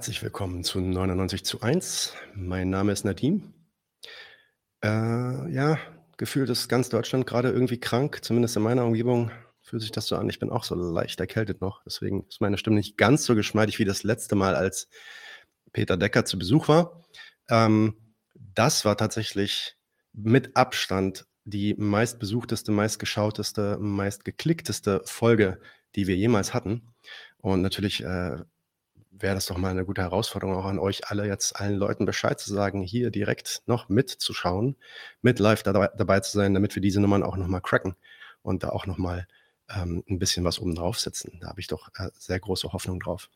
Herzlich willkommen zu 99 zu 1. Mein Name ist Nadim. Äh, ja, gefühlt ist ganz Deutschland gerade irgendwie krank, zumindest in meiner Umgebung fühlt sich das so an. Ich bin auch so leicht erkältet noch, deswegen ist meine Stimme nicht ganz so geschmeidig wie das letzte Mal, als Peter Decker zu Besuch war. Ähm, das war tatsächlich mit Abstand die meistbesuchteste, meistgeschauteste, meistgeklickteste Folge, die wir jemals hatten. Und natürlich äh, wäre das doch mal eine gute Herausforderung auch an euch alle, jetzt allen Leuten Bescheid zu sagen, hier direkt noch mitzuschauen, mit live dabei, dabei zu sein, damit wir diese Nummern auch nochmal cracken und da auch nochmal ähm, ein bisschen was oben drauf setzen. Da habe ich doch äh, sehr große Hoffnung drauf.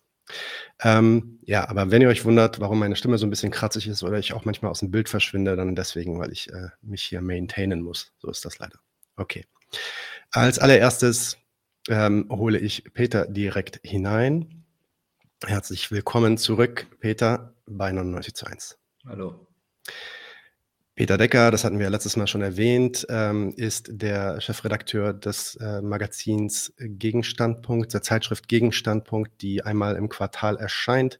Ähm, ja, aber wenn ihr euch wundert, warum meine Stimme so ein bisschen kratzig ist oder ich auch manchmal aus dem Bild verschwinde, dann deswegen, weil ich äh, mich hier maintainen muss. So ist das leider. Okay. Als allererstes ähm, hole ich Peter direkt hinein. Herzlich willkommen zurück, Peter, bei 99 zu 1. Hallo. Peter Decker, das hatten wir letztes Mal schon erwähnt, ähm, ist der Chefredakteur des äh, Magazins Gegenstandpunkt, der Zeitschrift Gegenstandpunkt, die einmal im Quartal erscheint.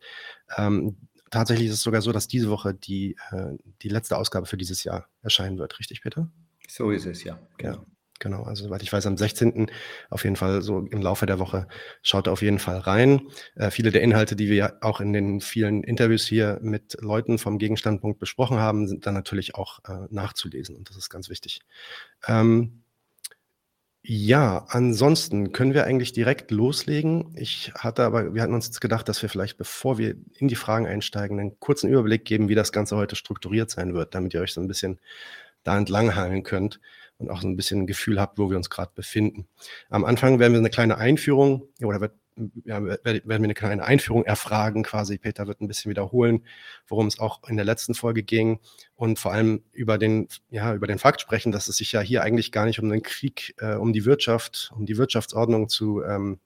Ähm, tatsächlich ist es sogar so, dass diese Woche die, äh, die letzte Ausgabe für dieses Jahr erscheinen wird. Richtig, Peter? So ist es, ja. Genau. Ja. Genau, also soweit ich weiß, am 16. auf jeden Fall so im Laufe der Woche schaut auf jeden Fall rein. Äh, viele der Inhalte, die wir auch in den vielen Interviews hier mit Leuten vom Gegenstandpunkt besprochen haben, sind dann natürlich auch äh, nachzulesen und das ist ganz wichtig. Ähm, ja, ansonsten können wir eigentlich direkt loslegen. Ich hatte aber, wir hatten uns jetzt gedacht, dass wir vielleicht, bevor wir in die Fragen einsteigen, einen kurzen Überblick geben, wie das Ganze heute strukturiert sein wird, damit ihr euch so ein bisschen da entlanghangeln könnt und auch so ein bisschen ein Gefühl habt, wo wir uns gerade befinden. Am Anfang werden wir eine kleine Einführung oder wird, ja, werden wir eine kleine Einführung erfragen quasi. Peter wird ein bisschen wiederholen, worum es auch in der letzten Folge ging und vor allem über den, ja, über den Fakt sprechen, dass es sich ja hier eigentlich gar nicht um den Krieg, äh, um die Wirtschaft, um die Wirtschaftsordnung zu ähm,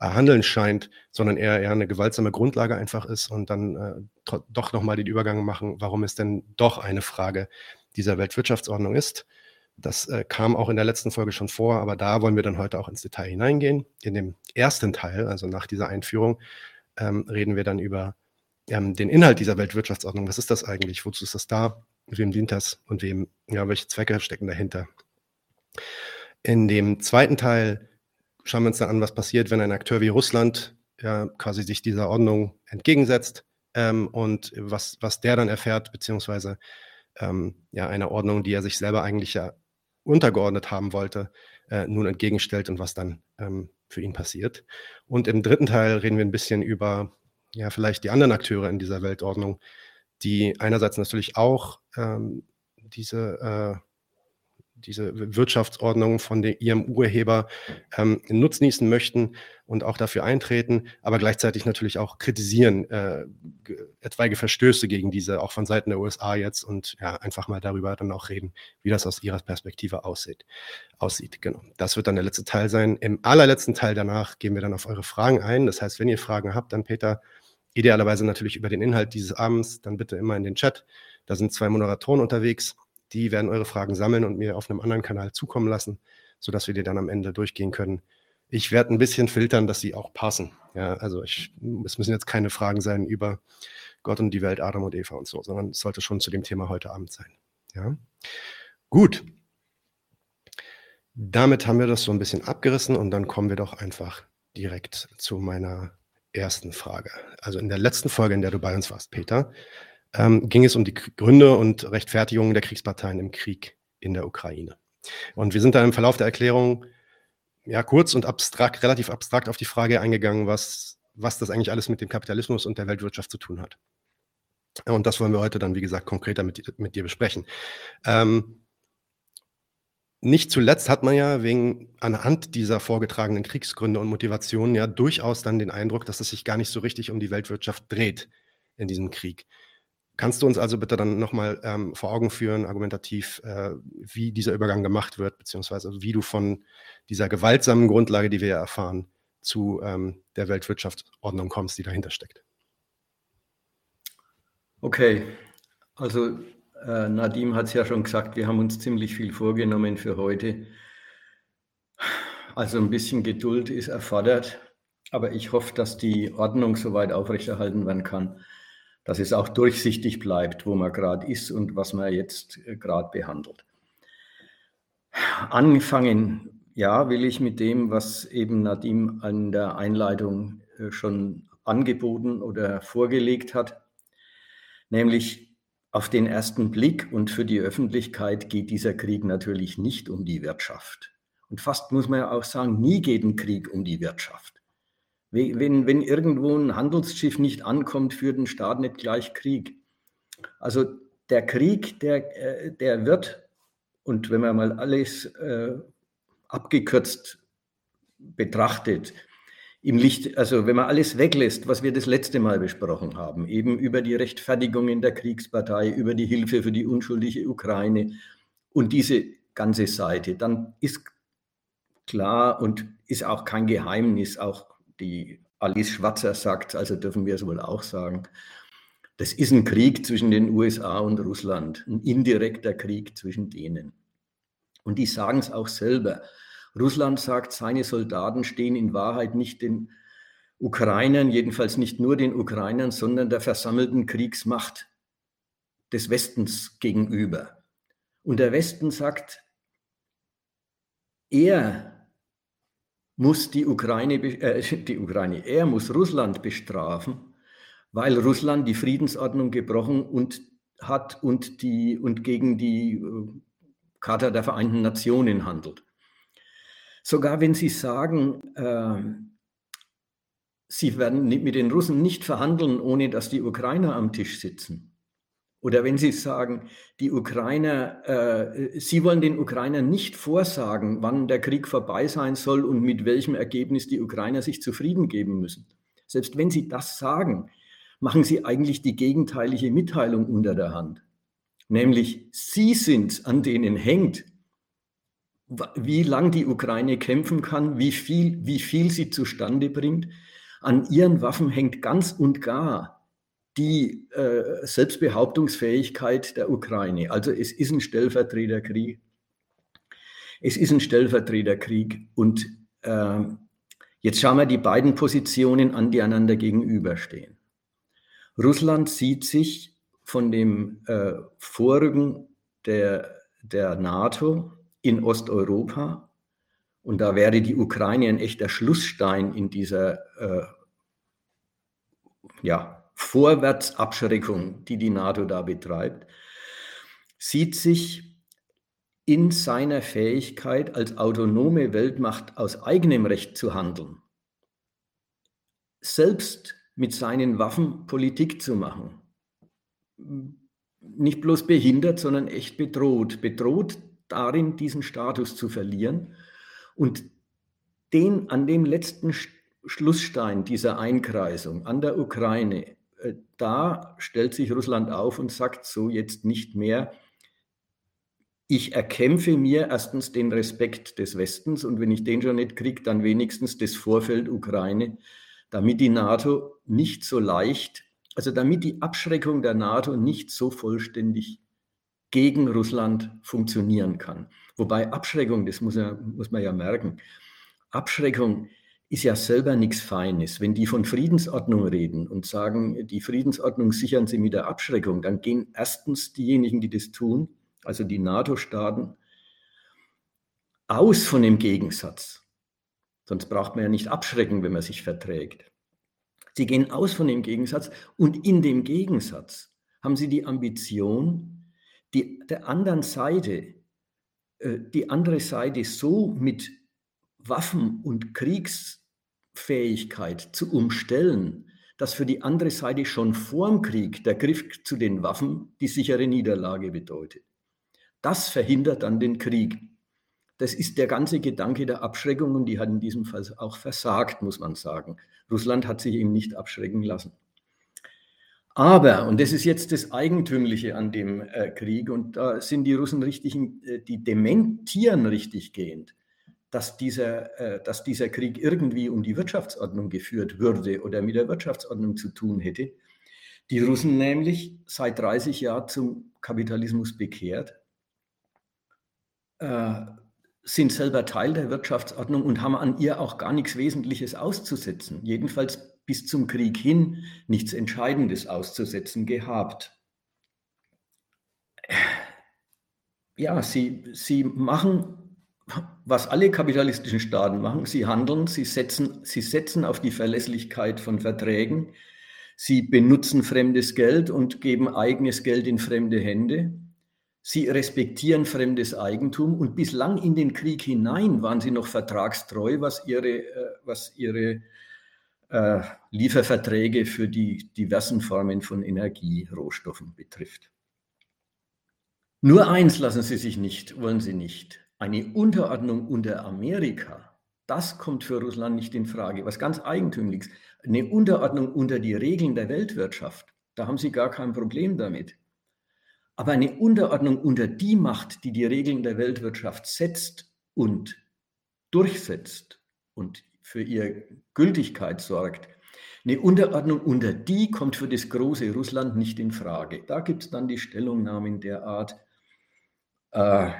handeln scheint, sondern eher, eher eine gewaltsame Grundlage einfach ist und dann äh, doch nochmal den Übergang machen, warum es denn doch eine Frage dieser Weltwirtschaftsordnung ist. Das äh, kam auch in der letzten Folge schon vor, aber da wollen wir dann heute auch ins Detail hineingehen. In dem ersten Teil, also nach dieser Einführung, ähm, reden wir dann über ähm, den Inhalt dieser Weltwirtschaftsordnung. Was ist das eigentlich? Wozu ist das da? Wem dient das? Und wem, ja, welche Zwecke stecken dahinter? In dem zweiten Teil schauen wir uns dann an, was passiert, wenn ein Akteur wie Russland ja, quasi sich dieser Ordnung entgegensetzt ähm, und was, was der dann erfährt, beziehungsweise ähm, ja, einer Ordnung, die er sich selber eigentlich ja untergeordnet haben wollte, äh, nun entgegenstellt und was dann ähm, für ihn passiert. Und im dritten Teil reden wir ein bisschen über ja, vielleicht die anderen Akteure in dieser Weltordnung, die einerseits natürlich auch ähm, diese äh, diese Wirtschaftsordnung von der ihrem Urheber ähm, nutznießen möchten und auch dafür eintreten, aber gleichzeitig natürlich auch kritisieren äh, etwaige Verstöße gegen diese, auch von Seiten der USA jetzt und ja, einfach mal darüber dann auch reden, wie das aus ihrer Perspektive aussieht. aussieht. Genau. Das wird dann der letzte Teil sein. Im allerletzten Teil danach gehen wir dann auf eure Fragen ein. Das heißt, wenn ihr Fragen habt, dann Peter, idealerweise natürlich über den Inhalt dieses Abends, dann bitte immer in den Chat. Da sind zwei Moderatoren unterwegs die werden eure Fragen sammeln und mir auf einem anderen Kanal zukommen lassen, sodass wir die dann am Ende durchgehen können. Ich werde ein bisschen filtern, dass sie auch passen. Ja, also ich, es müssen jetzt keine Fragen sein über Gott und die Welt, Adam und Eva und so, sondern es sollte schon zu dem Thema heute Abend sein. Ja, gut. Damit haben wir das so ein bisschen abgerissen und dann kommen wir doch einfach direkt zu meiner ersten Frage. Also in der letzten Folge, in der du bei uns warst, Peter, ähm, ging es um die Gründe und Rechtfertigungen der Kriegsparteien im Krieg in der Ukraine. Und wir sind da im Verlauf der Erklärung ja kurz und abstrakt, relativ abstrakt auf die Frage eingegangen, was, was das eigentlich alles mit dem Kapitalismus und der Weltwirtschaft zu tun hat. Und das wollen wir heute dann, wie gesagt, konkreter mit, mit dir besprechen. Ähm, nicht zuletzt hat man ja wegen anhand dieser vorgetragenen Kriegsgründe und Motivationen ja durchaus dann den Eindruck, dass es sich gar nicht so richtig um die Weltwirtschaft dreht in diesem Krieg. Kannst du uns also bitte dann nochmal ähm, vor Augen führen, argumentativ, äh, wie dieser Übergang gemacht wird, beziehungsweise wie du von dieser gewaltsamen Grundlage, die wir ja erfahren, zu ähm, der Weltwirtschaftsordnung kommst, die dahinter steckt? Okay, also äh, Nadim hat es ja schon gesagt, wir haben uns ziemlich viel vorgenommen für heute. Also ein bisschen Geduld ist erfordert. aber ich hoffe, dass die Ordnung soweit aufrechterhalten werden kann, dass es auch durchsichtig bleibt, wo man gerade ist und was man jetzt äh, gerade behandelt. Anfangen, ja, will ich mit dem, was eben Nadim an der Einleitung äh, schon angeboten oder vorgelegt hat, nämlich auf den ersten Blick und für die Öffentlichkeit geht dieser Krieg natürlich nicht um die Wirtschaft. Und fast muss man ja auch sagen, nie geht ein Krieg um die Wirtschaft. Wenn, wenn irgendwo ein Handelsschiff nicht ankommt, führt ein Staat nicht gleich Krieg. Also der Krieg, der, äh, der wird, und wenn man mal alles äh, abgekürzt betrachtet, im Licht, also wenn man alles weglässt, was wir das letzte Mal besprochen haben, eben über die Rechtfertigung in der Kriegspartei, über die Hilfe für die unschuldige Ukraine und diese ganze Seite, dann ist klar und ist auch kein Geheimnis, auch die Alice Schwarzer sagt, also dürfen wir es wohl auch sagen, das ist ein Krieg zwischen den USA und Russland, ein indirekter Krieg zwischen denen. Und die sagen es auch selber. Russland sagt, seine Soldaten stehen in Wahrheit nicht den Ukrainern, jedenfalls nicht nur den Ukrainern, sondern der versammelten Kriegsmacht des Westens gegenüber. Und der Westen sagt, er muss die Ukraine, äh, die Ukraine, er muss Russland bestrafen, weil Russland die Friedensordnung gebrochen und hat und, die, und gegen die äh, Charta der Vereinten Nationen handelt. Sogar wenn Sie sagen, äh, Sie werden mit den Russen nicht verhandeln, ohne dass die Ukrainer am Tisch sitzen. Oder wenn Sie sagen, die Ukrainer, äh, Sie wollen den Ukrainern nicht vorsagen, wann der Krieg vorbei sein soll und mit welchem Ergebnis die Ukrainer sich zufrieden geben müssen. Selbst wenn Sie das sagen, machen Sie eigentlich die gegenteilige Mitteilung unter der Hand. Nämlich, Sie sind, an denen hängt, wie lang die Ukraine kämpfen kann, wie viel, wie viel sie zustande bringt. An ihren Waffen hängt ganz und gar die äh, Selbstbehauptungsfähigkeit der Ukraine. Also es ist ein Stellvertreterkrieg. Es ist ein Stellvertreterkrieg. Und äh, jetzt schauen wir die beiden Positionen an, die einander gegenüberstehen. Russland sieht sich von dem äh, Vorrücken der, der NATO in Osteuropa. Und da wäre die Ukraine ein echter Schlussstein in dieser äh, ja, Vorwärtsabschreckung, die die NATO da betreibt, sieht sich in seiner Fähigkeit als autonome Weltmacht aus eigenem Recht zu handeln, selbst mit seinen Waffen Politik zu machen. Nicht bloß behindert, sondern echt bedroht. Bedroht darin, diesen Status zu verlieren und den an dem letzten Schlussstein dieser Einkreisung an der Ukraine, da stellt sich Russland auf und sagt so jetzt nicht mehr, ich erkämpfe mir erstens den Respekt des Westens und wenn ich den schon nicht kriege, dann wenigstens das Vorfeld Ukraine, damit die NATO nicht so leicht, also damit die Abschreckung der NATO nicht so vollständig gegen Russland funktionieren kann. Wobei Abschreckung, das muss, ja, muss man ja merken, Abschreckung ist ja selber nichts Feines. Wenn die von Friedensordnung reden und sagen, die Friedensordnung sichern sie mit der Abschreckung, dann gehen erstens diejenigen, die das tun, also die NATO-Staaten, aus von dem Gegensatz. Sonst braucht man ja nicht abschrecken, wenn man sich verträgt. Sie gehen aus von dem Gegensatz und in dem Gegensatz haben sie die Ambition, die, der anderen Seite, äh, die andere Seite so mit Waffen und Kriegsfähigkeit zu umstellen, dass für die andere Seite schon vor dem Krieg der Griff zu den Waffen die sichere Niederlage bedeutet. Das verhindert dann den Krieg. Das ist der ganze Gedanke der Abschreckung und die hat in diesem Fall auch versagt, muss man sagen. Russland hat sich eben nicht abschrecken lassen. Aber, und das ist jetzt das Eigentümliche an dem äh, Krieg, und da sind die Russen richtig, äh, die dementieren richtig gehend, dass dieser, äh, dass dieser Krieg irgendwie um die Wirtschaftsordnung geführt würde oder mit der Wirtschaftsordnung zu tun hätte. Die Russen nämlich seit 30 Jahren zum Kapitalismus bekehrt, äh, sind selber Teil der Wirtschaftsordnung und haben an ihr auch gar nichts Wesentliches auszusetzen. Jedenfalls bis zum Krieg hin nichts Entscheidendes auszusetzen gehabt. Ja, sie, sie machen, was alle kapitalistischen Staaten machen. Sie handeln, sie setzen, sie setzen auf die Verlässlichkeit von Verträgen. Sie benutzen fremdes Geld und geben eigenes Geld in fremde Hände. Sie respektieren fremdes Eigentum und bislang in den Krieg hinein waren sie noch vertragstreu, was ihre, äh, was ihre äh, Lieferverträge für die diversen Formen von Energierohstoffen betrifft. Nur eins lassen sie sich nicht, wollen sie nicht. Eine Unterordnung unter Amerika, das kommt für Russland nicht in Frage. Was ganz eigentümliches. Eine Unterordnung unter die Regeln der Weltwirtschaft, da haben sie gar kein Problem damit. Aber eine Unterordnung unter die Macht, die die Regeln der Weltwirtschaft setzt und durchsetzt und für ihre Gültigkeit sorgt, eine Unterordnung unter die kommt für das große Russland nicht in Frage. Da gibt es dann die Stellungnahmen der Art, äh,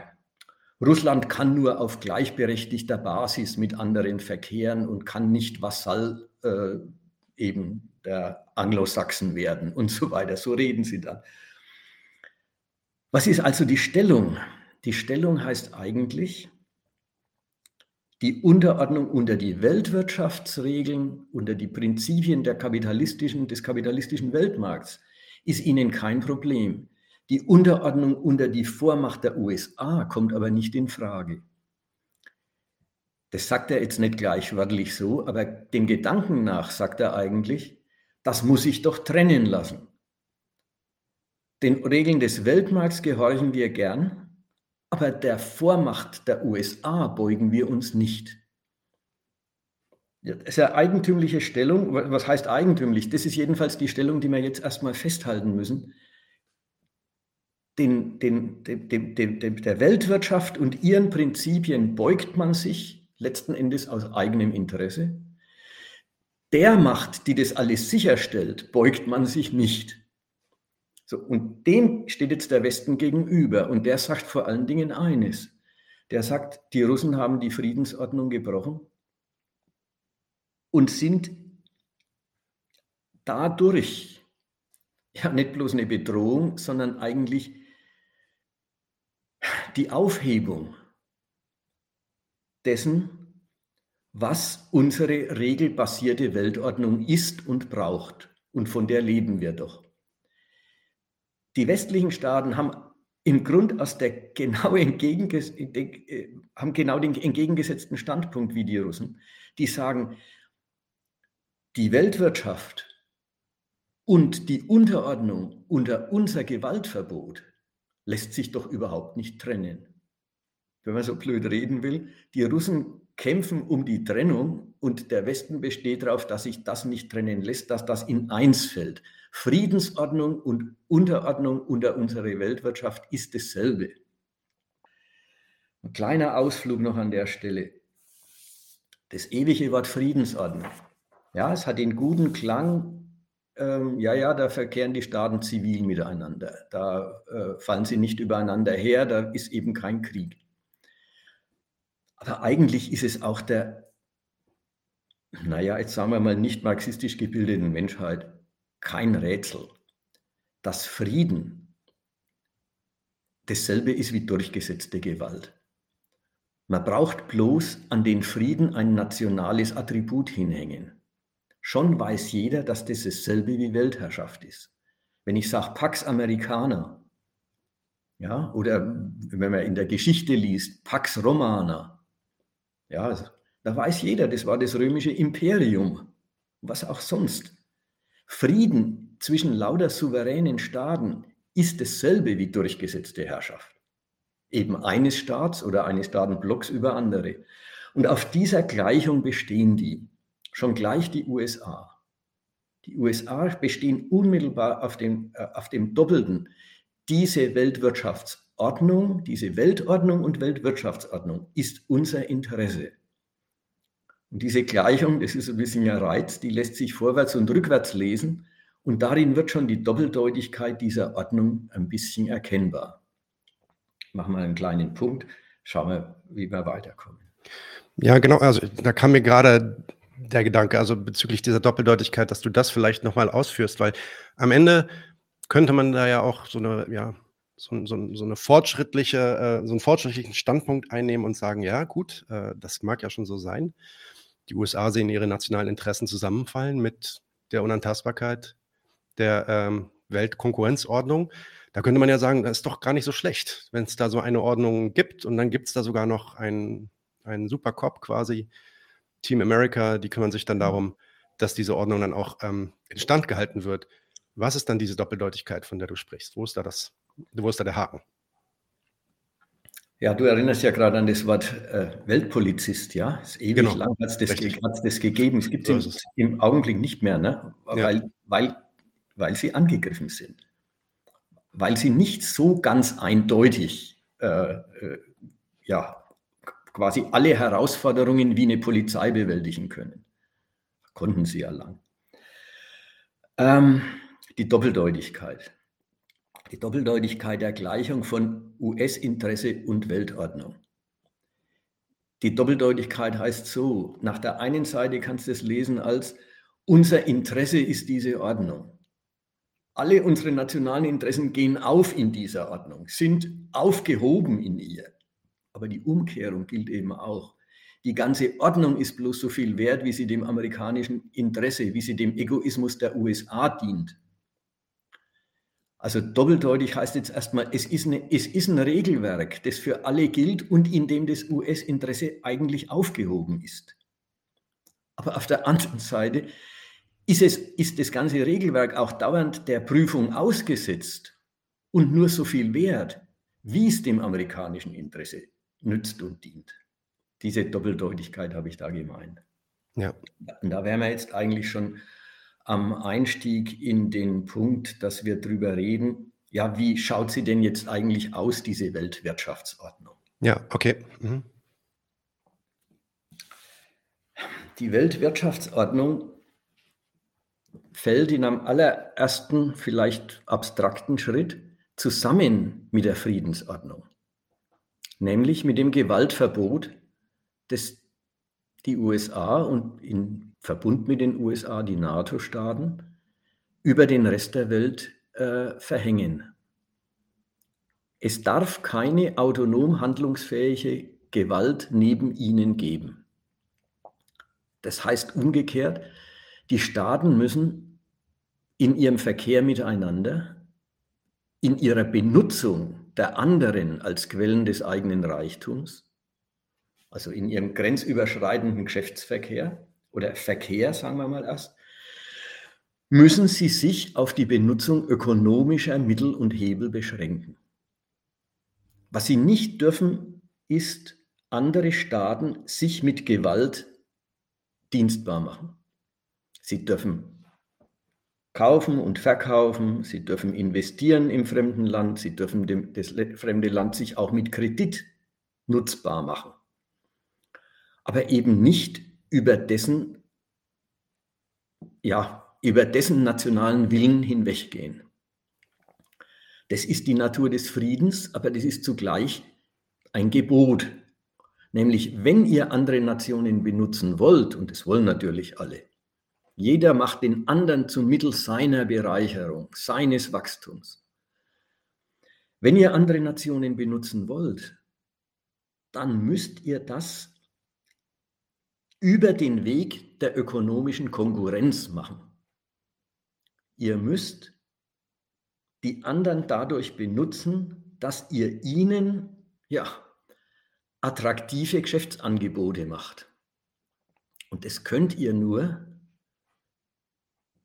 Russland kann nur auf gleichberechtigter Basis mit anderen verkehren und kann nicht Vassall äh, eben der Anglosachsen werden und so weiter. So reden sie dann. Was ist also die Stellung? Die Stellung heißt eigentlich, die Unterordnung unter die Weltwirtschaftsregeln, unter die Prinzipien der kapitalistischen, des kapitalistischen Weltmarkts ist ihnen kein Problem. Die Unterordnung unter die Vormacht der USA kommt aber nicht in Frage. Das sagt er jetzt nicht gleich wörtlich so, aber dem Gedanken nach sagt er eigentlich, das muss ich doch trennen lassen. Den Regeln des Weltmarkts gehorchen wir gern, aber der Vormacht der USA beugen wir uns nicht. Das ist eine eigentümliche Stellung. Was heißt eigentümlich? Das ist jedenfalls die Stellung, die wir jetzt erstmal festhalten müssen. Den, den, den, der Weltwirtschaft und ihren Prinzipien beugt man sich letzten Endes aus eigenem Interesse. Der Macht, die das alles sicherstellt, beugt man sich nicht. So, und dem steht jetzt der Westen gegenüber und der sagt vor allen Dingen eines. Der sagt, die Russen haben die Friedensordnung gebrochen und sind dadurch ja nicht bloß eine Bedrohung, sondern eigentlich die Aufhebung dessen, was unsere regelbasierte Weltordnung ist und braucht. Und von der leben wir doch. Die westlichen Staaten haben im Grund aus der genau entgegenges äh, haben genau den entgegengesetzten Standpunkt wie die Russen. Die sagen, die Weltwirtschaft und die Unterordnung unter unser Gewaltverbot lässt sich doch überhaupt nicht trennen. Wenn man so blöd reden will, die Russen kämpfen um die Trennung und der Westen besteht darauf, dass sich das nicht trennen lässt, dass das in eins fällt. Friedensordnung und Unterordnung unter unsere Weltwirtschaft ist dasselbe. Ein kleiner Ausflug noch an der Stelle. Das ewige Wort Friedensordnung. Ja, es hat den guten Klang, ähm, ja, ja, da verkehren die Staaten zivil miteinander. Da äh, fallen sie nicht übereinander her, da ist eben kein Krieg. Aber eigentlich ist es auch der, naja, jetzt sagen wir mal nicht marxistisch gebildeten Menschheit kein Rätsel, dass Frieden dasselbe ist wie durchgesetzte Gewalt. Man braucht bloß an den Frieden ein nationales Attribut hinhängen. Schon weiß jeder, dass das dasselbe wie Weltherrschaft ist. Wenn ich sage Pax Americana, ja, oder wenn man in der Geschichte liest, Pax Romana, ja, da weiß jeder, das war das römische Imperium, was auch sonst. Frieden zwischen lauter souveränen Staaten ist dasselbe wie durchgesetzte Herrschaft. Eben eines Staats oder eines Staatenblocks über andere. Und auf dieser Gleichung bestehen die. Schon gleich die USA. Die USA bestehen unmittelbar auf dem, äh, auf dem Doppelten. Diese Weltwirtschaftsordnung, diese Weltordnung und Weltwirtschaftsordnung ist unser Interesse. Und diese Gleichung, das ist ein bisschen ein Reiz, die lässt sich vorwärts und rückwärts lesen. Und darin wird schon die Doppeldeutigkeit dieser Ordnung ein bisschen erkennbar. Ich mache mal einen kleinen Punkt. schauen wir, wie wir weiterkommen. Ja, genau. Also da kam mir gerade der Gedanke, also bezüglich dieser Doppeldeutigkeit, dass du das vielleicht nochmal ausführst, weil am Ende könnte man da ja auch so eine, ja, so, so, so eine fortschrittliche, äh, so einen fortschrittlichen Standpunkt einnehmen und sagen, ja, gut, äh, das mag ja schon so sein. Die USA sehen ihre nationalen Interessen zusammenfallen mit der Unantastbarkeit der ähm, Weltkonkurrenzordnung. Da könnte man ja sagen, das ist doch gar nicht so schlecht, wenn es da so eine Ordnung gibt und dann gibt es da sogar noch einen, einen Supercop quasi, Team America, die kümmern sich dann mhm. darum, dass diese Ordnung dann auch ähm, instand gehalten wird. Was ist dann diese Doppeldeutigkeit, von der du sprichst? Wo ist da das, wo ist da der Haken? Ja, du erinnerst ja gerade an das Wort äh, Weltpolizist, ja? Das ist ewig genau. lang hat es das, das, gegeben. Es gibt es im, im, Augenblick nicht mehr, ne? weil, ja. weil, weil sie angegriffen sind. Weil sie nicht so ganz eindeutig äh, äh, ja, quasi alle Herausforderungen wie eine Polizei bewältigen können. Konnten sie ja lang. Ähm, die Doppeldeutigkeit. Die Doppeldeutigkeit der Gleichung von US-Interesse und Weltordnung. Die Doppeldeutigkeit heißt so, nach der einen Seite kannst du es lesen als, unser Interesse ist diese Ordnung. Alle unsere nationalen Interessen gehen auf in dieser Ordnung, sind aufgehoben in ihr. Aber die Umkehrung gilt eben auch. Die ganze Ordnung ist bloß so viel wert, wie sie dem amerikanischen Interesse, wie sie dem Egoismus der USA dient. Also doppeldeutig heißt jetzt erstmal, es ist, eine, es ist ein Regelwerk, das für alle gilt und in dem das US-Interesse eigentlich aufgehoben ist. Aber auf der anderen Seite ist, es, ist das ganze Regelwerk auch dauernd der Prüfung ausgesetzt und nur so viel wert, wie es dem amerikanischen Interesse nützt und dient. Diese Doppeldeutigkeit habe ich da gemeint. Ja. Und da wären wir jetzt eigentlich schon am Einstieg in den Punkt, dass wir darüber reden, ja, wie schaut sie denn jetzt eigentlich aus, diese Weltwirtschaftsordnung? Ja, okay. Mhm. Die Weltwirtschaftsordnung fällt in einem allerersten, vielleicht abstrakten Schritt zusammen mit der Friedensordnung nämlich mit dem Gewaltverbot, das die USA und in Verbund mit den USA die NATO-Staaten über den Rest der Welt äh, verhängen. Es darf keine autonom handlungsfähige Gewalt neben ihnen geben. Das heißt umgekehrt, die Staaten müssen in ihrem Verkehr miteinander, in ihrer Benutzung der anderen als Quellen des eigenen Reichtums, also in ihrem grenzüberschreitenden Geschäftsverkehr oder Verkehr, sagen wir mal erst, müssen sie sich auf die Benutzung ökonomischer Mittel und Hebel beschränken. Was sie nicht dürfen, ist, andere Staaten sich mit Gewalt dienstbar machen. Sie dürfen kaufen und verkaufen, sie dürfen investieren im fremden Land, sie dürfen dem, das fremde Land sich auch mit Kredit nutzbar machen. Aber eben nicht über dessen, ja, über dessen nationalen Willen hinweggehen. Das ist die Natur des Friedens, aber das ist zugleich ein Gebot. Nämlich, wenn ihr andere Nationen benutzen wollt, und das wollen natürlich alle, jeder macht den anderen zum Mittel seiner Bereicherung, seines Wachstums. Wenn ihr andere Nationen benutzen wollt, dann müsst ihr das über den Weg der ökonomischen Konkurrenz machen. Ihr müsst die anderen dadurch benutzen, dass ihr ihnen ja attraktive Geschäftsangebote macht. Und das könnt ihr nur,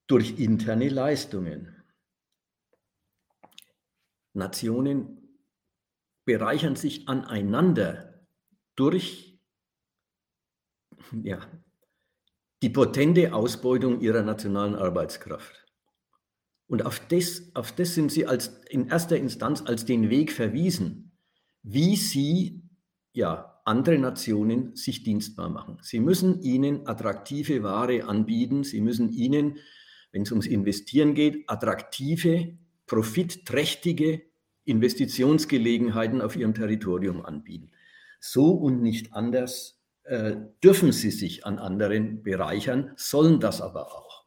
durch interne Leistungen. Nationen bereichern sich aneinander durch ja, die potente Ausbeutung ihrer nationalen Arbeitskraft. Und auf das, auf das sind sie als, in erster Instanz als den Weg verwiesen, wie sie ja, andere Nationen sich dienstbar machen. Sie müssen ihnen attraktive Ware anbieten, sie müssen ihnen wenn es ums Investieren geht, attraktive, profitträchtige Investitionsgelegenheiten auf ihrem Territorium anbieten. So und nicht anders äh, dürfen sie sich an anderen bereichern, sollen das aber auch.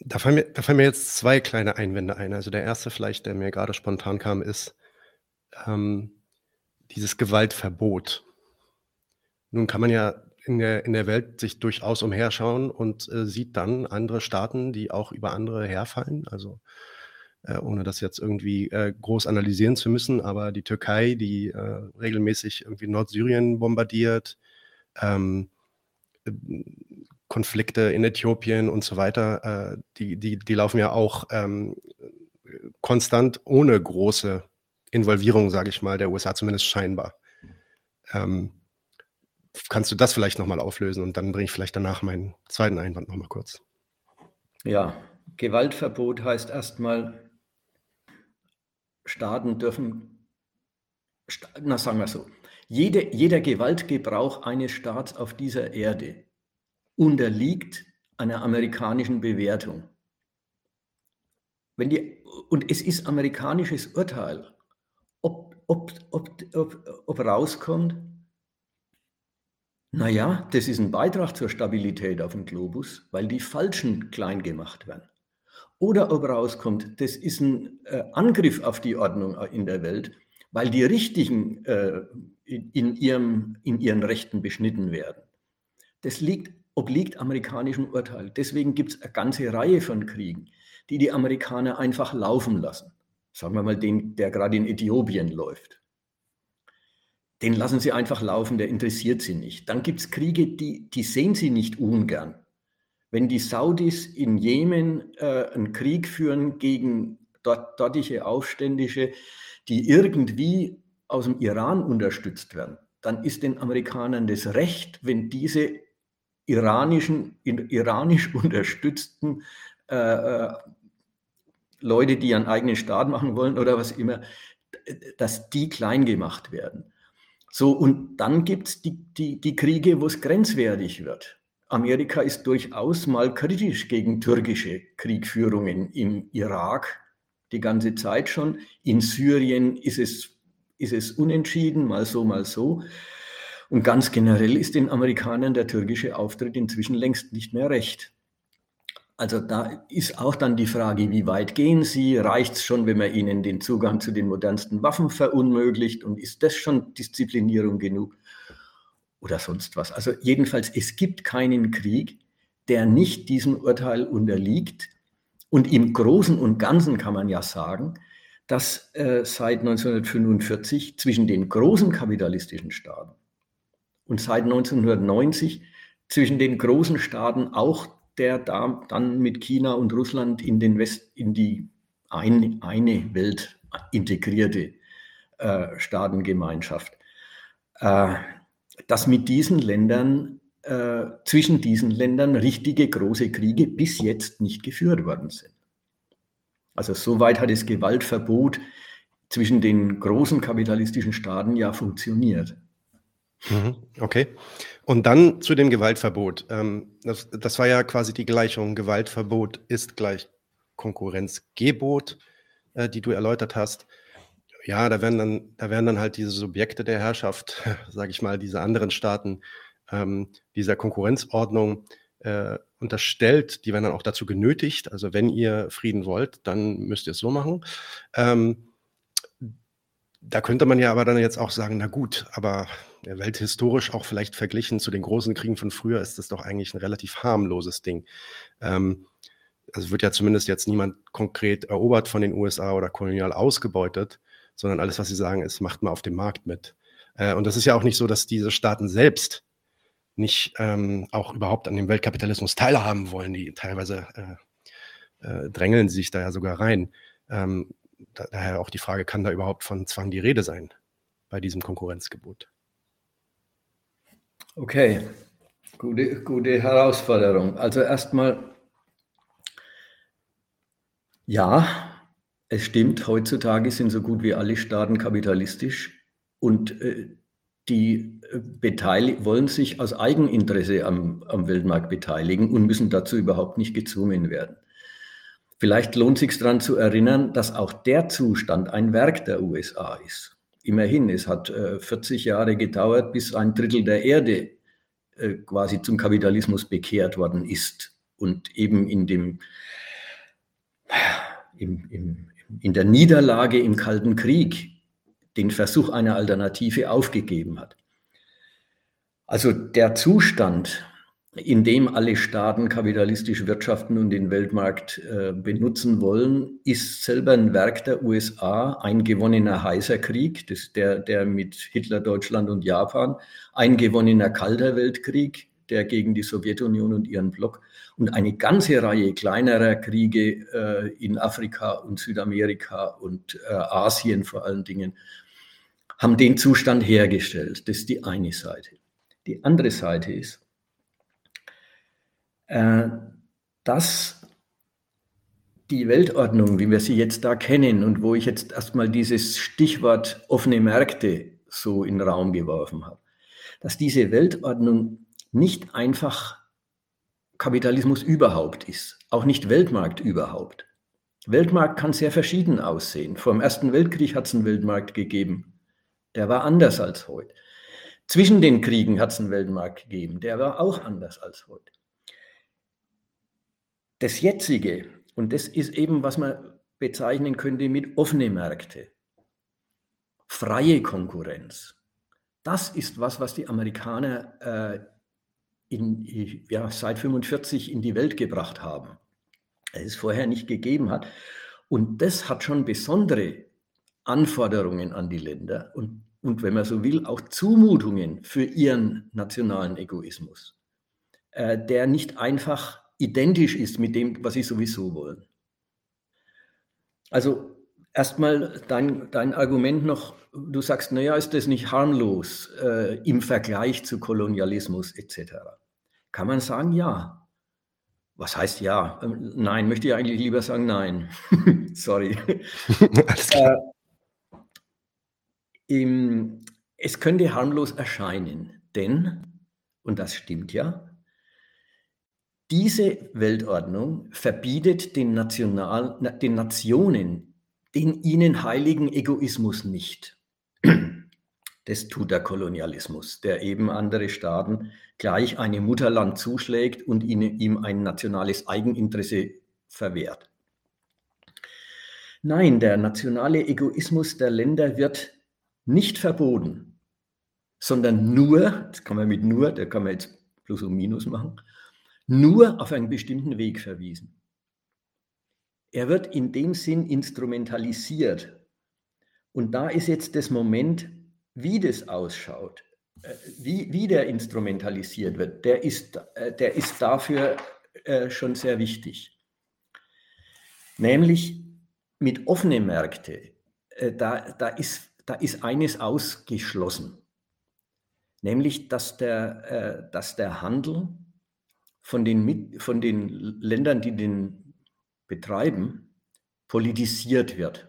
Da fallen, mir, da fallen mir jetzt zwei kleine Einwände ein. Also der erste vielleicht, der mir gerade spontan kam, ist ähm, dieses Gewaltverbot. Nun kann man ja in der, in der Welt sich durchaus umherschauen und äh, sieht dann andere Staaten, die auch über andere herfallen. Also äh, ohne das jetzt irgendwie äh, groß analysieren zu müssen, aber die Türkei, die äh, regelmäßig irgendwie Nordsyrien bombardiert, ähm, äh, Konflikte in Äthiopien und so weiter, äh, die, die, die laufen ja auch ähm, konstant ohne große Involvierung, sage ich mal, der USA zumindest scheinbar. Ähm, kannst du das vielleicht nochmal auflösen und dann bringe ich vielleicht danach meinen zweiten Einwand nochmal kurz. Ja, Gewaltverbot heißt erstmal, Staaten dürfen, na sagen wir so, jede, jeder Gewaltgebrauch eines Staats auf dieser Erde unterliegt einer amerikanischen Bewertung. Wenn die, und es ist amerikanisches Urteil, ob, ob, ob, ob, ob rauskommt, naja, das ist ein Beitrag zur Stabilität auf dem Globus, weil die Falschen klein gemacht werden. Oder ob rauskommt, das ist ein äh, Angriff auf die Ordnung in der Welt, weil die Richtigen äh, in, ihrem, in ihren Rechten beschnitten werden. Das liegt, obliegt amerikanischem Urteil. Deswegen gibt es eine ganze Reihe von Kriegen, die die Amerikaner einfach laufen lassen. Sagen wir mal den, der gerade in Äthiopien läuft den lassen sie einfach laufen, der interessiert sie nicht. Dann gibt es Kriege, die, die sehen sie nicht ungern. Wenn die Saudis in Jemen äh, einen Krieg führen gegen dort, dortige Aufständische, die irgendwie aus dem Iran unterstützt werden, dann ist den Amerikanern das Recht, wenn diese iranischen, iranisch unterstützten äh, äh, Leute, die ihren eigenen Staat machen wollen oder was immer, dass die klein gemacht werden. So, und dann gibt es die, die, die Kriege, wo es grenzwertig wird. Amerika ist durchaus mal kritisch gegen türkische Kriegführungen im Irak, die ganze Zeit schon. In Syrien ist es, ist es unentschieden, mal so, mal so. Und ganz generell ist den Amerikanern der türkische Auftritt inzwischen längst nicht mehr recht. Also da ist auch dann die Frage, wie weit gehen Sie? Reicht es schon, wenn man Ihnen den Zugang zu den modernsten Waffen verunmöglicht? Und ist das schon Disziplinierung genug? Oder sonst was. Also jedenfalls, es gibt keinen Krieg, der nicht diesem Urteil unterliegt. Und im Großen und Ganzen kann man ja sagen, dass äh, seit 1945 zwischen den großen kapitalistischen Staaten und seit 1990 zwischen den großen Staaten auch der da dann mit China und Russland in, den West, in die ein, eine Welt integrierte äh, Staatengemeinschaft, äh, dass mit diesen Ländern, äh, zwischen diesen Ländern richtige große Kriege bis jetzt nicht geführt worden sind. Also soweit hat das Gewaltverbot zwischen den großen kapitalistischen Staaten ja funktioniert. Mhm, okay. Und dann zu dem Gewaltverbot. Ähm, das, das war ja quasi die Gleichung. Gewaltverbot ist gleich Konkurrenzgebot, äh, die du erläutert hast. Ja, da werden dann, da werden dann halt diese Subjekte der Herrschaft, sage ich mal, diese anderen Staaten, ähm, dieser Konkurrenzordnung äh, unterstellt. Die werden dann auch dazu genötigt. Also wenn ihr Frieden wollt, dann müsst ihr es so machen. Ähm, da könnte man ja aber dann jetzt auch sagen, na gut, aber welthistorisch auch vielleicht verglichen zu den großen Kriegen von früher ist das doch eigentlich ein relativ harmloses Ding. Ähm, also wird ja zumindest jetzt niemand konkret erobert von den USA oder kolonial ausgebeutet, sondern alles, was sie sagen, ist, macht mal auf dem Markt mit. Äh, und das ist ja auch nicht so, dass diese Staaten selbst nicht ähm, auch überhaupt an dem Weltkapitalismus teilhaben wollen. Die teilweise äh, äh, drängeln sich da ja sogar rein. Ähm, daher auch die Frage, kann da überhaupt von Zwang die Rede sein bei diesem Konkurrenzgebot? Okay, gute, gute Herausforderung. Also erstmal, ja, es stimmt, heutzutage sind so gut wie alle Staaten kapitalistisch und äh, die äh, wollen sich aus Eigeninteresse am, am Weltmarkt beteiligen und müssen dazu überhaupt nicht gezwungen werden. Vielleicht lohnt sich daran zu erinnern, dass auch der Zustand ein Werk der USA ist. immerhin, es hat äh, 40 Jahre gedauert, bis ein Drittel der Erde äh, quasi zum Kapitalismus bekehrt worden ist und eben in dem im, im, in der Niederlage im Kalten Krieg den Versuch einer Alternative aufgegeben hat. Also der Zustand, in dem alle Staaten kapitalistisch wirtschaften und den Weltmarkt äh, benutzen wollen, ist selber ein Werk der USA, ein gewonnener heißer Krieg, das der, der mit Hitler, Deutschland und Japan, ein gewonnener kalter Weltkrieg, der gegen die Sowjetunion und ihren Block und eine ganze Reihe kleinerer Kriege äh, in Afrika und Südamerika und äh, Asien vor allen Dingen haben den Zustand hergestellt. Das ist die eine Seite. Die andere Seite ist, äh, dass die Weltordnung, wie wir sie jetzt da kennen und wo ich jetzt erstmal dieses Stichwort offene Märkte so in den Raum geworfen habe, dass diese Weltordnung nicht einfach Kapitalismus überhaupt ist, auch nicht Weltmarkt überhaupt. Weltmarkt kann sehr verschieden aussehen. Vor dem Ersten Weltkrieg hat es einen Weltmarkt gegeben. Der war anders als heute. Zwischen den Kriegen hat es einen Weltmarkt gegeben. Der war auch anders als heute. Das jetzige, und das ist eben, was man bezeichnen könnte mit offene Märkte, freie Konkurrenz. Das ist was, was die Amerikaner äh, in, ja, seit 45 in die Welt gebracht haben, es vorher nicht gegeben hat. Und das hat schon besondere Anforderungen an die Länder und, und wenn man so will, auch Zumutungen für ihren nationalen Egoismus, äh, der nicht einfach identisch ist mit dem, was sie sowieso wollen. Also erstmal dein, dein Argument noch, du sagst, naja, ist das nicht harmlos äh, im Vergleich zu Kolonialismus etc. Kann man sagen, ja. Was heißt ja? Ähm, nein, möchte ich eigentlich lieber sagen, nein. Sorry. Alles klar. Äh, im, es könnte harmlos erscheinen, denn, und das stimmt ja, diese Weltordnung verbietet den, National, den Nationen den ihnen heiligen Egoismus nicht. Das tut der Kolonialismus, der eben andere Staaten gleich einem Mutterland zuschlägt und ihm ein nationales Eigeninteresse verwehrt. Nein, der nationale Egoismus der Länder wird nicht verboten, sondern nur, das kann man mit nur, da kann man jetzt Plus und Minus machen, nur auf einen bestimmten Weg verwiesen. Er wird in dem Sinn instrumentalisiert. Und da ist jetzt das Moment, wie das ausschaut, äh, wie, wie der instrumentalisiert wird, der ist, äh, der ist dafür äh, schon sehr wichtig. Nämlich mit offenen Märkten, da, da, ist, da ist eines ausgeschlossen, nämlich dass der, dass der Handel von den, von den Ländern, die den betreiben, politisiert wird.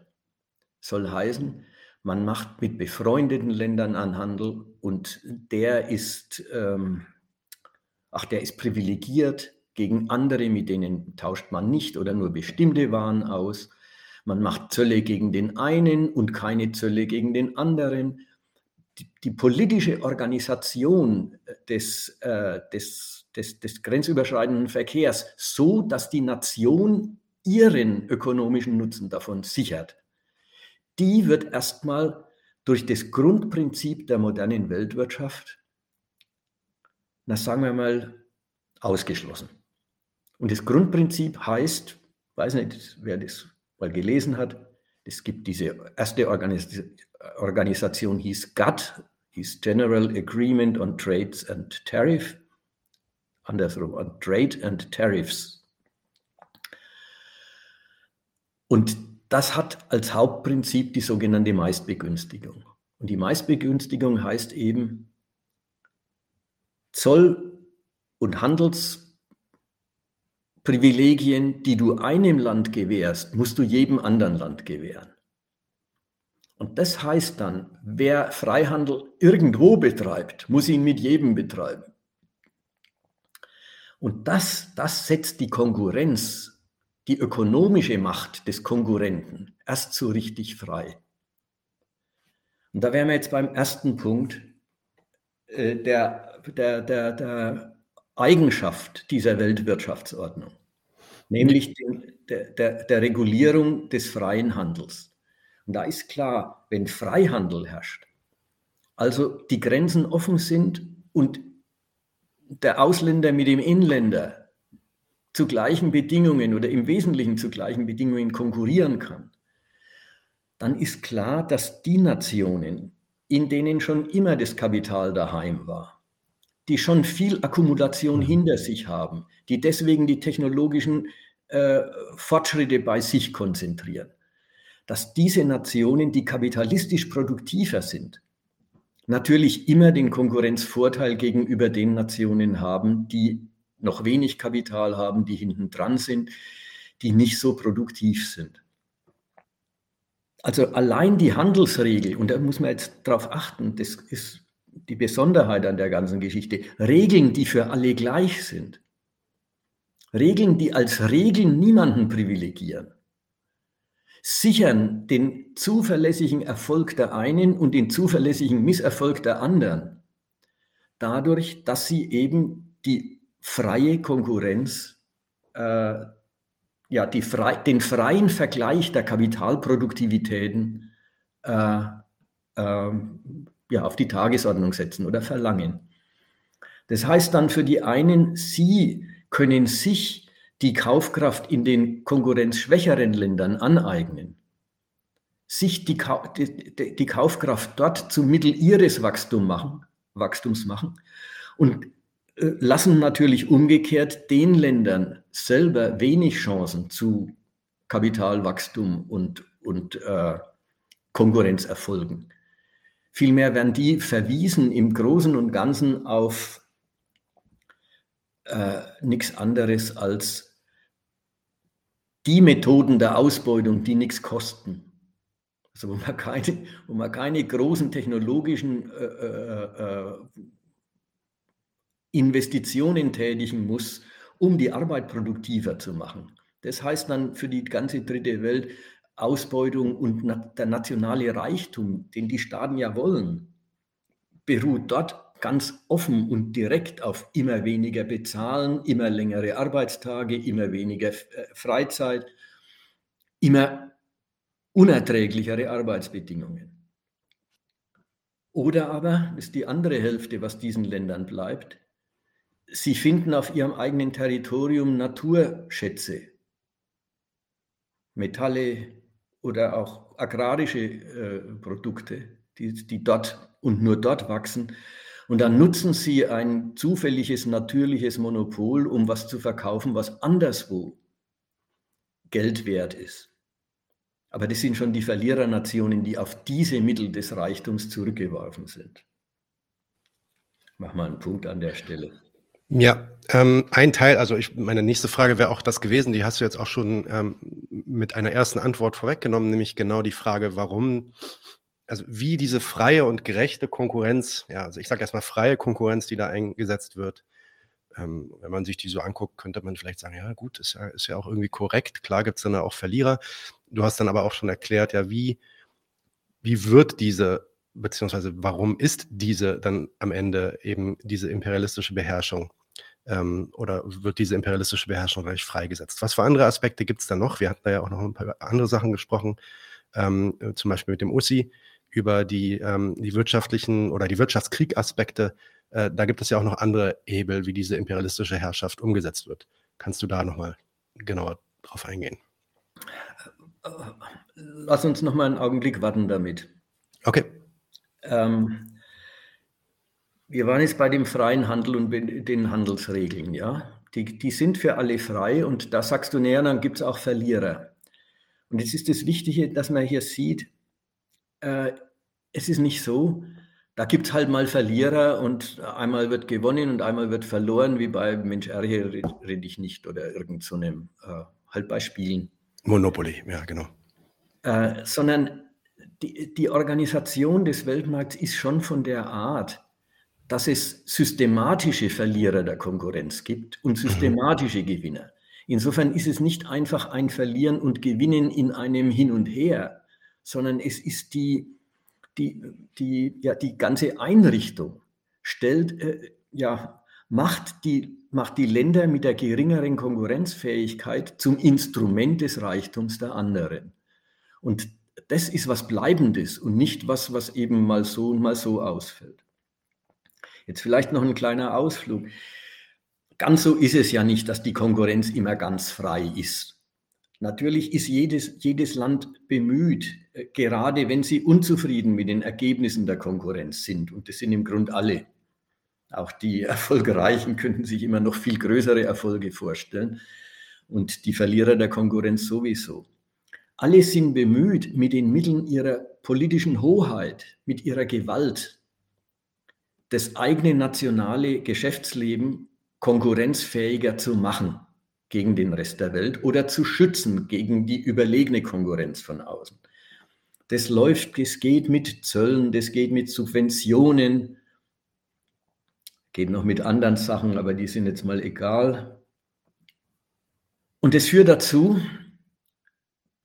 Soll heißen, man macht mit befreundeten Ländern einen Handel und der ist, ähm, ach, der ist privilegiert gegen andere, mit denen tauscht man nicht oder nur bestimmte Waren aus. Man macht Zölle gegen den einen und keine Zölle gegen den anderen. Die, die politische Organisation des, äh, des des, des grenzüberschreitenden Verkehrs so, dass die Nation ihren ökonomischen Nutzen davon sichert, die wird erstmal durch das Grundprinzip der modernen Weltwirtschaft, na sagen wir mal, ausgeschlossen. Und das Grundprinzip heißt, weiß nicht, wer das mal gelesen hat, es gibt diese erste Organis Organisation, hieß GATT, hieß General Agreement on Trades and Tariff andersrum, an Trade and Tariffs. Und das hat als Hauptprinzip die sogenannte Meistbegünstigung. Und die Meistbegünstigung heißt eben, Zoll- und Handelsprivilegien, die du einem Land gewährst, musst du jedem anderen Land gewähren. Und das heißt dann, wer Freihandel irgendwo betreibt, muss ihn mit jedem betreiben. Und das, das setzt die Konkurrenz, die ökonomische Macht des Konkurrenten erst so richtig frei. Und da wären wir jetzt beim ersten Punkt äh, der, der, der, der Eigenschaft dieser Weltwirtschaftsordnung, nämlich den, der, der, der Regulierung des freien Handels. Und da ist klar, wenn Freihandel herrscht, also die Grenzen offen sind und der Ausländer mit dem Inländer zu gleichen Bedingungen oder im Wesentlichen zu gleichen Bedingungen konkurrieren kann, dann ist klar, dass die Nationen, in denen schon immer das Kapital daheim war, die schon viel Akkumulation mhm. hinter sich haben, die deswegen die technologischen äh, Fortschritte bei sich konzentrieren, dass diese Nationen, die kapitalistisch produktiver sind, natürlich immer den Konkurrenzvorteil gegenüber den Nationen haben, die noch wenig Kapital haben, die hinten dran sind, die nicht so produktiv sind. Also allein die Handelsregel, und da muss man jetzt darauf achten, das ist die Besonderheit an der ganzen Geschichte, Regeln, die für alle gleich sind, Regeln, die als Regeln niemanden privilegieren, sichern den zuverlässigen Erfolg der einen und den zuverlässigen Misserfolg der anderen, dadurch, dass sie eben die freie Konkurrenz äh, ja, die frei, den freien Vergleich der Kapitalproduktivitäten äh, äh, ja, auf die Tagesordnung setzen oder verlangen. Das heißt dann für die einen, sie können sich die Kaufkraft in den konkurrenzschwächeren Ländern aneignen, sich die, die, die Kaufkraft dort zum Mittel ihres Wachstum machen, Wachstums machen und äh, lassen natürlich umgekehrt den Ländern selber wenig Chancen zu Kapitalwachstum und, und äh, Konkurrenzerfolgen. Vielmehr werden die verwiesen im Großen und Ganzen auf äh, nichts anderes als die Methoden der Ausbeutung, die nichts kosten. Also wo man keine, wo man keine großen technologischen äh, äh, äh Investitionen tätigen muss, um die Arbeit produktiver zu machen. Das heißt dann für die ganze dritte Welt Ausbeutung und der nationale Reichtum, den die Staaten ja wollen, beruht dort ganz offen und direkt auf immer weniger Bezahlen, immer längere Arbeitstage, immer weniger äh, Freizeit, immer unerträglichere Arbeitsbedingungen. Oder aber, das ist die andere Hälfte, was diesen Ländern bleibt, Sie finden auf ihrem eigenen Territorium Naturschätze, Metalle oder auch agrarische äh, Produkte, die, die dort und nur dort wachsen. Und dann nutzen sie ein zufälliges, natürliches Monopol, um was zu verkaufen, was anderswo Geld wert ist. Aber das sind schon die Verlierernationen, die auf diese Mittel des Reichtums zurückgeworfen sind. Mach mal einen Punkt an der Stelle. Ja, ähm, ein Teil, also ich, meine nächste Frage wäre auch das gewesen, die hast du jetzt auch schon ähm, mit einer ersten Antwort vorweggenommen, nämlich genau die Frage, warum, also wie diese freie und gerechte Konkurrenz, ja, also ich sage erstmal freie Konkurrenz, die da eingesetzt wird, ähm, wenn man sich die so anguckt, könnte man vielleicht sagen, ja gut, ist ja, ist ja auch irgendwie korrekt, klar gibt es dann auch Verlierer. Du hast dann aber auch schon erklärt, ja, wie, wie wird diese beziehungsweise warum ist diese dann am Ende eben diese imperialistische Beherrschung? ähm, oder wird diese imperialistische Beherrschung gleich freigesetzt? Was für andere Aspekte gibt es da noch? Wir hatten da ja auch noch ein paar andere Sachen gesprochen, ähm, äh, zum Beispiel mit dem USI über die, ähm, die wirtschaftlichen oder die Wirtschaftskrieg-Aspekte. Äh, da gibt es ja auch noch andere Hebel, wie diese imperialistische Herrschaft umgesetzt wird. Kannst du da nochmal genauer drauf eingehen? Lass uns noch mal einen Augenblick warten damit. Okay. Ähm, wir waren jetzt bei dem freien Handel und den Handelsregeln, ja. Die, die sind für alle frei und da sagst du näher, dann gibt es auch Verlierer. Und jetzt ist das Wichtige, dass man hier sieht, äh, es ist nicht so, da gibt es halt mal Verlierer und einmal wird gewonnen und einmal wird verloren, wie bei Mensch, Ärger rede ich nicht oder irgend so einem, äh, halt bei Spielen. Monopoly, ja, genau. Äh, sondern die, die Organisation des Weltmarkts ist schon von der Art, dass es systematische Verlierer der Konkurrenz gibt und mhm. systematische Gewinner. Insofern ist es nicht einfach ein Verlieren und Gewinnen in einem Hin und Her, sondern es ist die, die, die, ja, die ganze Einrichtung stellt, äh, ja, macht die, macht die Länder mit der geringeren Konkurrenzfähigkeit zum Instrument des Reichtums der anderen. Und das ist was Bleibendes und nicht was, was eben mal so und mal so ausfällt. Jetzt vielleicht noch ein kleiner Ausflug. Ganz so ist es ja nicht, dass die Konkurrenz immer ganz frei ist. Natürlich ist jedes, jedes Land bemüht, äh, gerade wenn sie unzufrieden mit den Ergebnissen der Konkurrenz sind, und das sind im Grunde alle, auch die Erfolgreichen könnten sich immer noch viel größere Erfolge vorstellen. Und die Verlierer der Konkurrenz sowieso. Alle sind bemüht, mit den Mitteln ihrer politischen Hoheit, mit ihrer Gewalt, das eigene nationale Geschäftsleben konkurrenzfähiger zu machen gegen den Rest der Welt oder zu schützen gegen die überlegene Konkurrenz von außen. Das läuft, das geht mit Zöllen, das geht mit Subventionen, geht noch mit anderen Sachen, aber die sind jetzt mal egal. Und das führt dazu,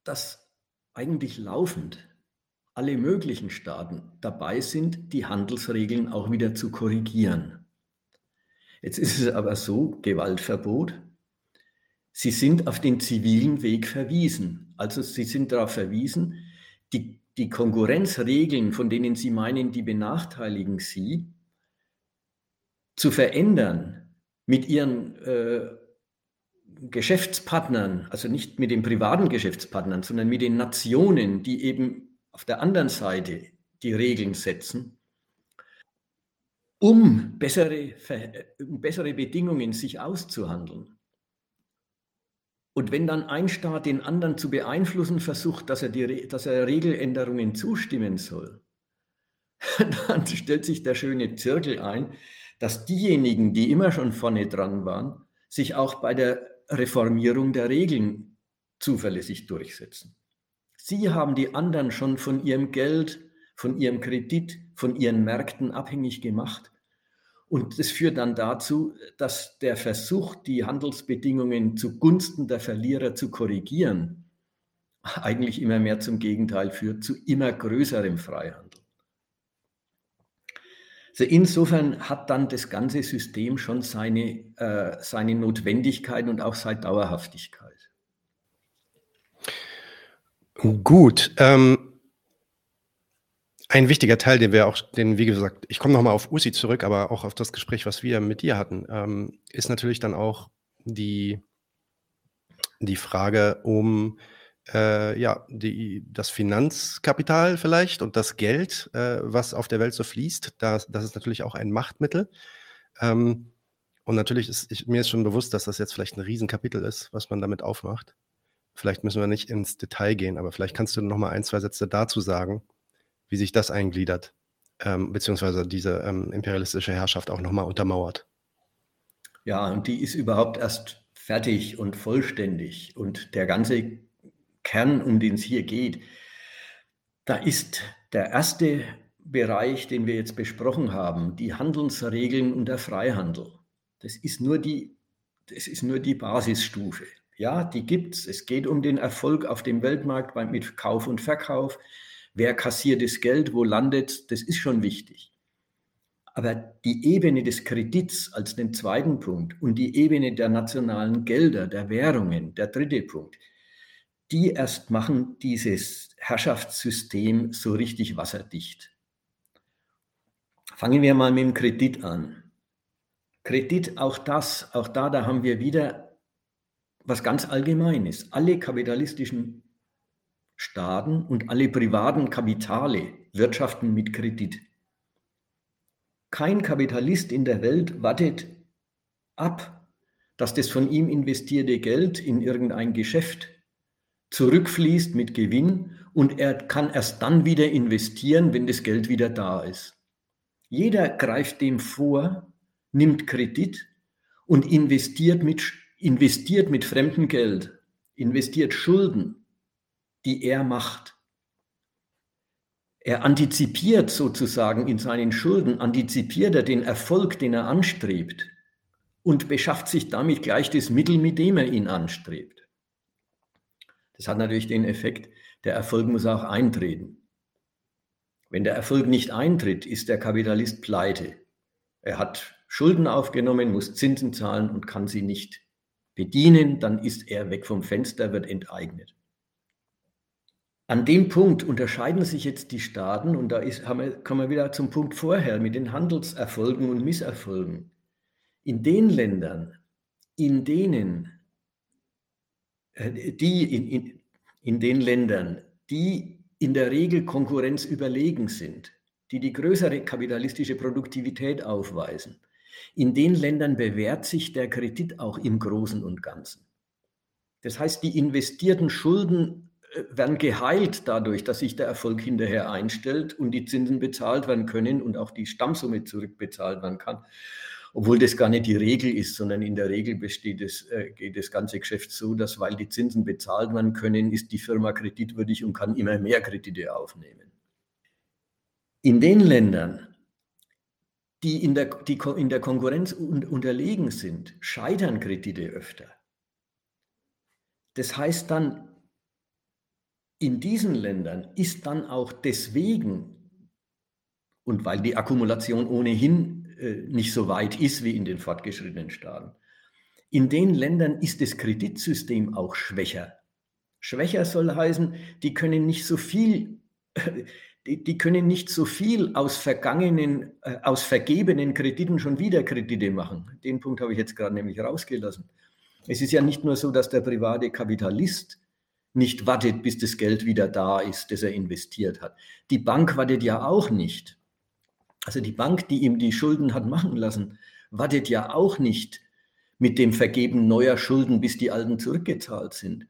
dass eigentlich laufend alle möglichen Staaten dabei sind, die Handelsregeln auch wieder zu korrigieren. Jetzt ist es aber so, Gewaltverbot, Sie sind auf den zivilen Weg verwiesen. Also Sie sind darauf verwiesen, die, die Konkurrenzregeln, von denen Sie meinen, die benachteiligen Sie, zu verändern mit Ihren äh, Geschäftspartnern, also nicht mit den privaten Geschäftspartnern, sondern mit den Nationen, die eben auf der anderen Seite die Regeln setzen, um bessere, um bessere Bedingungen sich auszuhandeln. Und wenn dann ein Staat den anderen zu beeinflussen versucht, dass er, die, dass er Regeländerungen zustimmen soll, dann stellt sich der schöne Zirkel ein, dass diejenigen, die immer schon vorne dran waren, sich auch bei der Reformierung der Regeln zuverlässig durchsetzen. Sie haben die anderen schon von ihrem Geld, von ihrem Kredit, von ihren Märkten abhängig gemacht und das führt dann dazu, dass der Versuch, die Handelsbedingungen zugunsten der Verlierer zu korrigieren, eigentlich immer mehr zum Gegenteil führt, zu immer größerem Freihandel. Also insofern hat dann das ganze System schon seine, äh, seine Notwendigkeit und auch seine Dauerhaftigkeit. Gut. Ähm, ein wichtiger Teil, den wir auch, den, wie gesagt, ich komme nochmal auf Usi zurück, aber auch auf das Gespräch, was wir mit dir hatten, ähm, ist natürlich dann auch die, die Frage um äh, ja, die, das Finanzkapital vielleicht und das Geld, äh, was auf der Welt so fließt. Das, das ist natürlich auch ein Machtmittel. Ähm, und natürlich ist ich, mir ist schon bewusst, dass das jetzt vielleicht ein Riesenkapitel ist, was man damit aufmacht. Vielleicht müssen wir nicht ins Detail gehen, aber vielleicht kannst du noch mal ein, zwei Sätze dazu sagen wie sich das eingliedert, ähm, beziehungsweise diese ähm, imperialistische Herrschaft auch nochmal untermauert. Ja, und die ist überhaupt erst fertig und vollständig. Und der ganze Kern, um den es hier geht, da ist der erste Bereich, den wir jetzt besprochen haben, die Handelsregeln und der Freihandel. Das ist nur die, das ist nur die Basisstufe. Ja, die gibt es. Es geht um den Erfolg auf dem Weltmarkt mit Kauf und Verkauf. Wer kassiert das Geld, wo landet, das ist schon wichtig. Aber die Ebene des Kredits als den zweiten Punkt und die Ebene der nationalen Gelder, der Währungen, der dritte Punkt, die erst machen dieses Herrschaftssystem so richtig wasserdicht. Fangen wir mal mit dem Kredit an. Kredit, auch das, auch da, da haben wir wieder was ganz Allgemeines. Alle kapitalistischen Staaten und alle privaten Kapitale wirtschaften mit Kredit. Kein Kapitalist in der Welt wartet ab, dass das von ihm investierte Geld in irgendein Geschäft zurückfließt mit Gewinn und er kann erst dann wieder investieren, wenn das Geld wieder da ist. Jeder greift dem vor, nimmt Kredit und investiert mit, investiert mit fremdem Geld, investiert Schulden, die er macht. Er antizipiert sozusagen in seinen Schulden, antizipiert er den Erfolg, den er anstrebt und beschafft sich damit gleich das Mittel, mit dem er ihn anstrebt. Das hat natürlich den Effekt, der Erfolg muss auch eintreten. Wenn der Erfolg nicht eintritt, ist der Kapitalist pleite. Er hat Schulden aufgenommen, muss Zinsen zahlen und kann sie nicht bedienen, dann ist er weg vom Fenster, wird enteignet. An dem Punkt unterscheiden sich jetzt die Staaten und da ist, haben wir, kommen wir wieder zum Punkt vorher mit den Handelserfolgen und Misserfolgen. In den Ländern, in denen äh, die in, in, in den Ländern, die in der Regel Konkurrenz überlegen sind, die die größere kapitalistische Produktivität aufweisen, in den Ländern bewährt sich der Kredit auch im Großen und Ganzen. Das heißt, die investierten Schulden werden geheilt dadurch, dass sich der Erfolg hinterher einstellt und die Zinsen bezahlt werden können und auch die Stammsumme zurückbezahlt werden kann. Obwohl das gar nicht die Regel ist, sondern in der Regel besteht es, äh, geht das ganze Geschäft so, dass weil die Zinsen bezahlt werden können, ist die Firma kreditwürdig und kann immer mehr Kredite aufnehmen. In den Ländern, die in der, die in der Konkurrenz unterlegen sind, scheitern Kredite öfter. Das heißt dann, in diesen Ländern ist dann auch deswegen, und weil die Akkumulation ohnehin äh, nicht so weit ist wie in den fortgeschrittenen Staaten, in den Ländern ist das Kreditsystem auch schwächer. Schwächer soll heißen, die können nicht so viel, die, die können nicht so viel aus vergangenen, äh, aus vergebenen Krediten schon wieder Kredite machen. Den Punkt habe ich jetzt gerade nämlich rausgelassen. Es ist ja nicht nur so, dass der private Kapitalist nicht wartet, bis das Geld wieder da ist, das er investiert hat. Die Bank wartet ja auch nicht. Also die Bank, die ihm die Schulden hat machen lassen, wartet ja auch nicht mit dem Vergeben neuer Schulden, bis die alten zurückgezahlt sind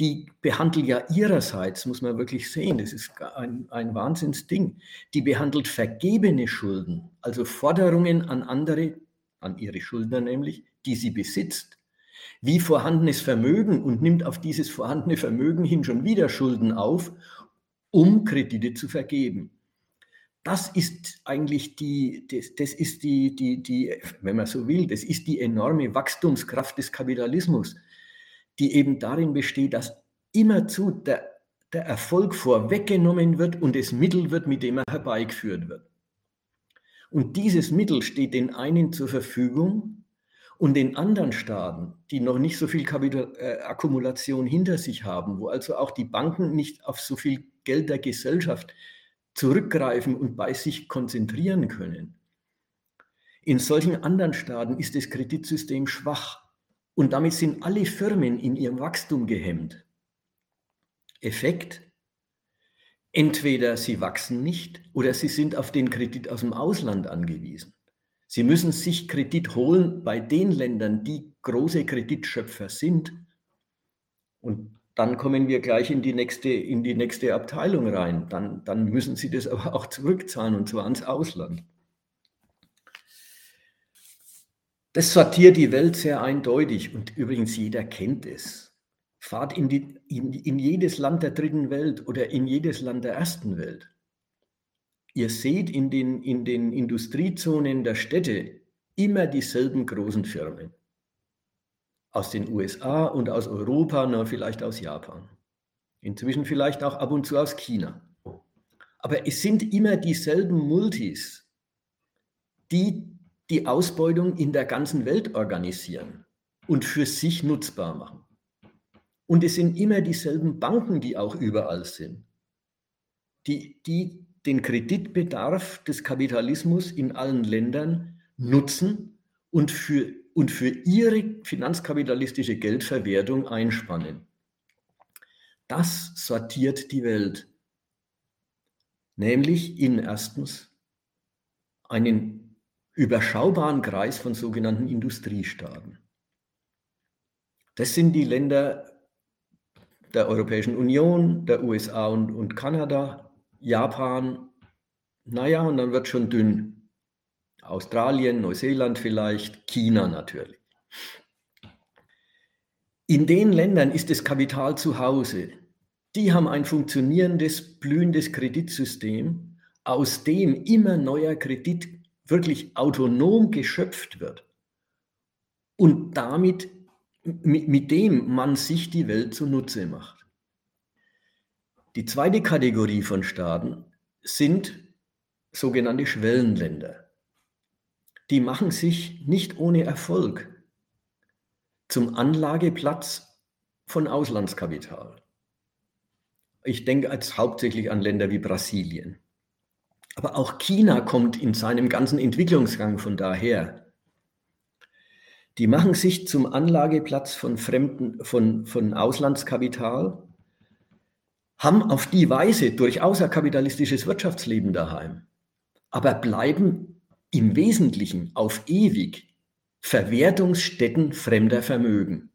die behandelt ja ihrerseits, muss man wirklich sehen, das ist ein, ein Wahnsinnsding, die behandelt vergebene Schulden, also Forderungen an andere, an ihre Schuldner nämlich, die sie besitzt, wie vorhandenes Vermögen und nimmt auf dieses vorhandene Vermögen hin schon wieder Schulden auf, um Kredite zu vergeben. Das ist eigentlich die, das, das ist die, die, die, wenn man so will, das ist die enorme Wachstumskraft des Kapitalismus die eben darin besteht, dass immerzu der, der Erfolg vorweggenommen wird und es Mittel wird, mit dem er herbeigeführt wird. Und dieses Mittel steht den einen zur Verfügung und den anderen Staaten, die noch nicht so viel Kapitalakkumulation äh, hinter sich haben, wo also auch die Banken nicht auf so viel Geld der Gesellschaft zurückgreifen und bei sich konzentrieren können. In solchen anderen Staaten ist das Kreditsystem schwach und damit sind alle Firmen in ihrem Wachstum gehemmt. Effekt? Entweder sie wachsen nicht oder sie sind auf den Kredit aus dem Ausland angewiesen. Sie müssen sich Kredit holen bei den Ländern, die große Kreditschöpfer sind. Und dann kommen wir gleich in die nächste, in die nächste Abteilung rein. Dann, dann müssen sie das aber auch zurückzahlen und zwar ans Ausland. Das sortiert die Welt sehr eindeutig und übrigens jeder kennt es. Fahrt in, die, in, in jedes Land der dritten Welt oder in jedes Land der ersten Welt. Ihr seht in den, in den Industriezonen der Städte immer dieselben großen Firmen. Aus den USA und aus Europa, nur vielleicht aus Japan. Inzwischen vielleicht auch ab und zu aus China. Aber es sind immer dieselben Multis, die die Ausbeutung in der ganzen Welt organisieren und für sich nutzbar machen. Und es sind immer dieselben Banken, die auch überall sind, die, die den Kreditbedarf des Kapitalismus in allen Ländern nutzen und für, und für ihre finanzkapitalistische Geldverwertung einspannen. Das sortiert die Welt, nämlich in erstens einen überschaubaren Kreis von sogenannten Industriestaaten. Das sind die Länder der Europäischen Union, der USA und, und Kanada, Japan, naja, und dann wird schon dünn. Australien, Neuseeland vielleicht, China natürlich. In den Ländern ist das Kapital zu Hause. Die haben ein funktionierendes, blühendes Kreditsystem, aus dem immer neuer Kredit wirklich autonom geschöpft wird und damit mit, mit dem man sich die Welt zunutze macht. Die zweite Kategorie von Staaten sind sogenannte Schwellenländer. Die machen sich nicht ohne Erfolg zum Anlageplatz von Auslandskapital. Ich denke jetzt hauptsächlich an Länder wie Brasilien. Aber auch China kommt in seinem ganzen Entwicklungsgang von daher. Die machen sich zum Anlageplatz von fremden, von, von Auslandskapital, haben auf die Weise durchaus ein kapitalistisches Wirtschaftsleben daheim, aber bleiben im Wesentlichen auf ewig Verwertungsstätten fremder Vermögen.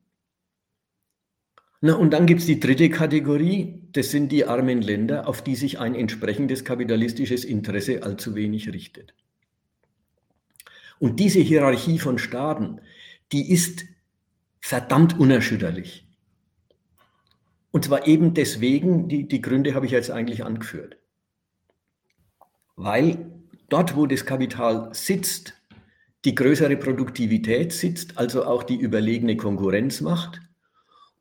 Na, und dann gibt es die dritte Kategorie, das sind die armen Länder, auf die sich ein entsprechendes kapitalistisches Interesse allzu wenig richtet. Und diese Hierarchie von Staaten, die ist verdammt unerschütterlich. Und zwar eben deswegen, die, die Gründe habe ich jetzt eigentlich angeführt. Weil dort, wo das Kapital sitzt, die größere Produktivität sitzt, also auch die überlegene Konkurrenzmacht,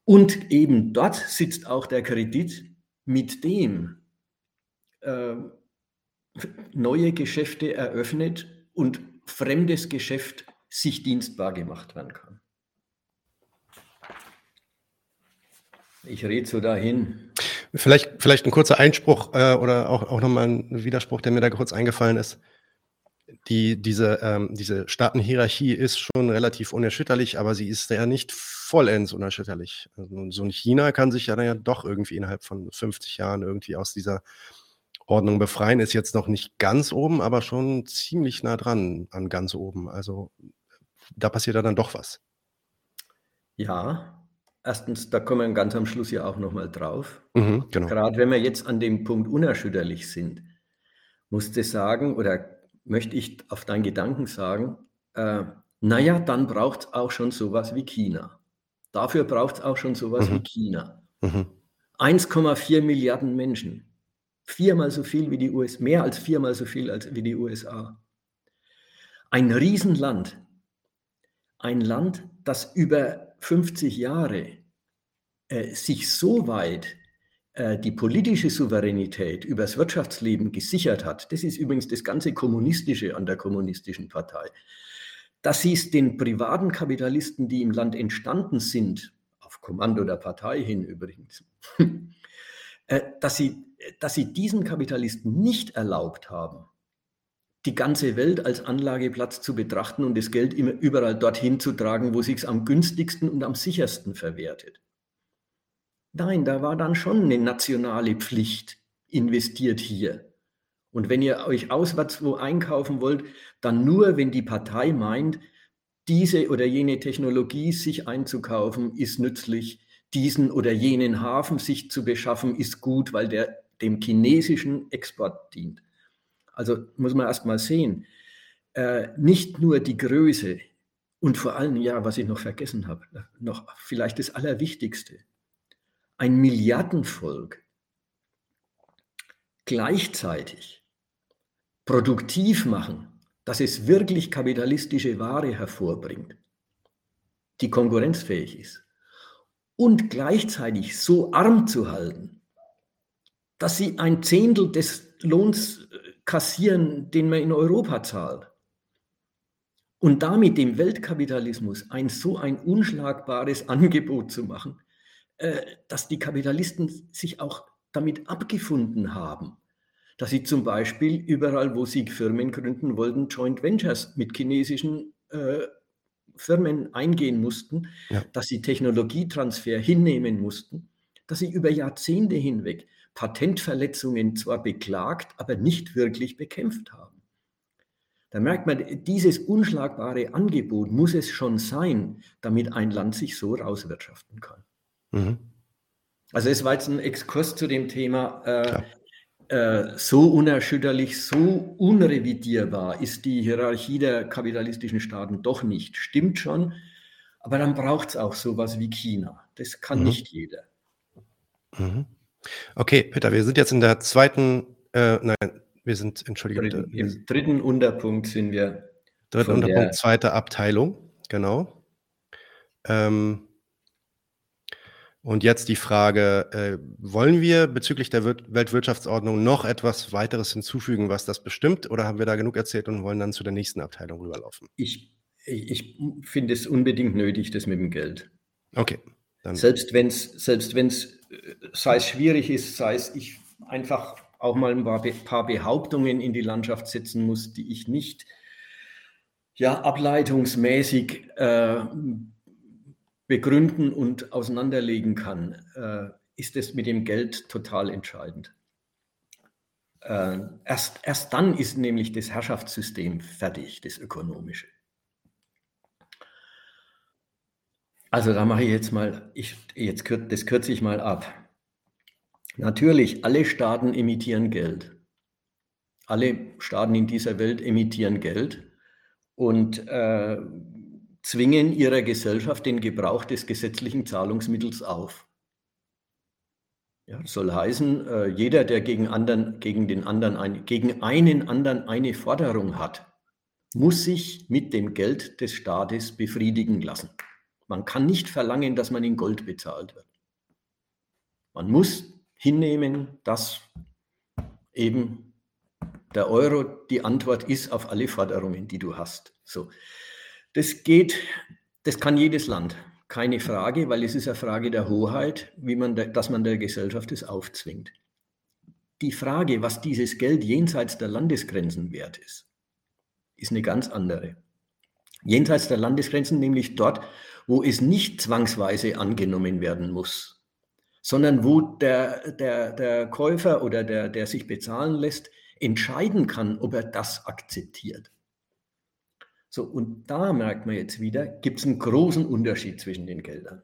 und eben dort sitzt auch der Kredit, mit dem äh, neue Geschäfte eröffnet und fremdes Geschäft sich dienstbar gemacht werden kann. Ich rede so dahin. Vielleicht, vielleicht ein kurzer Einspruch äh, oder auch, auch nochmal ein Widerspruch, der mir da kurz eingefallen ist die, diese, ähm, diese Staatenhierarchie ist schon relativ unerschütterlich, aber sie ist ja nicht vollends unerschütterlich. Also so ein China kann sich ja dann ja doch irgendwie innerhalb von 50 Jahren irgendwie aus dieser Ordnung befreien. Ist jetzt noch nicht ganz oben, aber schon ziemlich nah dran an ganz oben. Also da passiert ja dann doch was. Ja, erstens, da kommen wir ganz am Schluss ja auch nochmal drauf. Mhm, genau. Gerade wenn wir jetzt an dem Punkt unerschütterlich sind, musste sagen, oder möchte ich auf deinen Gedanken sagen, äh, naja, dann braucht es auch schon sowas wie China. Dafür braucht es auch schon sowas mhm. wie China. Mhm. 1,4 Milliarden Menschen. Viermal so viel wie die USA, mehr als viermal so viel als wie die USA. Ein Riesenland. Ein Land, das über 50 Jahre äh, sich so weit äh, die politische Souveränität über das Wirtschaftsleben gesichert hat, das ist übrigens das ganze Kommunistische an der kommunistischen Partei, dass sie es den privaten Kapitalisten, die im Land entstanden sind, auf Kommando der Partei hin übrigens, äh, dass sie, dass sie diesen Kapitalisten nicht erlaubt haben, die ganze Welt als Anlageplatz zu betrachten und das Geld immer überall dorthin zu tragen, wo sich es am günstigsten und am sichersten verwertet. Nein, da war dann schon eine nationale Pflicht, investiert hier. Und wenn ihr euch auswärts wo einkaufen wollt, dann nur, wenn die Partei meint, diese oder jene Technologie sich einzukaufen, ist nützlich, diesen oder jenen Hafen sich zu beschaffen, ist gut, weil der dem chinesischen Export dient. Also muss man erst mal sehen, äh, nicht nur die Größe und vor allem, ja, was ich noch vergessen habe, noch vielleicht das Allerwichtigste, ein Milliardenvolk gleichzeitig produktiv machen, dass es wirklich kapitalistische Ware hervorbringt, die konkurrenzfähig ist, und gleichzeitig so arm zu halten, dass sie ein Zehntel des Lohns äh, kassieren, den man in Europa zahlt. Und damit dem Weltkapitalismus ein so ein unschlagbares Angebot zu machen, äh, dass die Kapitalisten sich auch damit abgefunden haben, dass sie zum Beispiel überall, wo sie Firmen gründen wollten, Joint Ventures mit chinesischen äh, Firmen eingehen mussten, ja. dass sie Technologietransfer hinnehmen mussten, dass sie über Jahrzehnte hinweg Patentverletzungen zwar beklagt, aber nicht wirklich bekämpft haben. Da merkt man, dieses unschlagbare Angebot muss es schon sein, damit ein Land sich so rauswirtschaften kann. Mhm. Also es war jetzt ein Exkurs zu dem Thema, äh, äh, so unerschütterlich, so unrevidierbar ist die Hierarchie der kapitalistischen Staaten doch nicht. Stimmt schon, aber dann braucht es auch sowas wie China. Das kann mhm. nicht jeder. Mhm. Okay, Peter, wir sind jetzt in der zweiten, äh, nein, wir sind, entschuldige Dritten, Im dritten Unterpunkt sind wir. Dritten Unterpunkt, zweite Abteilung, genau. Ähm, Und jetzt die Frage, äh, wollen wir bezüglich der Wir Weltwirtschaftsordnung noch etwas weiteres hinzufügen, was das bestimmt, oder haben wir da genug erzählt und wollen dann zu der nächsten Abteilung rüberlaufen? Ich, ich finde es unbedingt nötig, das mit dem Geld. Okay. Dann. Selbst wenn es, selbst wenn es, sei es schwierig ist, sei es ich einfach auch mal ein paar, paar Behauptungen in die Landschaft setzen muss, die ich nicht ja, ableitungsmäßig äh, begründen und auseinanderlegen kann, äh, ist es mit dem Geld total entscheidend. Äh, erst, erst dann ist nämlich das Herrschaftssystem fertig, das ökonomische. Also da mache ich jetzt mal, ich, jetzt, das kürze ich mal ab. Natürlich, alle Staaten emittieren Geld. Alle Staaten in dieser Welt emittieren Geld und äh, zwingen ihrer Gesellschaft den Gebrauch des gesetzlichen Zahlungsmittels auf. Ja, soll heißen, äh, jeder, der gegen, anderen, gegen, den anderen ein, gegen einen anderen eine Forderung hat, muss sich mit dem Geld des Staates befriedigen lassen. Man kann nicht verlangen, dass man in Gold bezahlt wird. Man muss hinnehmen, dass eben der Euro die Antwort ist auf alle Forderungen, die du hast. So. Das geht, das kann jedes Land, keine Frage, weil es ist eine Frage der Hoheit, wie man, dass man der Gesellschaft es aufzwingt. Die Frage, was dieses Geld jenseits der Landesgrenzen wert ist, ist eine ganz andere. Jenseits der Landesgrenzen, nämlich dort, wo es nicht zwangsweise angenommen werden muss, sondern wo der, der, der Käufer oder der, der sich bezahlen lässt, entscheiden kann, ob er das akzeptiert. So, und da merkt man jetzt wieder, gibt es einen großen Unterschied zwischen den Geldern.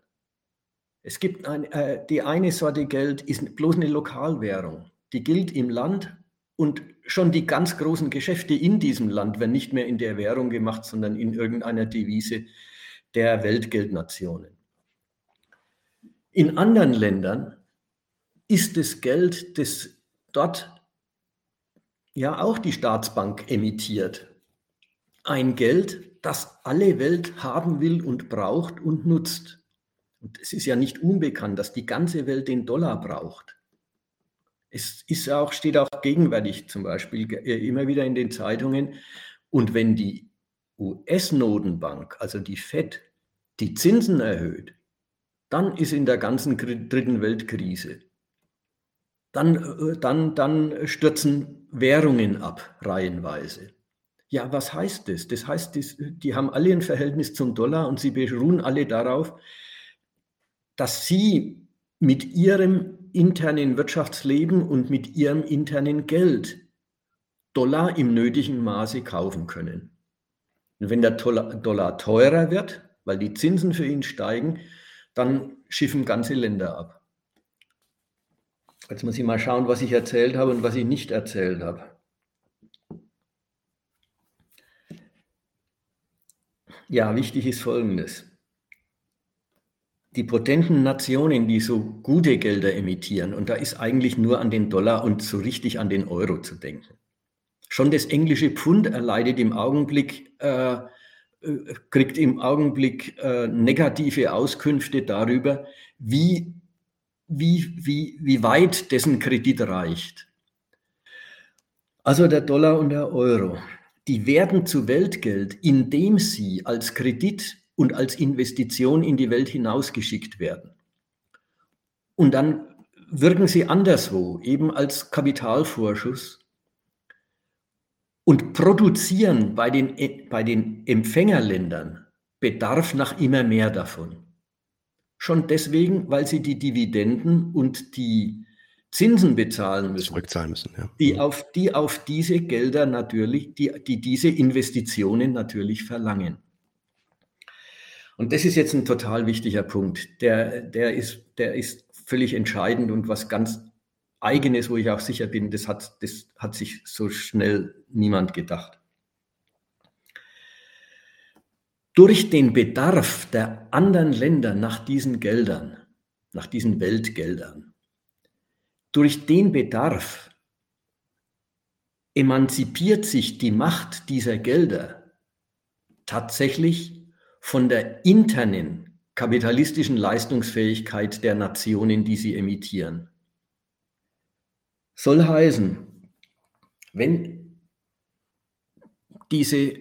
Es gibt ein, äh, die eine Sorte Geld ist bloß eine Lokalwährung. Die gilt im Land und schon die ganz großen Geschäfte in diesem Land werden nicht mehr in der Währung gemacht, sondern in irgendeiner Devise der Weltgeldnationen. In anderen Ländern ist das Geld, das dort ja auch die Staatsbank emittiert, ein Geld, das alle Welt haben will und braucht und nutzt. Und es ist ja nicht unbekannt, dass die ganze Welt den Dollar braucht. Es ist auch, steht auch gegenwärtig zum Beispiel äh, immer wieder in den Zeitungen. Und wenn die US-Notenbank, also die Fed, die Zinsen erhöht, dann ist in der ganzen dritten Weltkrise. Dann, äh, dann, dann stürzen Währungen ab, reihenweise. Ja, was heißt das? Das heißt, die haben alle ein Verhältnis zum Dollar und sie beruhen alle darauf, dass sie mit ihrem internen Wirtschaftsleben und mit ihrem internen Geld Dollar im nötigen Maße kaufen können. Und wenn der Dollar teurer wird, weil die Zinsen für ihn steigen, dann schiffen ganze Länder ab. Jetzt muss ich mal schauen, was ich erzählt habe und was ich nicht erzählt habe. Ja, wichtig ist Folgendes. Die potenten Nationen, die so gute Gelder emittieren, und da ist eigentlich nur an den Dollar und so richtig an den Euro zu denken. Schon das englische Pfund erleidet im Augenblick, äh, äh kriegt im Augenblick äh, negative Auskünfte darüber, wie, wie, wie, wie weit dessen Kredit reicht. Also der Dollar und der Euro die werden zu Weltgeld, indem sie als Kredit und als Investition in die Welt hinausgeschickt werden. Und dann wirken sie anderswo, eben als Kapitalvorschuss und produzieren bei den, bei den Empfängerländern Bedarf nach immer mehr davon. Schon deswegen, weil sie die Dividenden und die Zinsen bezahlen müssen. Zurückzahlen müssen, ja. Die auf, die auf diese Gelder natürlich, die, die diese Investitionen natürlich verlangen. Und das ist jetzt ein total wichtiger Punkt. Der, der, ist, der ist völlig entscheidend und was ganz Eigenes, wo ich auch sicher bin, das hat, das hat sich so schnell niemand gedacht. Durch den Bedarf der anderen Länder nach diesen Geldern, nach diesen Weltgeldern, durch den Bedarf emanzipiert sich die Macht dieser Gelder tatsächlich von der internen kapitalistischen Leistungsfähigkeit der Nationen, die sie emittieren. Soll heißen, wenn diese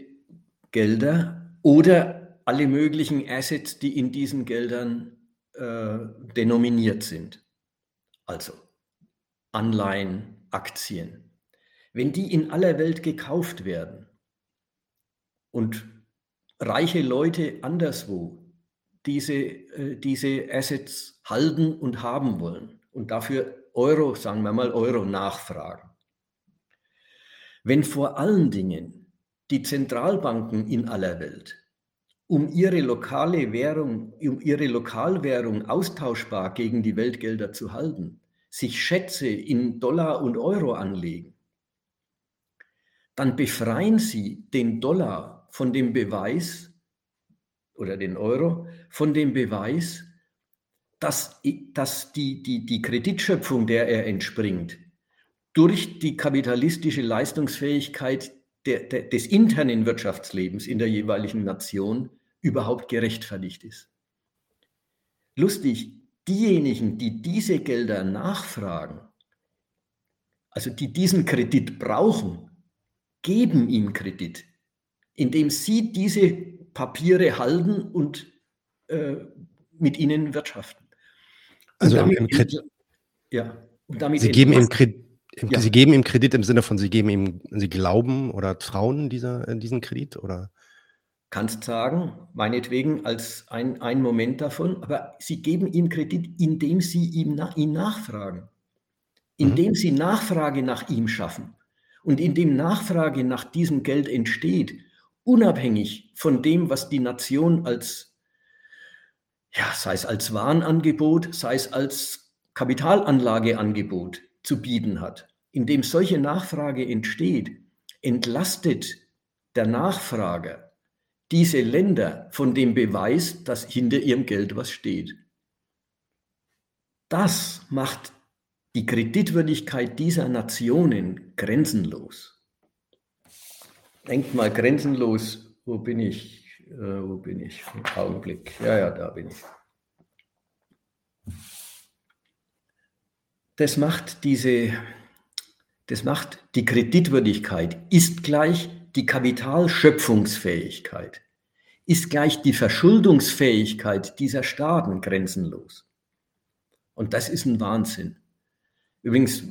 Gelder oder alle möglichen Assets, die in diesen Geldern äh, denominiert sind, also Anleihen, Aktien, wenn die in aller Welt gekauft werden und reiche Leute anderswo diese, äh, diese Assets halten und haben wollen und dafür Euro, sagen wir mal Euro nachfragen. Wenn vor allen Dingen die Zentralbanken in aller Welt um ihre lokale Währung, um ihre Lokalwährung austauschbar gegen die Weltgelder zu halten, sich Schätze in Dollar und Euro anlegen, dann befreien sie den Dollar von dem Beweis oder den Euro von dem Beweis, dass, dass die, die, die Kreditschöpfung, der er entspringt, durch die kapitalistische Leistungsfähigkeit der, der, des internen Wirtschaftslebens in der jeweiligen Nation überhaupt gerechtfertigt ist. Lustig, diejenigen, die diese Gelder nachfragen, also die diesen Kredit brauchen, geben ihm Kredit, indem sie diese Papiere halten und äh, mit ihnen wirtschaften. Also damit, im Kredit. Ja, sie geben ihm Kredit. Ja. Sie geben ihm Kredit im Sinne von, Sie geben ihm, Sie glauben oder trauen dieser, äh, diesen Kredit oder? Kannst sagen, meinetwegen als ein, ein Moment davon, aber Sie geben ihm Kredit, indem Sie ihm na, ihn nachfragen, indem mhm. Sie Nachfrage nach ihm schaffen und indem Nachfrage nach diesem Geld entsteht, unabhängig von dem, was die Nation als, ja, sei es als Warenangebot, sei es als Kapitalanlageangebot zu bieten hat. Indem solche Nachfrage entsteht, entlastet der Nachfrager diese Länder von dem Beweis, dass hinter ihrem Geld was steht. Das macht die Kreditwürdigkeit dieser Nationen grenzenlos. Denkt mal grenzenlos, wo bin ich? Äh, wo bin ich? Augenblick. Ja, ja, da bin ich. Das macht diese, das macht die Kreditwürdigkeit ist gleich die Kapitalschöpfungsfähigkeit ist gleich die Verschuldungsfähigkeit dieser Staaten grenzenlos. Und das ist ein Wahnsinn. Übrigens,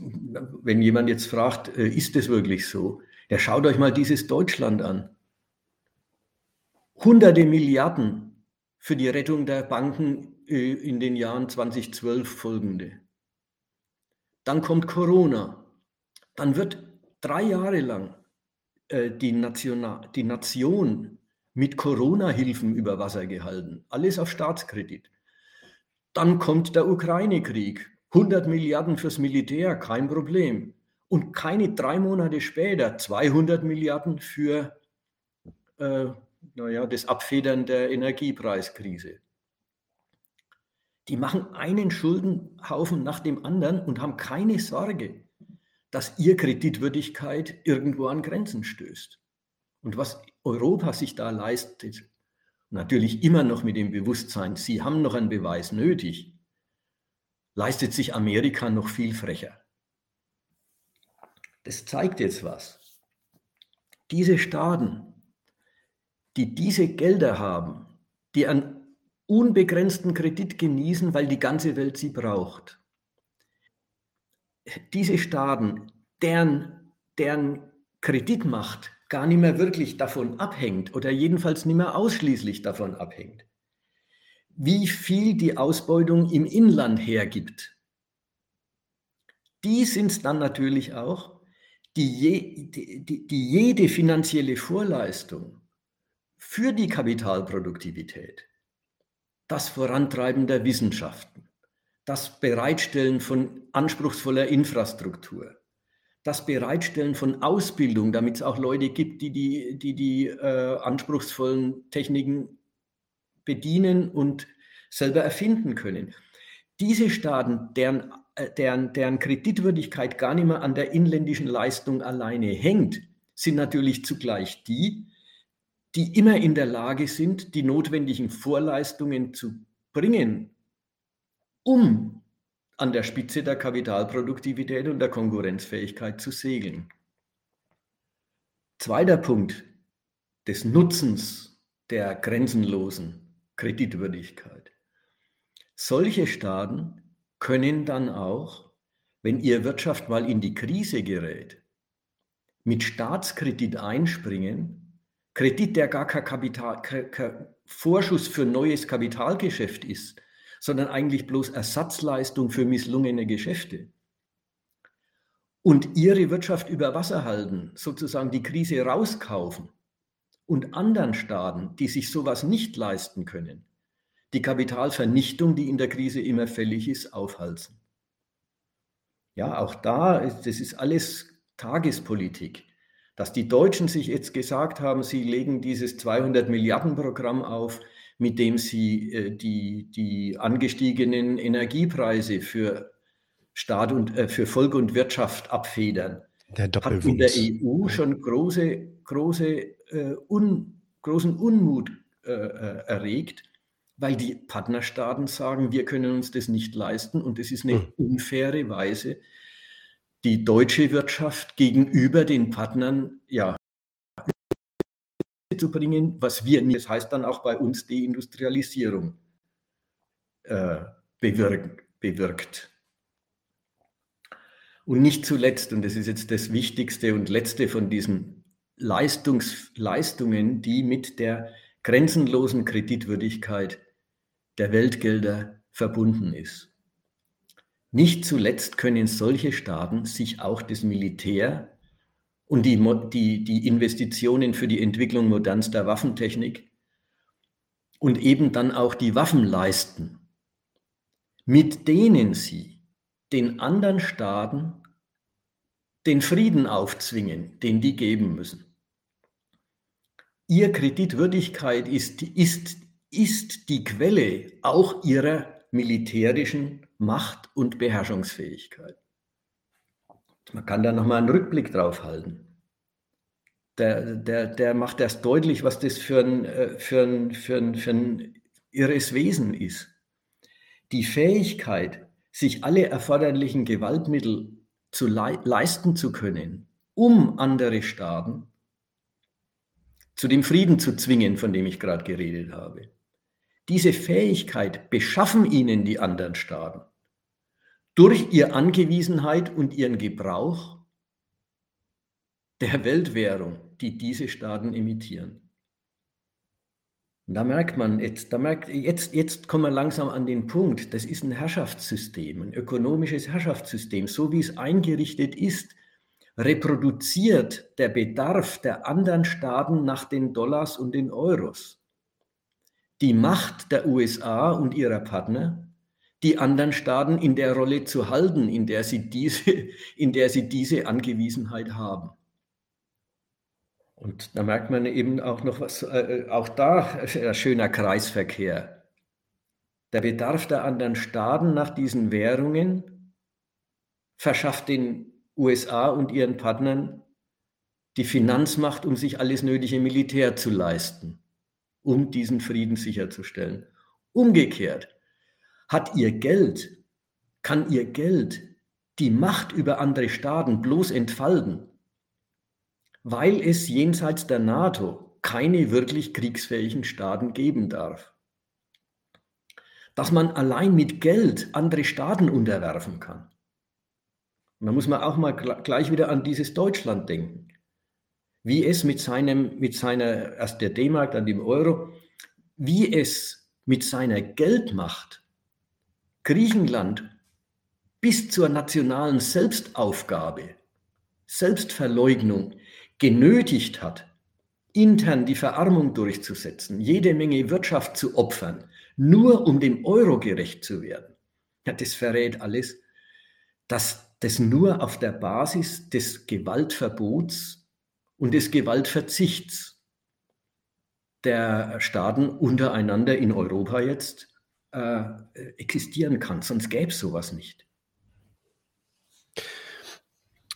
wenn jemand jetzt fragt, äh, ist es wirklich so? Ja, schaut euch mal dieses Deutschland an. Hunderte Milliarden für die Rettung der Banken äh, in den Jahren 2012 folgende. Dann kommt Corona. Dann wird drei Jahre lang äh, die, Nation, die Nation mit Corona-Hilfen über Wasser gehalten. Alles auf Staatskredit. Dann kommt der Ukraine-Krieg. 100 Milliarden fürs Militär, kein Problem. Und keine drei Monate später 200 Milliarden für äh, naja, das Abfedern der Energiepreiskrise. Die machen einen Schuldenhaufen nach dem anderen und haben keine Sorge, dass ihr Kreditwürdigkeit irgendwo an Grenzen stößt. Und was Europa sich da leistet, natürlich immer noch mit dem Bewusstsein, sie haben noch einen Beweis nötig, leistet sich Amerika noch viel frecher. Das zeigt jetzt was. Diese Staaten, die diese Gelder haben, die einen unbegrenzten Kredit genießen, weil die ganze Welt sie braucht, diese Staaten, deren, deren Kreditmacht gar nicht mehr wirklich davon abhängt oder jedenfalls nicht mehr ausschließlich davon abhängt, wie viel die Ausbeutung im Inland hergibt. Die sind es dann natürlich auch, die, je, die, die, die jede finanzielle Vorleistung für die Kapitalproduktivität, das Vorantreiben der Wissenschaften, das Bereitstellen von anspruchsvoller Infrastruktur, das Bereitstellen von Ausbildung, damit es auch Leute gibt, die die, die, die äh, anspruchsvollen Techniken bedienen und selber erfinden können. Diese Staaten, deren, äh, deren, deren Kreditwürdigkeit gar nicht mehr an der inländischen Leistung alleine hängt, sind natürlich zugleich die, die immer in der Lage sind, die notwendigen Vorleistungen zu bringen, um an der Spitze der Kapitalproduktivität und der Konkurrenzfähigkeit zu segeln. Zweiter Punkt des Nutzens der grenzenlosen Kreditwürdigkeit. Solche Staaten können dann auch, wenn ihre Wirtschaft mal in die Krise gerät, mit Staatskredit einspringen, Kredit, der gar kein, Kapital, Vorschuss für neues Kapitalgeschäft ist, sondern eigentlich bloß Ersatzleistung für misslungene Geschäfte. Und ihre Wirtschaft über Wasser halten, sozusagen die Krise rauskaufen und anderen Staaten, die sich sowas nicht leisten können, die Kapitalvernichtung, die in der Krise immer fällig ist, aufhalten. Ja, auch da, das ist alles Tagespolitik. Dass die Deutschen sich jetzt gesagt haben, sie legen dieses 200 Milliarden Programm auf, mit dem sie äh, die, die angestiegenen Energiepreise für Staat und äh, für Volk und Wirtschaft abfedern. Der hat in der EU schon große, große, äh, un, großen Unmut äh, äh, erregt, weil die Partnerstaaten sagen, wir können uns das nicht leisten und es ist eine hm. unfaire Weise, die deutsche Wirtschaft gegenüber den Partnern ja, zu bringen, was wir nicht, das heißt dann auch bei uns Deindustrialisierung äh, bewirkt, bewirkt. Und nicht zuletzt, und das ist jetzt das Wichtigste und Letzte von diesen Leistungs, Leistungen, die mit der grenzenlosen Kreditwürdigkeit der Weltgelder verbunden ist. Nicht zuletzt können solche Staaten sich auch das Militär und die, die, die Investitionen für die Entwicklung modernster Waffentechnik und eben dann auch die Waffen leisten, mit denen sie den anderen Staaten den Frieden aufzwingen, den die geben müssen. Ihr Kreditwürdigkeit ist, ist, ist die Quelle auch ihrer militärischen Macht und Beherrschungsfähigkeit. Man kann da nochmal einen Rückblick drauf halten. Der, der, der macht erst deutlich, was das für ein, äh, für, ein, für, ein, für ein irres Wesen ist. Die Fähigkeit, sich alle erforderlichen Gewaltmittel zu le leisten zu können, um andere Staaten zu dem Frieden zu zwingen, von dem ich gerade geredet habe. Diese Fähigkeit beschaffen ihnen die anderen Staaten durch ihre Angewiesenheit und ihren Gebrauch der Weltwährung, die diese Staaten imitieren. Und da merkt man, jetzt, da merkt, jetzt, jetzt kommen wir langsam an den Punkt, das ist ein Herrschaftssystem, ein ökonomisches Herrschaftssystem, so wie es eingerichtet ist, reproduziert der Bedarf der anderen Staaten nach den Dollars und den Euros. Die Macht der USA und ihrer Partner die anderen Staaten in der Rolle zu halten, in der sie diese, in der sie diese Angewiesenheit haben. Und da merkt man eben auch noch was, äh, auch da ein schöner Kreisverkehr. Der Bedarf der anderen Staaten nach diesen Währungen verschafft den USA und ihren Partnern die Finanzmacht, um sich alles nötige Militär zu leisten, um diesen Frieden sicherzustellen. Umgekehrt hat ihr Geld, kann ihr Geld die Macht über andere Staaten bloß entfalten, weil es jenseits der NATO keine wirklich kriegsfähigen Staaten geben darf. Dass man allein mit Geld andere Staaten unterwerfen kann. Und da muss man auch mal gleich wieder an dieses Deutschland denken. Wie es mit seinem, mit seiner, erst der D-Mark, dann dem Euro, wie es mit seiner Geldmacht Griechenland bis zur nationalen Selbstaufgabe, Selbstverleugnung genötigt hat, intern die Verarmung durchzusetzen, jede Menge Wirtschaft zu opfern, nur um dem Euro gerecht zu werden. Ja, das verrät alles, dass das nur auf der Basis des Gewaltverbots und des Gewaltverzichts der Staaten untereinander in Europa jetzt äh, existieren kann. Sonst gäbe es sowas nicht.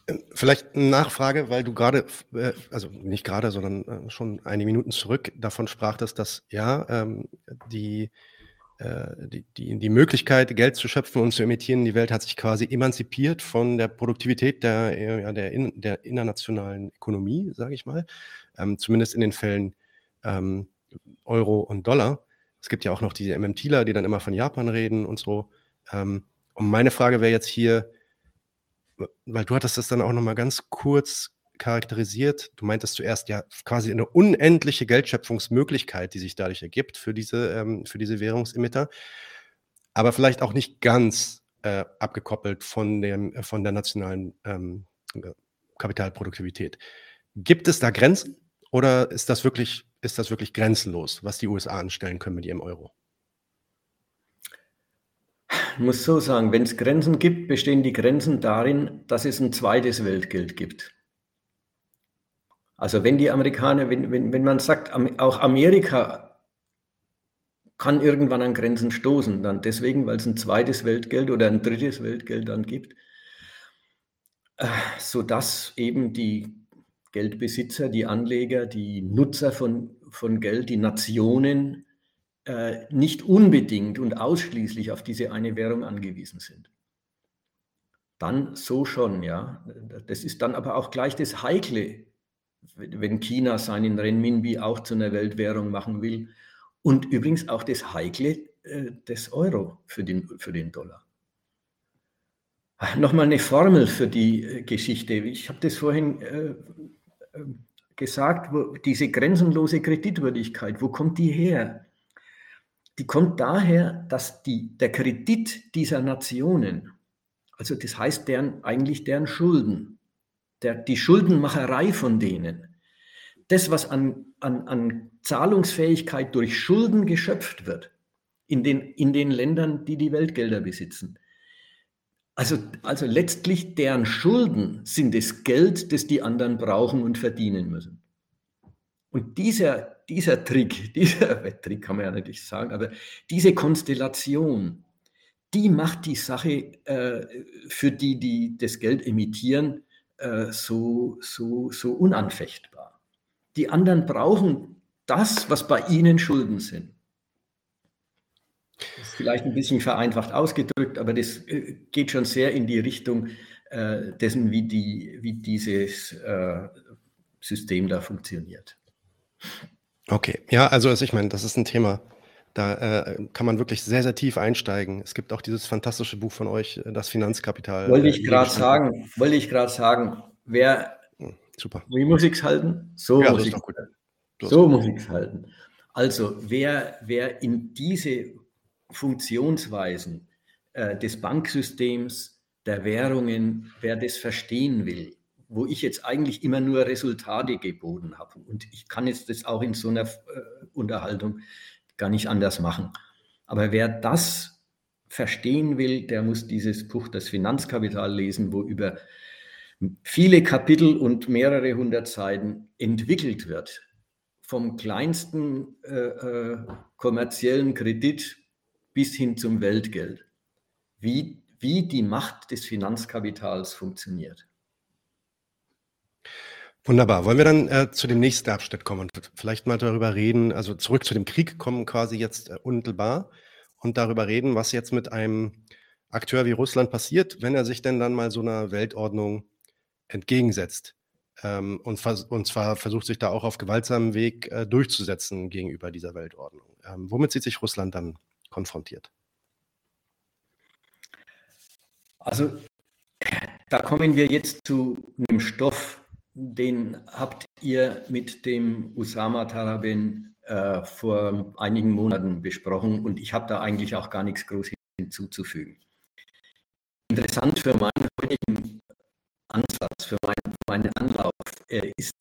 Ähm, vielleicht eine Nachfrage, weil du gerade, äh, also nicht gerade, sondern äh, schon einige Minuten zurück davon sprachtest, dass ja, ähm, die äh, die, die, die Möglichkeit, Geld zu schöpfen und zu emittieren die Welt hat sich quasi emanzipiert von der Produktivität der, der, der internationalen Ökonomie, sage ich mal. Ähm, zumindest in den Fällen Euro und Dollar. Es gibt ja auch noch diese MMTler, die dann immer von Japan reden und so. Ähm, und meine Frage wäre jetzt hier, weil du hattest das dann auch nochmal ganz kurz charakterisiert. Du meintest zuerst ja quasi eine unendliche Geldschöpfungsmöglichkeit, die sich dadurch ergibt für diese, ähm, für diese Währungsemitter, aber vielleicht auch nicht ganz äh, abgekoppelt von, dem, äh, von der nationalen ähm, äh, Kapitalproduktivität. Gibt es da Grenzen oder ist das wirklich, ist das wirklich grenzenlos, was die USA anstellen können mit ihrem Euro? Ich muss so sagen, wenn es Grenzen gibt, bestehen die Grenzen darin, dass es ein zweites Weltgeld gibt. Also wenn die Amerikaner, wenn, wenn, wenn man sagt, auch Amerika kann irgendwann an Grenzen stoßen, dann deswegen, weil es ein zweites Weltgeld oder ein drittes Weltgeld dann gibt, äh, sodass eben die Geldbesitzer, die Anleger, die Nutzer von, von Geld, die Nationen äh, nicht unbedingt und ausschließlich auf diese eine Währung angewiesen sind. Dann so schon, ja. Das ist dann aber auch gleich das Heikle wenn China seinen Renminbi auch zu einer Weltwährung machen will. Und übrigens auch das Heikle äh, des Euro für den, für den Dollar. Nochmal eine Formel für die äh, Geschichte. Ich habe das vorhin äh, gesagt, wo, diese grenzenlose Kreditwürdigkeit, wo kommt die her? Die kommt daher, dass die, der Kredit dieser Nationen, also das heißt deren, eigentlich deren Schulden, der, die Schuldenmacherei von denen, das, was an, an, an Zahlungsfähigkeit durch Schulden geschöpft wird in den, in den Ländern, die die Weltgelder besitzen. Also, also letztlich deren Schulden sind das Geld, das die anderen brauchen und verdienen müssen. Und dieser, dieser Trick, dieser Trick kann man ja natürlich sagen, aber diese Konstellation, die macht die Sache äh, für die, die das Geld emittieren, äh, so, so, so unanfechtbar. Die anderen brauchen das, was bei ihnen Schulden sind. Vielleicht ein bisschen vereinfacht ausgedrückt, aber das äh, geht schon sehr in die Richtung äh, dessen, wie, die, wie dieses äh, System da funktioniert. Okay, ja, also, also ich meine, das ist ein Thema, da äh, kann man wirklich sehr, sehr tief einsteigen. Es gibt auch dieses fantastische Buch von euch, äh, das Finanzkapital. Wollte ich äh, gerade sagen, wollte ich gerade sagen, wer, hm, Super. wie muss ich es halten? So ja, muss ich es so muss ich es halten. Also wer, wer in diese Funktionsweisen äh, des Banksystems, der Währungen, wer das verstehen will, wo ich jetzt eigentlich immer nur Resultate geboten habe. Und ich kann jetzt das auch in so einer äh, Unterhaltung gar nicht anders machen. Aber wer das verstehen will, der muss dieses Buch Das Finanzkapital lesen, wo über viele Kapitel und mehrere hundert Seiten entwickelt wird. Vom kleinsten äh, äh, kommerziellen Kredit bis hin zum Weltgeld. Wie, wie die Macht des Finanzkapitals funktioniert. Wunderbar. Wollen wir dann äh, zu dem nächsten Abschnitt kommen und vielleicht mal darüber reden, also zurück zu dem Krieg kommen quasi jetzt äh, unmittelbar und darüber reden, was jetzt mit einem Akteur wie Russland passiert, wenn er sich denn dann mal so einer Weltordnung entgegensetzt. Ähm, und, und zwar versucht sich da auch auf gewaltsamen Weg äh, durchzusetzen gegenüber dieser Weltordnung. Ähm, womit sieht sich Russland dann konfrontiert? Also da kommen wir jetzt zu einem Stoff, den habt ihr mit dem Usama Taraben äh, vor einigen Monaten besprochen und ich habe da eigentlich auch gar nichts groß hinzuzufügen. Interessant für meinen heutigen Ansatz, für mein, meinen Anlauf äh, ist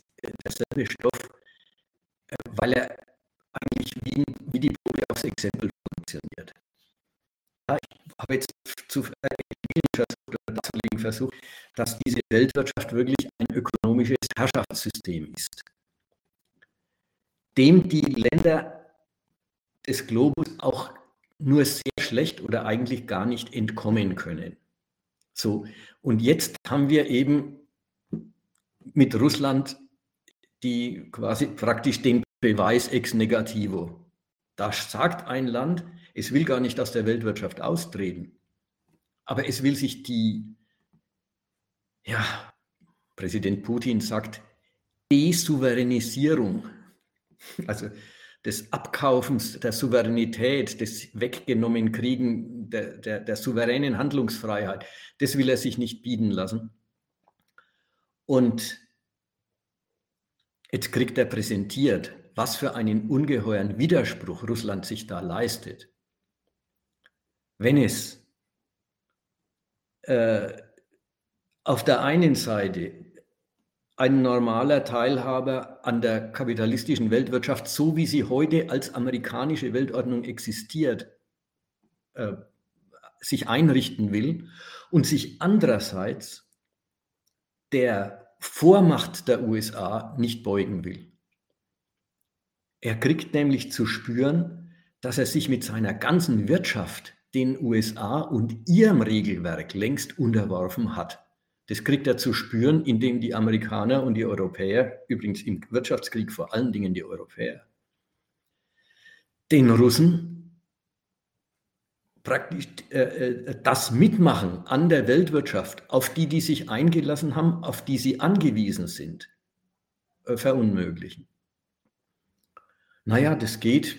derselbe Stoff, äh, weil er eigentlich wie, wie die Probe aufs Exempel funktioniert. Ich habe jetzt zu darzulegen versucht, dass diese Weltwirtschaft wirklich ein ökonomisches Herrschaftssystem ist, dem die Länder des Globus auch nur sehr schlecht oder eigentlich gar nicht entkommen können. So, und jetzt haben wir eben mit Russland die quasi praktisch den Beweis ex negativo. Da sagt ein Land, Es will gar nicht aus der Weltwirtschaft austreten. Aber es will sich die, ja, Präsident Putin sagt, Desouveränisierung, also des Abkaufens der Souveränität, des weggenommen Kriegen der, der, der souveränen Handlungsfreiheit, das will er sich nicht bieten lassen. Und jetzt kriegt er präsentiert, was für einen ungeheuren Widerspruch Russland sich da leistet. Wenn es äh, auf der einen Seite ein normaler Teilhaber an der kapitalistischen Weltwirtschaft, so wie sie heute als amerikanische Weltordnung existiert, äh, sich einrichten will und sich andererseits der Vormacht der USA nicht beugen will. Er kriegt nämlich zu spüren, dass er sich mit seiner ganzen Wirtschaft den USA und ihrem Regelwerk längst unterworfen hat. Das kriegt er zu spüren, indem die Amerikaner und die Europäer, übrigens im Wirtschaftskrieg vor allen Dingen die Europäer, den Russen praktisch äh, äh, das Mitmachen an der Weltwirtschaft, auf die die sich eingelassen haben, auf die sie angewiesen sind, äh, verunmöglichen. Naja, das geht,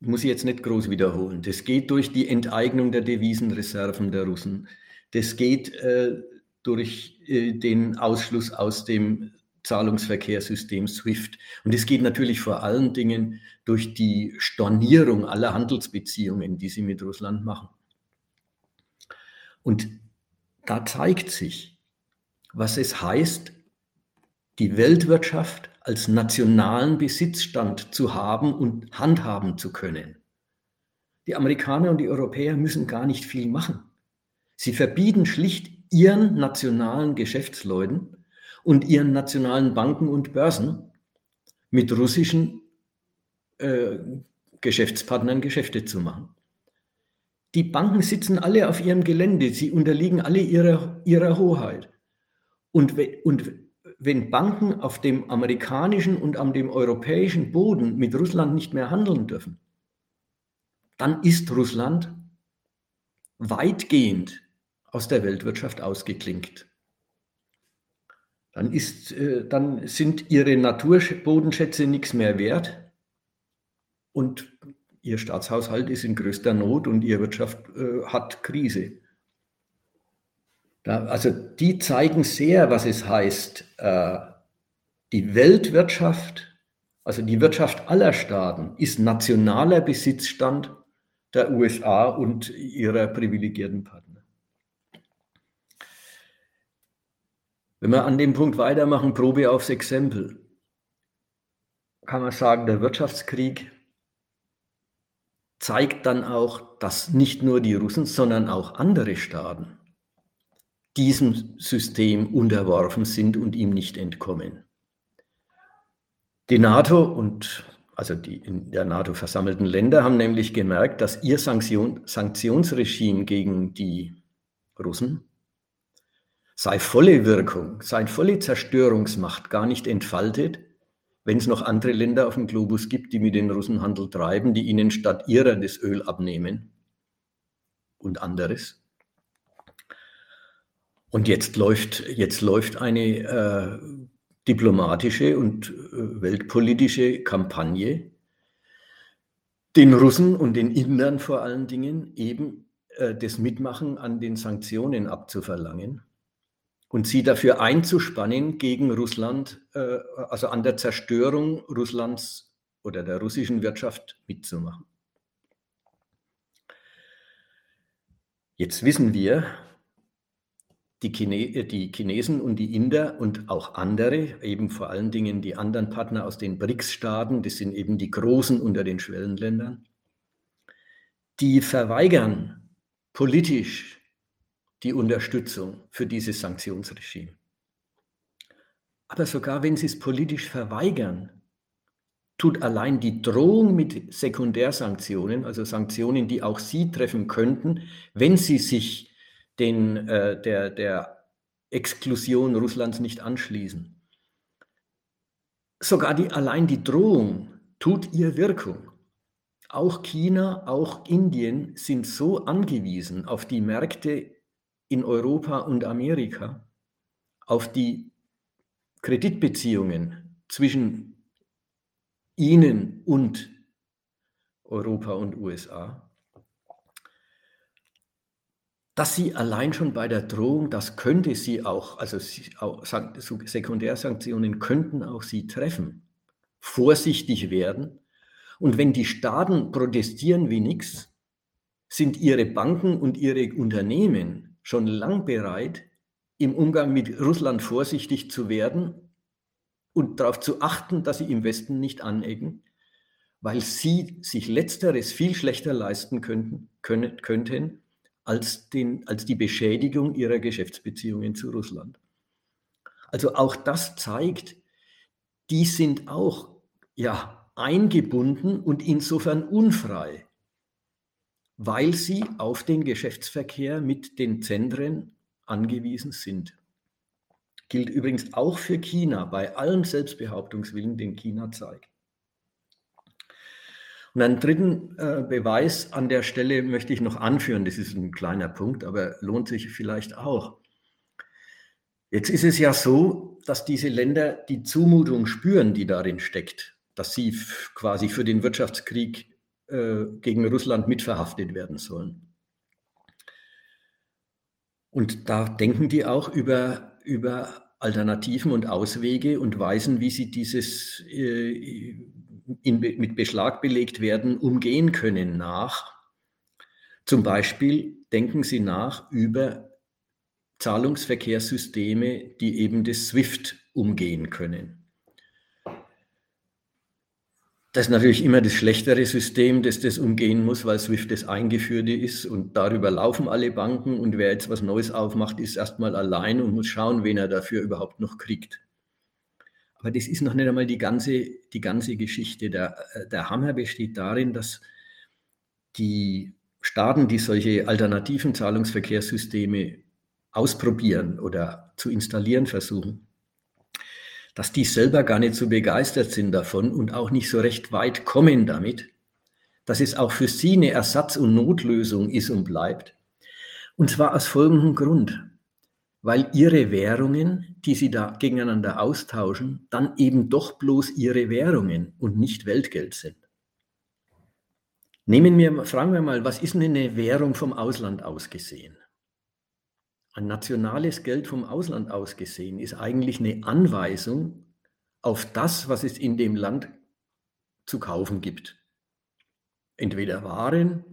muss ich jetzt nicht groß wiederholen, das geht durch die Enteignung der Devisenreserven der Russen. Das geht äh, durch äh, den Ausschluss aus dem Zahlungsverkehrssystem SWIFT. Und es geht natürlich vor allen Dingen durch die Stornierung aller Handelsbeziehungen, die sie mit Russland machen. Und da zeigt sich, was es heißt, die Weltwirtschaft als nationalen Besitzstand zu haben und handhaben zu können. Die Amerikaner und die Europäer müssen gar nicht viel machen. Sie verbieten schlicht ihren nationalen Geschäftsleuten und ihren nationalen Banken und Börsen mit russischen äh, Geschäftspartnern Geschäfte zu machen. Die Banken sitzen alle auf ihrem Gelände, sie unterliegen alle ihrer, ihrer Hoheit. Und, und wenn Banken auf dem amerikanischen und an dem europäischen Boden mit Russland nicht mehr handeln dürfen, dann ist Russland weitgehend aus der Weltwirtschaft ausgeklinkt. Dann, ist, äh, dann sind ihre Naturbodenschätze nichts mehr wert und ihr Staatshaushalt ist in größter Not und ihre Wirtschaft äh, hat Krise. Da, also die zeigen sehr, was es heißt, äh, die Weltwirtschaft, also die Wirtschaft aller Staaten, ist nationaler Besitzstand der USA und ihrer privilegierten Partner. Wenn wir an dem Punkt weitermachen, Probe aufs Exempel, kann man sagen, der Wirtschaftskrieg zeigt dann auch, dass nicht nur die Russen, sondern auch andere Staaten diesem System unterworfen sind und ihm nicht entkommen. Die NATO und also die in der NATO versammelten Länder haben nämlich gemerkt, dass ihr Sanktion, Sanktionsregime gegen die Russen sei volle Wirkung, sei volle Zerstörungsmacht gar nicht entfaltet, wenn es noch andere Länder auf dem Globus gibt, die mit den Russen Handel treiben, die ihnen statt ihrer das Öl abnehmen und anderes. Und jetzt läuft, jetzt läuft eine äh, diplomatische und äh, weltpolitische Kampagne, den Russen und den Indern vor allen Dingen eben äh, das Mitmachen an den Sanktionen abzuverlangen und sie dafür einzuspannen, gegen Russland, äh, also an der Zerstörung Russlands oder der russischen Wirtschaft mitzumachen. Jetzt wissen wir, die, Chine die, Chinesen und die Inder und auch andere, eben vor allen Dingen die anderen Partner aus den BRICS-Staaten, das sind eben die Großen unter den Schwellenländern, die verweigern politisch die Unterstützung für dieses Sanktionsregime. Aber sogar wenn sie es politisch verweigern, tut allein die Drohung mit Sekundärsanktionen, also Sanktionen, die auch sie treffen könnten, wenn sie sich den, äh, der, der Exklusion Russlands nicht anschließen. Sogar die, allein die Drohung tut ihr Wirkung. auch China, auch Indien sind so angewiesen auf die Märkte in Europa und Amerika, auf die Kreditbeziehungen zwischen ihnen und Europa und USA, dass sie allein schon bei der Drohung, das könnte sie auch, also auch, Sekundärsanktionen könnten auch sie treffen, vorsichtig werden. Und wenn die Staaten protestieren wie nichts, sind ihre Banken und ihre Unternehmen schon lang bereit, im Umgang mit Russland vorsichtig zu werden und darauf zu achten, dass sie im Westen nicht anecken, weil sie sich letzteres viel schlechter leisten könnten, können, könnten als, den, als die Beschädigung ihrer Geschäftsbeziehungen zu Russland. Also auch das zeigt, die sind auch ja, eingebunden und insofern unfrei, weil sie auf den Geschäftsverkehr mit den Zentren angewiesen sind. Gilt übrigens auch für China bei allem Selbstbehauptungswillen, den China zeigt. Und einen dritten äh, Beweis an der Stelle möchte ich noch anführen. Das ist ein kleiner Punkt, aber lohnt sich vielleicht auch. Jetzt ist es ja so, dass diese Länder die Zumutung spüren, die darin steckt, dass sie quasi für den Wirtschaftskrieg äh, gegen Russland mitverhaftet werden sollen. Und da denken die auch über, über Alternativen und Auswege und weisen, wie sie dieses äh, in, mit Beschlag belegt werden, umgehen können nach. Zum Beispiel denken Sie nach über Zahlungsverkehrssysteme, die eben das SWIFT umgehen können. Das ist natürlich immer das schlechtere System, das das umgehen muss, weil SWIFT das eingeführte ist und darüber laufen alle Banken und wer jetzt was Neues aufmacht, ist erstmal allein und muss schauen, wen er dafür überhaupt noch kriegt. Aber das ist noch nicht einmal die ganze, die ganze Geschichte. Der, äh, der Hammer besteht darin, dass die Staaten, die solche alternativen Zahlungsverkehrssysteme ausprobieren oder zu installieren versuchen, dass die selber gar nicht so begeistert sind davon und auch nicht so recht weit kommen damit, dass es auch für sie eine Ersatz- und Notlösung ist und bleibt. Und zwar aus folgendem Grund weil ihre Währungen, die sie da gegeneinander austauschen, dann eben doch bloß ihre Währungen und nicht Weltgeld sind. Nehmen wir, fragen wir mal, was ist denn eine Währung vom Ausland ausgesehen? Ein nationales Geld vom Ausland ausgesehen ist eigentlich eine Anweisung auf das, was es in dem Land zu kaufen gibt. Entweder Waren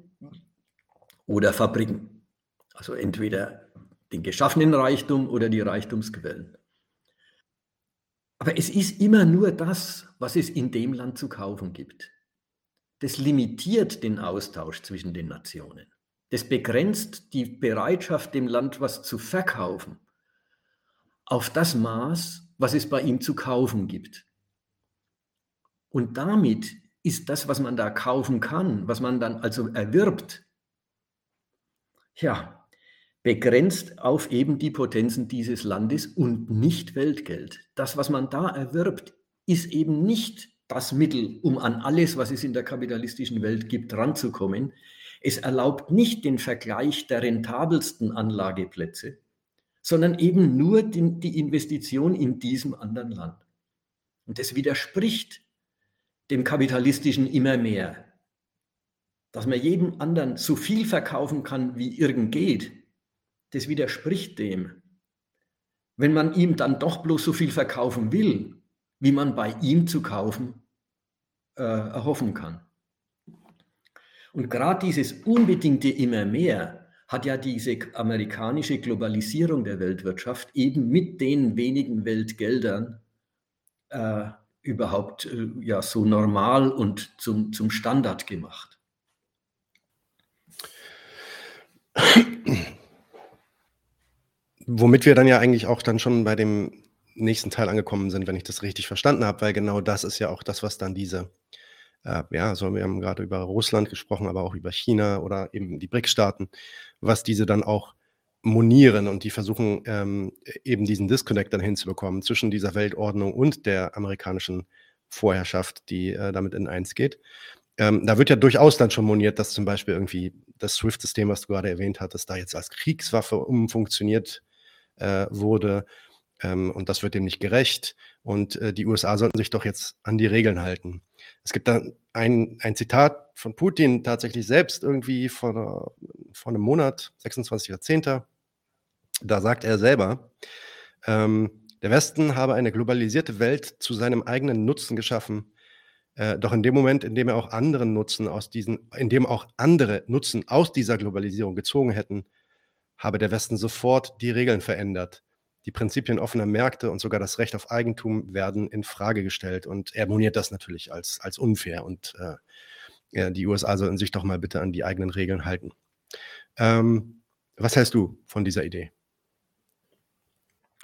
oder Fabriken. Also entweder den geschaffenen Reichtum oder die Reichtumsquellen. Aber es ist immer nur das, was es in dem Land zu kaufen gibt. Das limitiert den Austausch zwischen den Nationen. Das begrenzt die Bereitschaft, dem Land was zu verkaufen, auf das Maß, was es bei ihm zu kaufen gibt. Und damit ist das, was man da kaufen kann, was man dann also erwirbt, ja, begrenzt auf eben die Potenzen dieses Landes und nicht Weltgeld. Das, was man da erwirbt, ist eben nicht das Mittel, um an alles, was es in der kapitalistischen Welt gibt, ranzukommen. Es erlaubt nicht den Vergleich der rentabelsten Anlageplätze, sondern eben nur die, die Investition in diesem anderen Land. Und das widerspricht dem kapitalistischen immer mehr. Dass man jedem anderen so viel verkaufen kann, wie irgend geht, das widerspricht dem. Wenn man ihm dann doch bloß so viel verkaufen will, wie man bei ihm zu kaufen äh, erhoffen kann. Und gerade dieses unbedingte immer mehr hat ja diese amerikanische Globalisierung der Weltwirtschaft eben mit den wenigen Weltgeldern äh, überhaupt äh, ja so normal und zum, zum Standard gemacht. Womit wir dann ja eigentlich auch dann schon bei dem nächsten Teil angekommen sind, wenn ich das richtig verstanden habe, weil genau das ist ja auch das, was dann diese, äh, ja, also wir haben gerade über Russland gesprochen, aber auch über China oder eben die BRICS-Staaten, was diese dann auch monieren und die versuchen ähm, eben diesen Disconnect dann hinzubekommen zwischen dieser Weltordnung und der amerikanischen Vorherrschaft, die äh, damit in eins geht. ähm, da wird ja durchaus dann schon moniert, dass zum Beispiel irgendwie das SWIFT-System, was du gerade erwähnt hattest, da jetzt als Kriegswaffe umfunktioniert äh, wurde. Ähm, und das wird dem nicht gerecht. Und äh, die USA sollten sich doch jetzt an die Regeln halten. Es gibt da ein, ein Zitat von Putin tatsächlich selbst irgendwie vor, vor einem Monat, 26.10. Da sagt er selber, ähm, der Westen habe eine globalisierte Welt zu seinem eigenen Nutzen geschaffen. Äh, doch in dem Moment, in dem er auch anderen Nutzen aus diesen, in dem auch andere Nutzen aus dieser Globalisierung gezogen hätten, habe der Westen sofort die Regeln verändert. Die Prinzipien offener Märkte und sogar das Recht auf Eigentum werden in Frage gestellt. Und er moniert das natürlich als, als unfair. Und äh, die USA sollten sich doch mal bitte an die eigenen Regeln halten. Ähm, was hältst du von dieser Idee?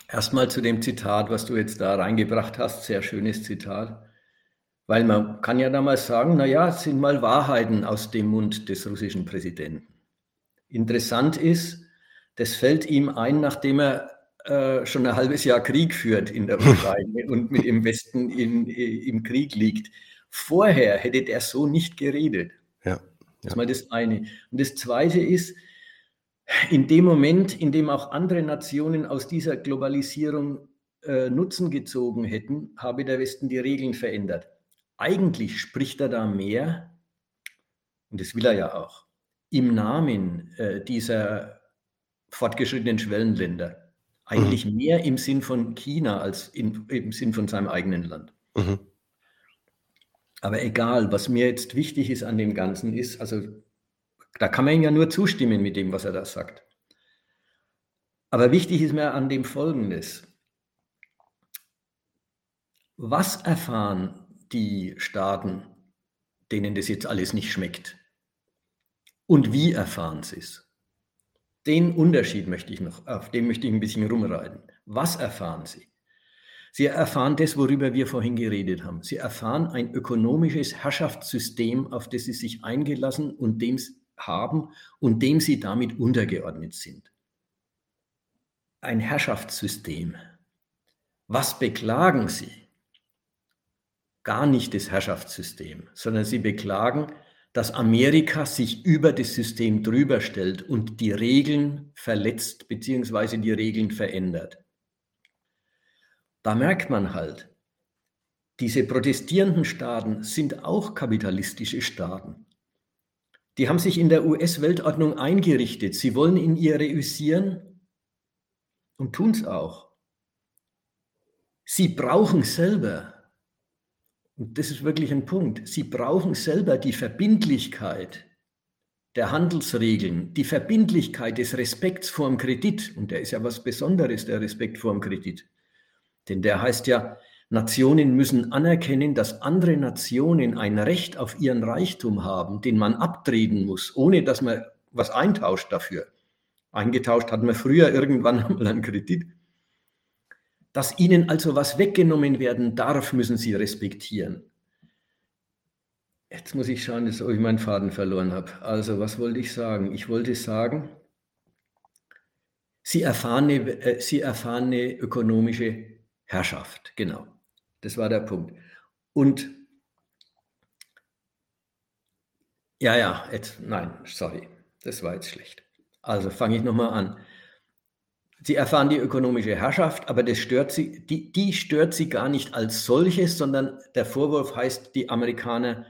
Erstmal zu dem Zitat, was du jetzt da reingebracht hast. Sehr schönes Zitat. Weil man kann ja damals sagen, naja, es sind mal Wahrheiten aus dem Mund des russischen Präsidenten. Interessant ist, das fällt ihm ein, nachdem er äh, schon ein halbes Jahr Krieg führt in der Ukraine und mit dem Westen in, im Krieg liegt. Vorher hätte der so nicht geredet. Ja, Das ist mal das eine. Und das zweite ist, in dem Moment, in dem auch andere Nationen aus dieser Globalisierung äh, Nutzen gezogen hätten, habe der Westen die Regeln verändert. Eigentlich spricht er da mehr, und das will er ja auch, im Namen äh, dieser fortgeschrittenen Schwellenländer. Eigentlich mhm. mehr im Sinn von China als in, im Sinn von seinem eigenen Land. Mhm. Aber egal, was mir jetzt wichtig ist an dem Ganzen ist, also da kann man ihm ja nur zustimmen mit dem, was er da sagt. Aber wichtig ist mir an dem Folgendes. Was erfahren die Staaten, denen das jetzt alles nicht schmeckt? Und wie erfahren sie es? Den Unterschied möchte ich noch, auf dem möchte ich ein bisschen rumreiten. Was erfahren sie? Sie erfahren das, worüber wir vorhin geredet haben. Sie erfahren ein ökonomisches Herrschaftssystem, auf das sie sich eingelassen und dem haben und dem sie damit untergeordnet sind. Ein Herrschaftssystem. Was beklagen sie? Gar nicht das Herrschaftssystem, sondern sie beklagen, dass Amerika sich über das System drüber stellt und die Regeln verletzt bzw. die Regeln verändert. Da merkt man halt, diese protestierenden Staaten sind auch kapitalistische Staaten. Die haben sich in der US-Weltordnung eingerichtet. Sie wollen in ihr reüssieren und tun es auch. Sie brauchen selber und das ist wirklich ein Punkt. Sie brauchen selber die Verbindlichkeit der Handelsregeln, die Verbindlichkeit des Respekts vor dem Kredit. Und der ist ja was Besonderes, der Respekt vor dem Kredit. Denn der heißt ja, Nationen müssen anerkennen, dass andere Nationen ein Recht auf ihren Reichtum haben, den man abtreten muss, ohne dass man was eintauscht dafür. Eingetauscht hat man früher irgendwann einmal einen Kredit. Dass ihnen also was weggenommen werden darf, müssen sie respektieren. Jetzt muss ich schauen, dass ich meinen Faden verloren habe. Also, was wollte ich sagen? Ich wollte sagen, sie erfahren eine, äh, sie erfahren eine ökonomische Herrschaft. Genau. Das war der Punkt. Und ja, ja, jetzt, nein, sorry, das war jetzt schlecht. Also fange ich nochmal an. Sie erfahren die ökonomische Herrschaft, aber das stört sie, die, die stört sie gar nicht als solches, sondern der Vorwurf heißt, die Amerikaner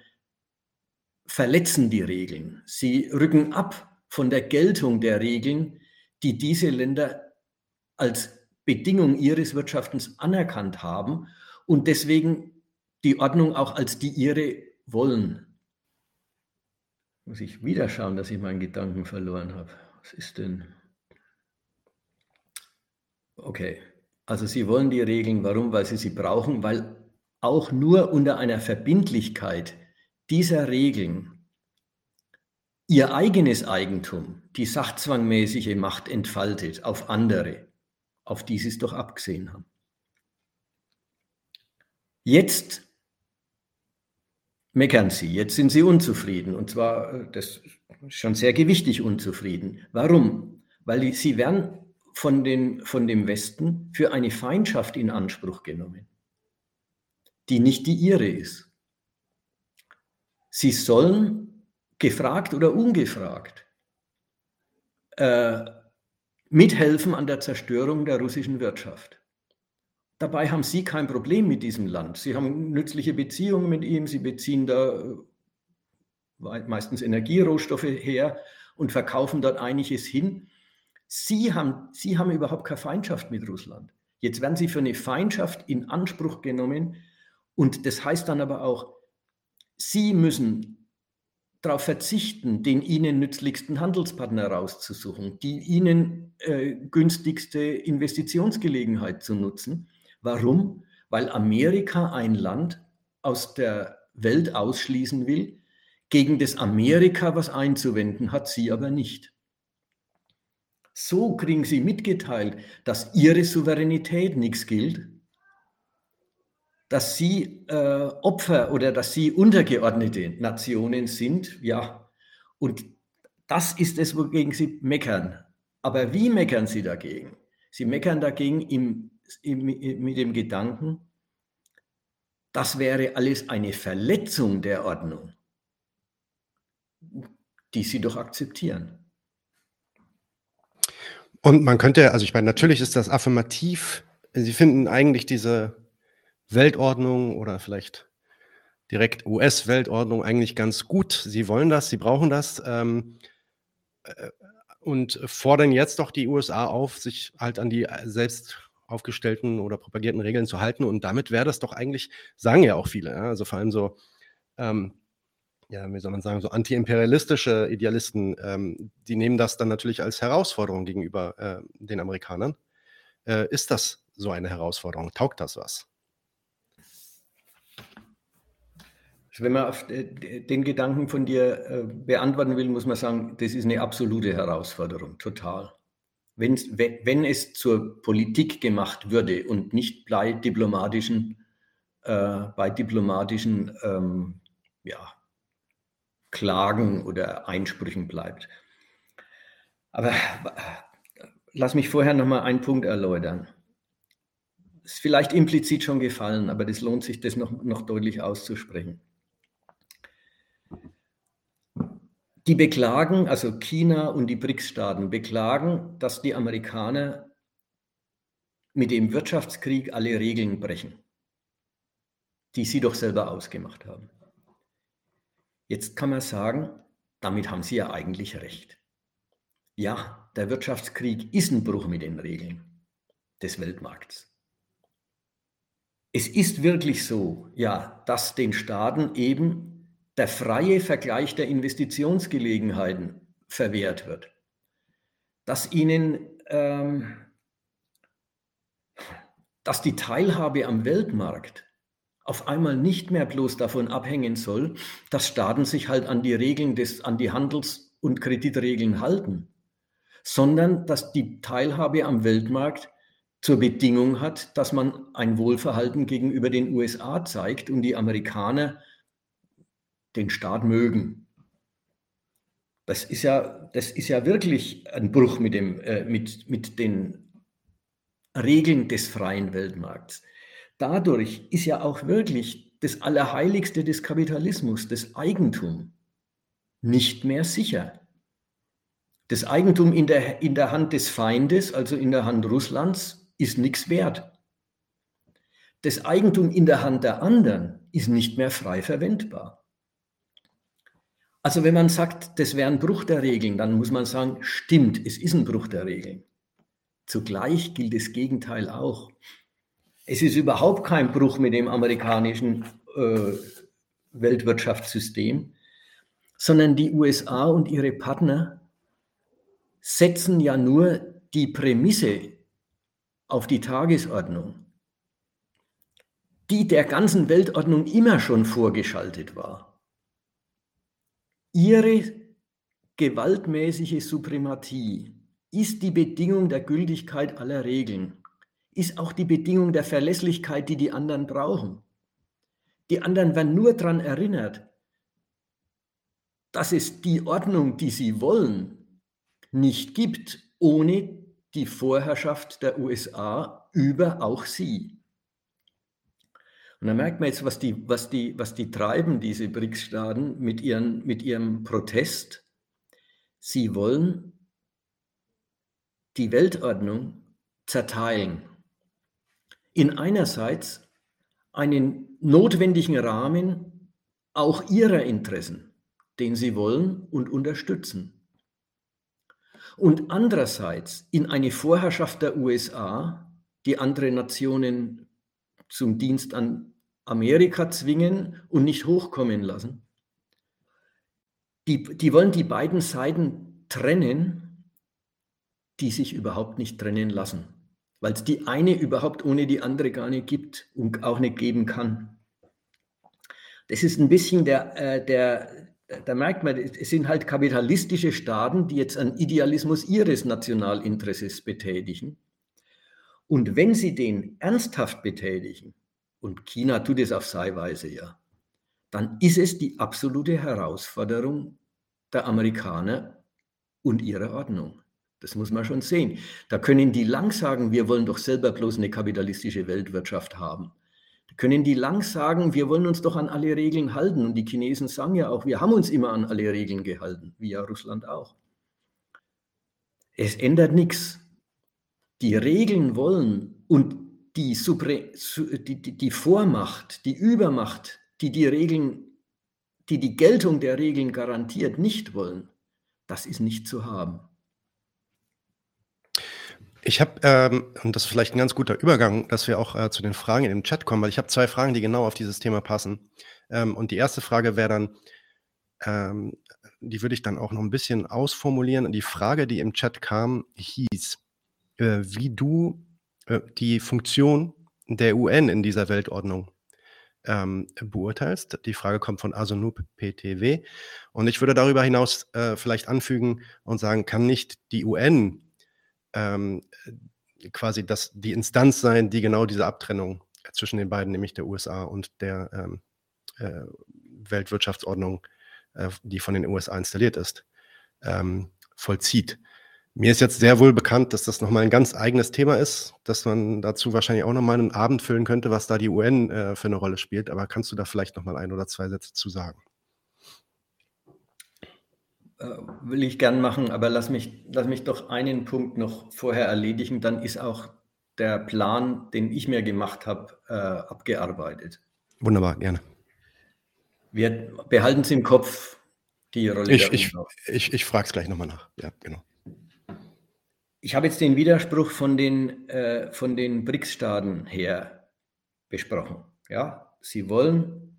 verletzen die Regeln. Sie rücken ab von der Geltung der Regeln, die diese Länder als Bedingung ihres Wirtschaftens anerkannt haben und deswegen die Ordnung auch als die ihre wollen. Muss ich wieder schauen, dass ich meinen Gedanken verloren habe. Was ist denn? Okay, also Sie wollen die Regeln, warum? Weil Sie sie brauchen, weil auch nur unter einer Verbindlichkeit dieser Regeln Ihr eigenes Eigentum die sachzwangmäßige Macht entfaltet auf andere, auf die Sie es doch abgesehen haben. Jetzt meckern Sie, jetzt sind Sie unzufrieden und zwar das schon sehr gewichtig unzufrieden. Warum? Weil Sie werden von, den, von dem Westen für eine Feindschaft in Anspruch genommen, die nicht die ihre ist. Sie sollen gefragt oder ungefragt äh, mithelfen an der Zerstörung der russischen Wirtschaft. Dabei haben Sie kein Problem mit diesem Land. Sie haben nützliche Beziehungen mit ihm, Sie beziehen da äh, meistens Energierohstoffe her und verkaufen dort einiges hin. Sie haben, Sie haben überhaupt keine Feindschaft mit Russland. Jetzt werden Sie für eine Feindschaft in Anspruch genommen und das heißt dann aber auch, Sie müssen darauf verzichten, den Ihnen nützlichsten Handelspartner rauszusuchen, die Ihnen äh, günstigste Investitionsgelegenheit zu nutzen. Warum? Weil Amerika ein Land aus der Welt ausschließen will, gegen das Amerika was einzuwenden hat, sie aber nicht. So kriegen sie mitgeteilt, dass ihre Souveränität nichts gilt, dass sie äh, Opfer oder dass sie untergeordnete Nationen sind, ja. Und das ist es, wogegen sie meckern. Aber wie meckern sie dagegen? Sie meckern dagegen im, im, mit dem Gedanken, das wäre alles eine Verletzung der Ordnung die sie doch akzeptieren. Und man könnte, also ich meine, natürlich ist das affirmativ. Sie finden eigentlich diese Weltordnung oder vielleicht direkt US-Weltordnung eigentlich ganz gut. Sie wollen das, sie brauchen das ähm, äh, und fordern jetzt doch die USA auf, sich halt an die selbst aufgestellten oder propagierten Regeln zu halten. Und damit wäre das doch eigentlich, sagen ja auch viele, ja? also vor allem so ähm, ja, wie soll man sagen, so antiimperialistische Idealisten, ähm, die nehmen das dann natürlich als Herausforderung gegenüber äh, den Amerikanern. Äh, ist das so eine Herausforderung? Taugt das was? Also wenn man auf den Gedanken von dir äh, beantworten will, muss man sagen, das ist eine absolute Herausforderung, total. Wenn's, wenn es zur Politik gemacht würde und nicht bei diplomatischen, äh, bei diplomatischen ähm, ja, Klagen oder Einsprüchen bleibt. Aber lass mich vorher noch mal einen Punkt erläutern. Ist vielleicht implizit schon gefallen, aber das lohnt sich, das noch, noch deutlich auszusprechen. Die beklagen, also China und die BRICS-Staaten beklagen, dass die Amerikaner mit dem Wirtschaftskrieg alle Regeln brechen, die sie doch selber ausgemacht haben. Jetzt kann man sagen, damit haben Sie ja eigentlich recht. Ja, der Wirtschaftskrieg ist ein Bruch mit den Regeln des Weltmarkts. Es ist wirklich so, ja, dass den Staaten eben der freie Vergleich der Investitionsgelegenheiten verwehrt wird. Dass ihnen, ähm, dass die Teilhabe am Weltmarkt auf einmal nicht mehr bloß davon abhängen soll, dass Staaten sich halt an die Regeln des, an die Handels- und Kreditregeln halten, sondern dass die Teilhabe am Weltmarkt zur Bedingung hat, dass man ein Wohlverhalten gegenüber den USA zeigt und die Amerikaner den Staat mögen. Das ist ja, das ist ja wirklich ein Bruch mit, dem, äh, mit, mit den Regeln des freien Weltmarkts. Dadurch ist ja auch wirklich das Allerheiligste des Kapitalismus, das Eigentum, nicht mehr sicher. Das Eigentum in der, in der Hand des Feindes, also in der Hand Russlands, ist nichts wert. Das Eigentum in der Hand der anderen ist nicht mehr frei verwendbar. Also wenn man sagt, das wäre ein Bruch der Regeln, dann muss man sagen, stimmt, es ist ein Bruch der Regeln. Zugleich gilt das Gegenteil auch. Es ist überhaupt kein Bruch mit dem amerikanischen äh, Weltwirtschaftssystem, sondern die USA und ihre Partner setzen ja nur die Prämisse auf die Tagesordnung, die der ganzen Weltordnung immer schon vorgeschaltet war. Ihre gewaltmäßige Suprematie ist die Bedingung der Gültigkeit aller Regeln ist auch die Bedingung der Verlässlichkeit, die die anderen brauchen. Die anderen werden nur daran erinnert, dass es die Ordnung, die sie wollen, nicht gibt, ohne die Vorherrschaft der USA über auch sie. Und da merkt man jetzt, was die, was die, was die treiben, diese BRICS-Staaten mit, mit ihrem Protest. Sie wollen die Weltordnung zerteilen. In einerseits einen notwendigen Rahmen auch ihrer Interessen, den sie wollen und unterstützen. Und andererseits in eine Vorherrschaft der USA, die andere Nationen zum Dienst an Amerika zwingen und nicht hochkommen lassen. Die, die wollen die beiden Seiten trennen, die sich überhaupt nicht trennen lassen, weil es die eine überhaupt ohne die andere gar nicht gibt und auch nicht geben kann. Das ist ein bisschen der, äh, der, da merkt man, es sind halt kapitalistische Staaten, die jetzt einen Idealismus ihres Nationalinteresses betätigen. Und wenn sie den ernsthaft betätigen, und China tut es auf seine Weise ja, dann ist es die absolute Herausforderung der Amerikaner und ihrer Ordnung. Das muss man schon sehen. Da können die lang sagen, wir wollen doch selber bloß eine kapitalistische Weltwirtschaft haben. Da können die lang sagen, wir wollen uns doch an alle Regeln halten. Und die Chinesen sagen ja auch, wir haben uns immer an alle Regeln gehalten, wie ja Russland auch. Es ändert nichts. Die Regeln wollen und die, Supre, die, die, die Vormacht, die Übermacht, die die Regeln, die die Geltung der Regeln garantiert, nicht wollen, das ist nicht zu haben. Ich habe, ähm, und das ist vielleicht ein ganz guter Übergang, dass wir auch äh, zu den Fragen in dem Chat kommen, weil ich habe zwei Fragen, die genau auf dieses Thema passen. Ähm, und die erste Frage wäre dann, ähm, die würde ich dann auch noch ein bisschen ausformulieren. Die Frage, die im Chat kam, hieß, äh, wie du äh, die Funktion der UN in dieser Weltordnung ähm, beurteilst. Die Frage kommt von Asunub PTW. Und ich würde darüber hinaus äh, vielleicht anfügen und sagen, kann nicht die UN ähm, quasi das, die Instanz sein, die genau diese Abtrennung zwischen den beiden, nämlich der USA und der ähm, äh, Weltwirtschaftsordnung, äh, die von den USA installiert ist, ähm, vollzieht. Mir ist jetzt sehr wohl bekannt, dass das nochmal ein ganz eigenes Thema ist, dass man dazu wahrscheinlich auch nochmal einen Abend füllen könnte, was da die UN äh, für eine Rolle spielt. Aber kannst du da vielleicht nochmal ein oder zwei Sätze zu sagen? Äh, will ich gern machen, aber lass mich, lass mich doch einen Punkt noch vorher erledigen. Dann ist auch der Plan, den ich mir gemacht habe, äh, abgearbeitet. Wunderbar, gerne. Wir behalten es im Kopf, die Rolle ich, der Ich, ich, ich frage es gleich nochmal nach. Ja, genau. Ich habe jetzt den Widerspruch von den, äh, von den BRICS-Staaten her besprochen. Ja, sie wollen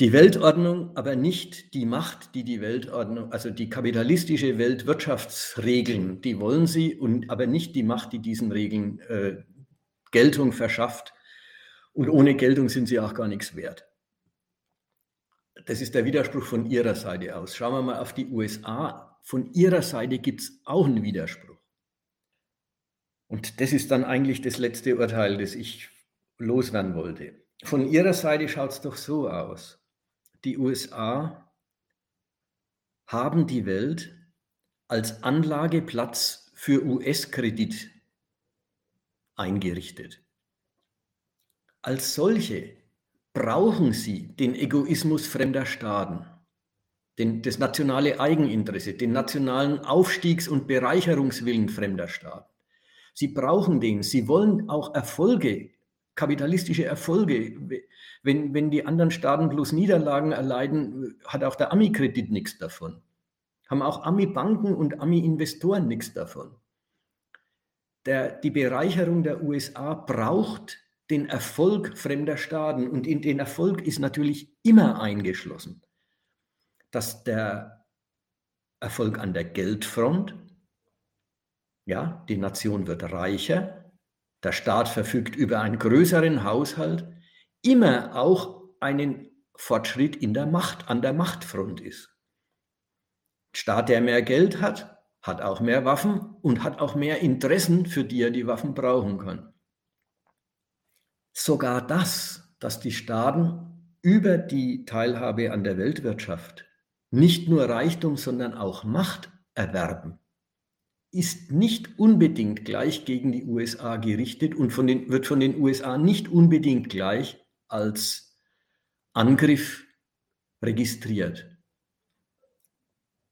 die Weltordnung, aber nicht die Macht, die die Weltordnung, also die kapitalistische Weltwirtschaftsregeln, die wollen sie, und aber nicht die Macht, die diesen Regeln äh, Geltung verschafft. Und ohne Geltung sind sie auch gar nichts wert. Das ist der Widerspruch von ihrer Seite aus. Schauen wir mal auf die USA von ihrer Seite gibt es auch einen Widerspruch. Und das ist dann eigentlich das letzte Urteil, das ich loswerden wollte. Von ihrer Seite schaut es doch so aus. Die USA haben die Welt als Anlageplatz für US-Kredit eingerichtet. Als solche brauchen sie den Egoismus fremder Staaten den, das nationale Eigeninteresse, den nationalen Aufstiegs- und Bereicherungswillen fremder Staaten. Sie brauchen den. Sie wollen auch Erfolge, kapitalistische Erfolge. Wenn, wenn die anderen Staaten bloß Niederlagen erleiden, hat auch der Ami-Kredit nichts davon. Haben auch Ami-Banken und Ami-Investoren nichts davon. Der, die Bereicherung der USA braucht den Erfolg fremder Staaten und in den Erfolg ist natürlich immer eingeschlossen dass der Erfolg an der Geldfront, ja, die Nation wird reicher, der Staat verfügt über einen größeren Haushalt, immer auch einen Fortschritt in der Macht, an der Machtfront ist. Staat, der mehr Geld hat, hat auch mehr Waffen und hat auch mehr Interessen, für die er die Waffen brauchen kann. Sogar das, dass die Staaten über die Teilhabe an der Weltwirtschaft nicht nur Reichtum, sondern auch Macht erwerben. Ist nicht unbedingt gleich gegen die USA gerichtet und von den, wird von den USA nicht unbedingt gleich als Angriff registriert.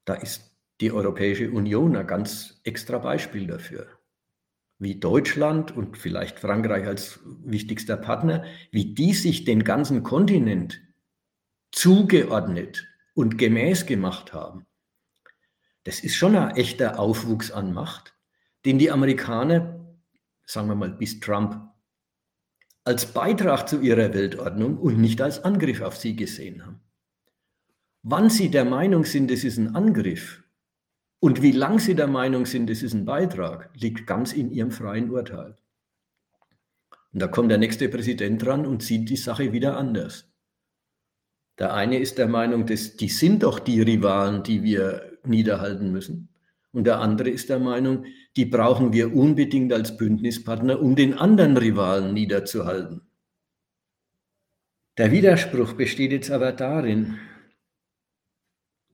Da ist die Europäische Union ein ganz extra Beispiel dafür. Wie Deutschland und vielleicht Frankreich als wichtigster Partner, wie die sich den ganzen Kontinent zugeordnet und gemäß gemacht haben. Das ist schon ein echter Aufwuchs an Macht, den die Amerikaner, sagen wir mal bis Trump, als Beitrag zu ihrer Weltordnung und nicht als Angriff auf sie gesehen haben. Wann sie der Meinung sind, es ist ein Angriff und wie lang sie der Meinung sind, es ist ein Beitrag, liegt ganz in ihrem freien Urteil. Und da kommt der nächste Präsident dran und sieht die Sache wieder anders. Der eine ist der Meinung, dass die sind doch die Rivalen, die wir niederhalten müssen. Und der andere ist der Meinung, die brauchen wir unbedingt als Bündnispartner, um den anderen Rivalen niederzuhalten. Der Widerspruch besteht jetzt aber darin,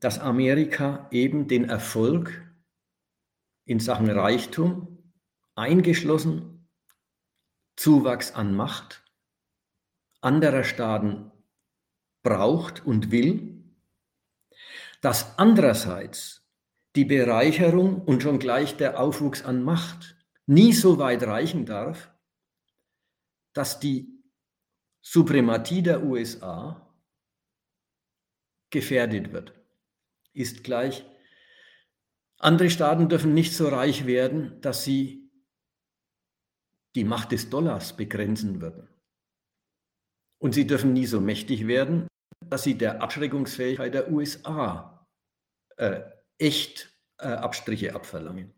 dass Amerika eben den Erfolg in Sachen Reichtum, eingeschlossen Zuwachs an Macht anderer Staaten braucht und will, dass andererseits die Bereicherung und schon gleich der Aufwuchs an Macht nie so weit reichen darf, dass die Suprematie der USA gefährdet wird. Ist gleich, andere Staaten dürfen nicht so reich werden, dass sie die Macht des Dollars begrenzen würden. Und sie dürfen nie so mächtig werden, dass sie der Abschreckungsfähigkeit der USA äh, echt äh, Abstriche abverlangen.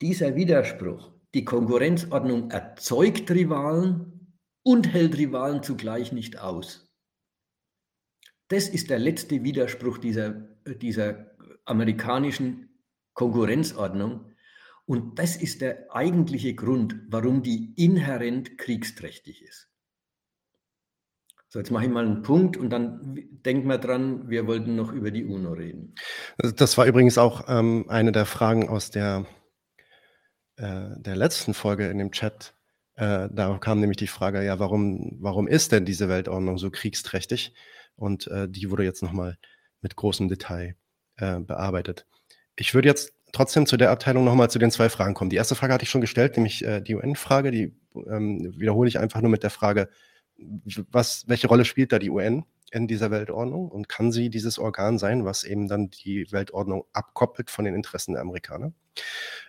Dieser Widerspruch, die Konkurrenzordnung erzeugt Rivalen und hält Rivalen zugleich nicht aus. Das ist der letzte Widerspruch dieser, dieser amerikanischen Konkurrenzordnung. Und das ist der eigentliche Grund, warum die inhärent kriegsträchtig ist. So, jetzt mache ich mal einen Punkt und dann denkt mal dran, wir wollten noch über die UNO reden. Das war übrigens auch ähm, eine der Fragen aus der, äh, der letzten Folge in dem Chat. Äh, da kam nämlich die Frage, ja, warum, warum ist denn diese Weltordnung so kriegsträchtig? Und äh, die wurde jetzt nochmal mit großem Detail äh, bearbeitet. Ich würde jetzt trotzdem zu der Abteilung nochmal zu den zwei Fragen kommen. Die erste Frage hatte ich schon gestellt, nämlich äh, die UN-Frage. Die ähm, wiederhole ich einfach nur mit der Frage, was, welche Rolle spielt da die UN in dieser Weltordnung und kann sie dieses Organ sein, was eben dann die Weltordnung abkoppelt von den Interessen der Amerikaner?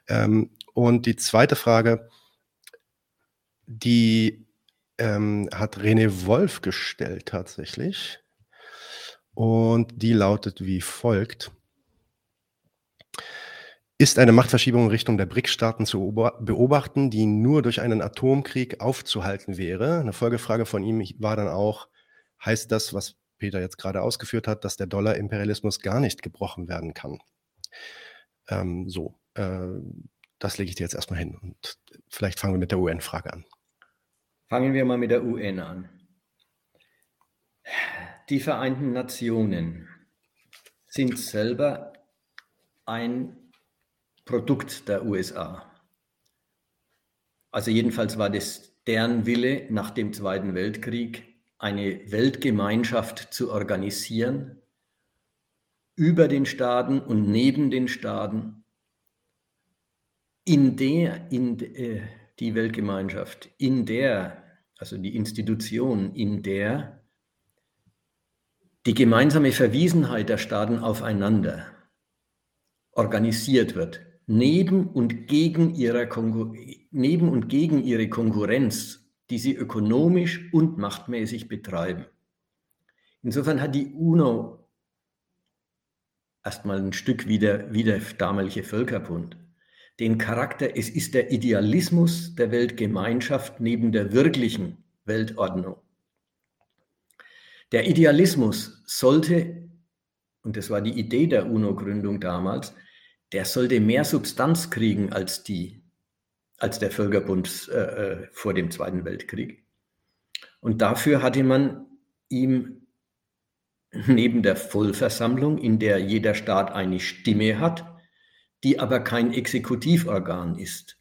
Ähm, und die zweite Frage, die ähm, hat René Wolf gestellt tatsächlich. Und die lautet wie folgt. Ist eine Machtverschiebung in Richtung der BRIC-Staaten zu beobachten, die nur durch einen Atomkrieg aufzuhalten wäre? Eine Folgefrage von ihm war dann auch, heißt das, was Peter jetzt gerade ausgeführt hat, dass der Dollar-Imperialismus gar nicht gebrochen werden kann? Ähm, so, äh, das lege ich dir jetzt erstmal hin und vielleicht fangen wir mit der UN-Frage an. Fangen wir mal mit der UN an. Die Vereinten Nationen sind selber ein Produkt der USA. Also jedenfalls war das deren Wille nach dem Zweiten Weltkrieg, eine Weltgemeinschaft zu organisieren, über den Staaten und neben den Staaten, in der, in äh, die Weltgemeinschaft, in der, also die Institution, in der die gemeinsame Verwiesenheit der Staaten aufeinander organisiert wird, neben und gegen, ihrer neben und gegen ihre Konkurrenz, die sie ökonomisch und machtmäßig betreiben. Insofern hat die UNO erstmal ein Stück wie der, wie der damalige Völkerbund den Charakter, es ist der Idealismus der Weltgemeinschaft neben der wirklichen Weltordnung. Der Idealismus sollte, und das war die Idee der UNO-Gründung damals, der sollte mehr Substanz kriegen als die, als der Völkerbund äh, äh, vor dem Zweiten Weltkrieg. Und dafür hatte man ihm neben der Vollversammlung, in der jeder Staat eine Stimme hat, die aber kein Exekutivorgan ist,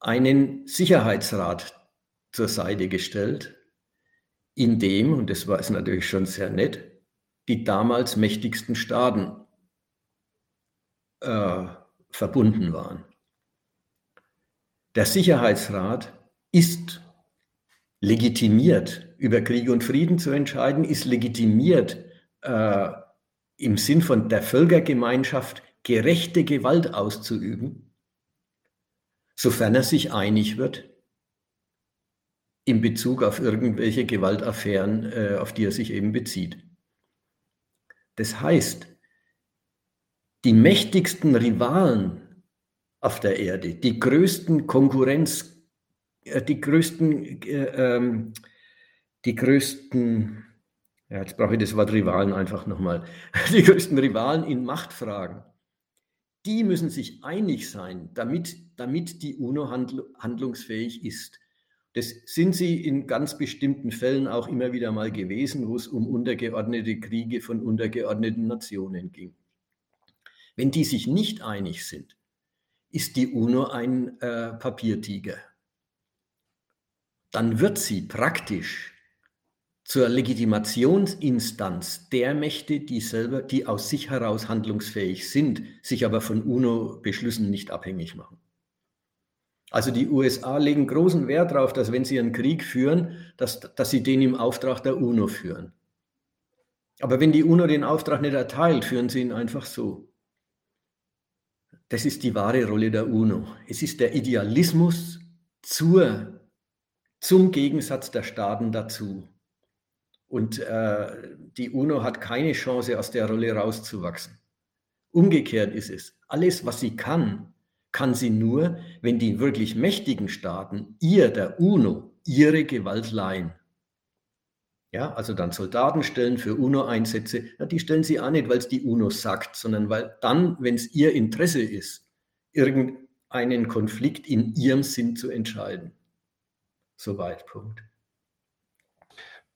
einen Sicherheitsrat zur Seite gestellt, in dem, und das war es natürlich schon sehr nett, die damals mächtigsten Staaten äh, verbunden waren. Der Sicherheitsrat ist legitimiert, über Krieg und Frieden zu entscheiden, ist legitimiert äh, im Sinn von der Völkergemeinschaft gerechte Gewalt auszuüben, sofern er sich einig wird in Bezug auf irgendwelche Gewaltaffären, äh, auf die er sich eben bezieht. Das heißt, die mächtigsten Rivalen auf der Erde, die größten Konkurrenz, äh, die größten, äh, ähm, die größten, ja, jetzt brauche ich das Wort Rivalen einfach nochmal, die größten Rivalen in Machtfragen, die müssen sich einig sein, damit, damit die UNO handlungsfähig ist. Das sind sie in ganz bestimmten Fällen auch immer wieder mal gewesen, wo es um untergeordnete Kriege von untergeordneten Nationen ging. Wenn die sich nicht einig sind, ist die UNO ein äh, Papiertiger. Dann wird sie praktisch zur Legitimationsinstanz der Mächte, die selber, die aus sich heraus handlungsfähig sind, sich aber von UNO-Beschlüssen nicht abhängig machen. Also die USA legen großen Wert darauf, dass wenn sie einen Krieg führen, dass, dass sie den im Auftrag der UNO führen. Aber wenn die UNO den Auftrag nicht erteilt, führen sie ihn einfach so. Das ist die wahre Rolle der UNO. Es ist der Idealismus zur, zum Gegensatz der Staaten dazu. Und äh, die UNO hat keine Chance, aus der Rolle rauszuwachsen. Umgekehrt ist es. Alles, was sie kann, kann sie nur, wenn die wirklich mächtigen Staaten ihr, der UNO, ihre Gewalt leihen. Ja, also dann Soldaten stellen für UNO-Einsätze, ja, die stellen sie auch nicht, weil es die UNO sagt, sondern weil dann, wenn es ihr Interesse ist, irgendeinen Konflikt in ihrem Sinn zu entscheiden. Soweit, Punkt.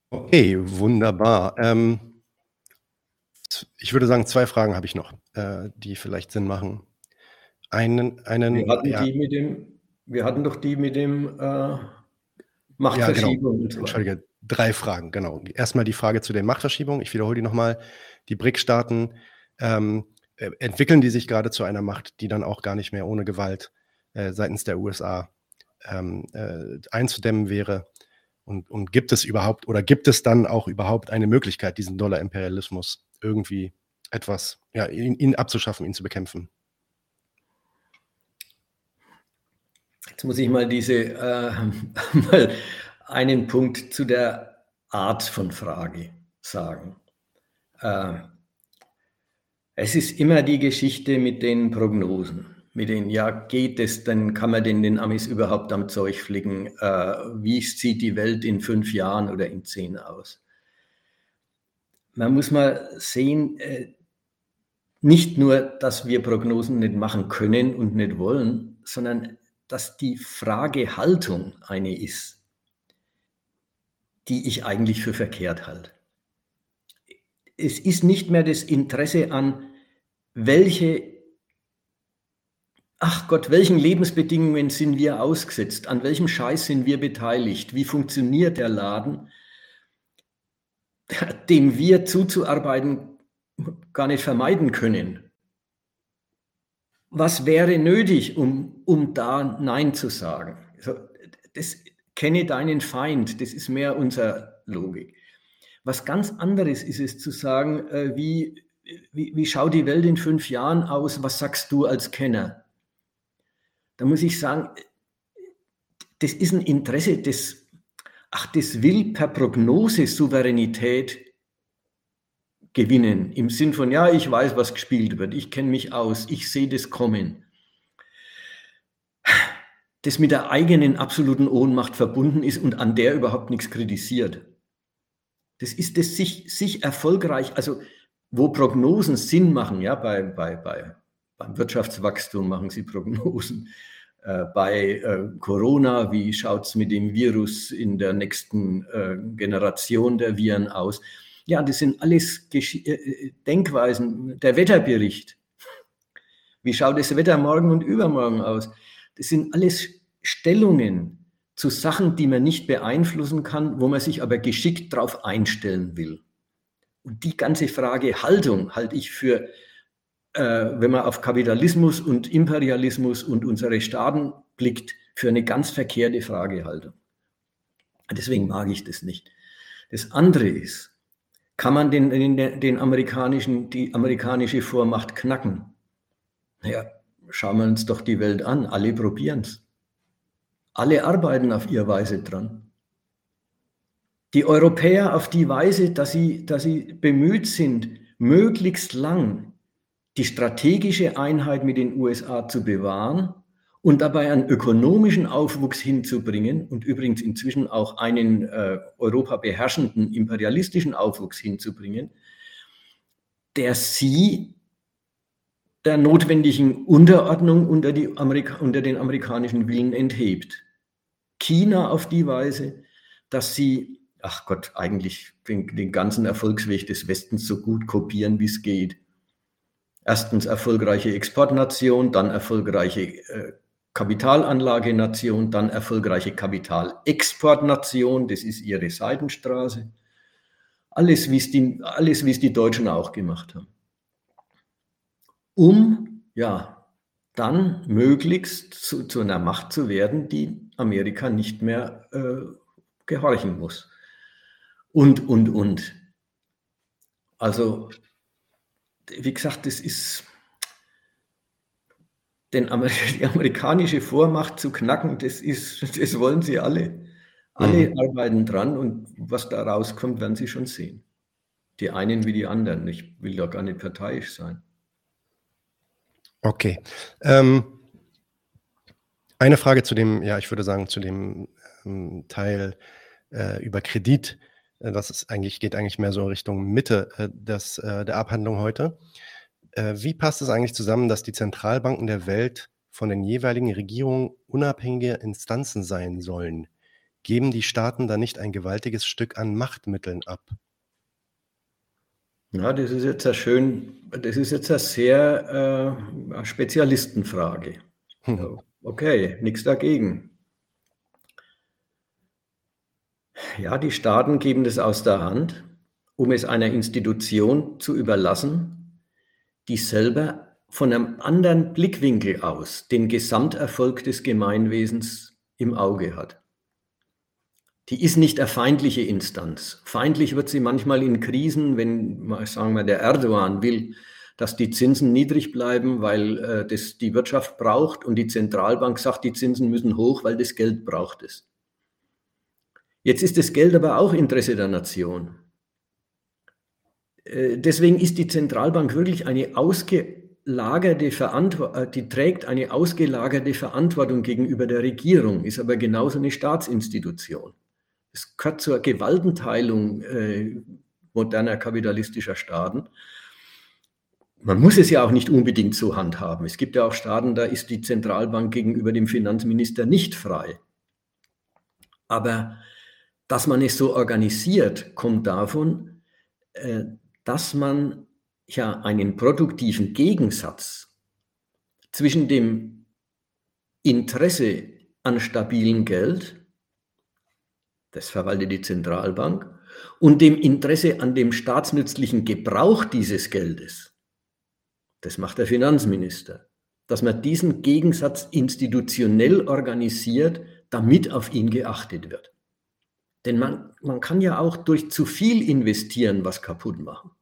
Okay, wunderbar. Ähm, ich würde sagen, zwei Fragen habe ich noch, äh, die vielleicht Sinn machen. Einen, einen, wir, hatten ja. die mit dem, wir hatten doch die mit dem äh, Machtverschiebung. Ja, genau. Entschuldige, drei Fragen, genau. Erstmal die Frage zu den Machtverschiebungen. Ich wiederhole die nochmal. Die BRIC-Staaten ähm, äh, entwickeln die sich gerade zu einer Macht, die dann auch gar nicht mehr ohne Gewalt äh, seitens der USA ähm, äh, einzudämmen wäre. Und, und, gibt es überhaupt oder gibt es dann auch überhaupt eine Möglichkeit, diesen Dollar-Imperialismus irgendwie etwas, ja, ihn, ihn abzuschaffen, ihn zu bekämpfen? Jetzt muss ich mal diese äh, mal einen Punkt zu der Art von Frage sagen. Äh, es ist immer die Geschichte mit den Prognosen, mit den, ja, geht es, dann kann man denn den Amis überhaupt am Zeug fliegen? Äh, wie sieht die Welt in fünf Jahren oder in zehn aus? Man muss mal sehen, äh, nicht nur, dass wir Prognosen nicht machen können und nicht wollen, sondern dass die Fragehaltung eine ist, die ich eigentlich für verkehrt halte. Es ist nicht mehr das Interesse an, welche, ach Gott, welchen Lebensbedingungen sind wir ausgesetzt, an welchem Scheiß sind wir beteiligt, wie funktioniert der Laden, dem wir zuzuarbeiten gar nicht vermeiden können was wäre nötig, um, um da Nein zu sagen? Also, das kenne deinen Feind, das ist mehr unsere Logik. Was ganz anderes ist es zu sagen, äh, wie, wie, wie schaut die Welt in fünf Jahren aus, was sagst du als Kenner? Da muss ich sagen, das ist ein Interesse, das, ach, das will per Prognose Souveränität gewinnen. Im Sinn von, ja, ich weiß, was gespielt wird, ich kenne mich aus, ich sehe das kommen. Das mit der eigenen absoluten Ohnmacht verbunden ist und an der überhaupt nichts kritisiert. Das ist das sich, sich erfolgreich, also wo Prognosen Sinn machen, ja, bei, bei, bei, beim Wirtschaftswachstum machen sie Prognosen. Äh, bei äh, Corona, wie schaut es mit dem Virus in der nächsten äh, Generation der Viren aus? Ja, das sind alles Gesch äh, Denkweisen. Der Wetterbericht. Wie schaut das Wetter morgen und übermorgen aus? Das sind alles Stellungen zu Sachen, die man nicht beeinflussen kann, wo man sich aber geschickt darauf einstellen will. Und die ganze Frage Haltung halte ich für, äh, wenn man auf Kapitalismus und Imperialismus und unsere Staaten blickt, für eine ganz verkehrte Fragehaltung. Deswegen mag ich das nicht. Das andere ist, kann man den, den, den amerikanischen, die amerikanische Vormacht knacken? Naja, schauen wir uns doch die Welt an. Alle probieren es. Alle arbeiten auf ihre Weise dran. Die Europäer auf die Weise, dass sie, dass sie bemüht sind, möglichst lang die strategische Einheit mit den USA zu bewahren und dabei einen ökonomischen Aufwuchs hinzubringen und übrigens inzwischen auch einen äh, Europa beherrschenden imperialistischen Aufwuchs hinzubringen, der sie der notwendigen Unterordnung unter, unter den amerikanischen Willen enthebt. China auf die Weise, dass sie, ach Gott, eigentlich den, den ganzen Erfolgsweg des Westens so gut kopieren, wie es geht. Erstens erfolgreiche Exportnation, dann erfolgreiche äh, Kapitalanlagenation, dann erfolgreiche Kapitalexportnation, das ist ihre Seitenstraße. Alles, wie es die, alles, wie es die Deutschen auch gemacht haben. Um, ja, dann möglichst zu, zu einer Macht zu werden, die Amerika nicht mehr äh, gehorchen muss. Und, und, und. Also, wie gesagt, das ist den Amer die amerikanische Vormacht zu knacken, das, ist, das wollen sie alle. Alle mhm. arbeiten dran und was da rauskommt, werden sie schon sehen. Die einen wie die anderen. Ich will da gar nicht parteiisch sein. Okay. Ähm, eine Frage zu dem, ja, ich würde sagen, zu dem ähm, Teil äh, über Kredit. Äh, das ist eigentlich, geht eigentlich mehr so Richtung Mitte äh, des, äh, der Abhandlung heute. Äh, wie passt es eigentlich zusammen, dass die Zentralbanken der Welt von den jeweiligen Regierungen unabhängige Instanzen sein sollen? Geben die Staaten da nicht ein gewaltiges Stück an Machtmitteln ab? Ja, das ist jetzt eine schön, das ist jetzt eine sehr äh, Spezialistenfrage. Hm. Okay, nichts dagegen. Ja, die Staaten geben das aus der Hand, um es einer Institution zu überlassen, die selber von einem anderen Blickwinkel aus den Gesamterfolg des Gemeinwesens im Auge hat. Die ist nicht eine feindliche Instanz. Feindlich wird sie manchmal in Krisen, wenn, sagen wir, der Erdogan will, dass die Zinsen niedrig bleiben, weil äh, das die Wirtschaft braucht und die Zentralbank sagt, die Zinsen müssen hoch, weil das Geld braucht es. Jetzt ist das Geld aber auch Interesse der Nation. Äh, deswegen ist die Zentralbank wirklich eine ausgelagerte Verantwortung, äh, die trägt eine ausgelagerte Verantwortung gegenüber der Regierung, ist aber genauso eine Staatsinstitution. Es gehört zur Gewaltenteilung äh, moderner kapitalistischer Staaten. Man muss es ja auch nicht unbedingt so handhaben. Es gibt ja auch Staaten, da ist die Zentralbank gegenüber dem Finanzminister nicht frei. Aber dass man es so organisiert, kommt davon, äh, dass man ja einen produktiven Gegensatz zwischen dem Interesse an stabilem Geld, das verwaltet die Zentralbank, und dem Interesse an dem staatsnützlichen Gebrauch dieses Geldes, das macht der Finanzminister, dass man diesen Gegensatz institutionell organisiert, damit auf ihn geachtet wird. Denn man, man kann ja auch durch zu viel investieren was kaputt machen.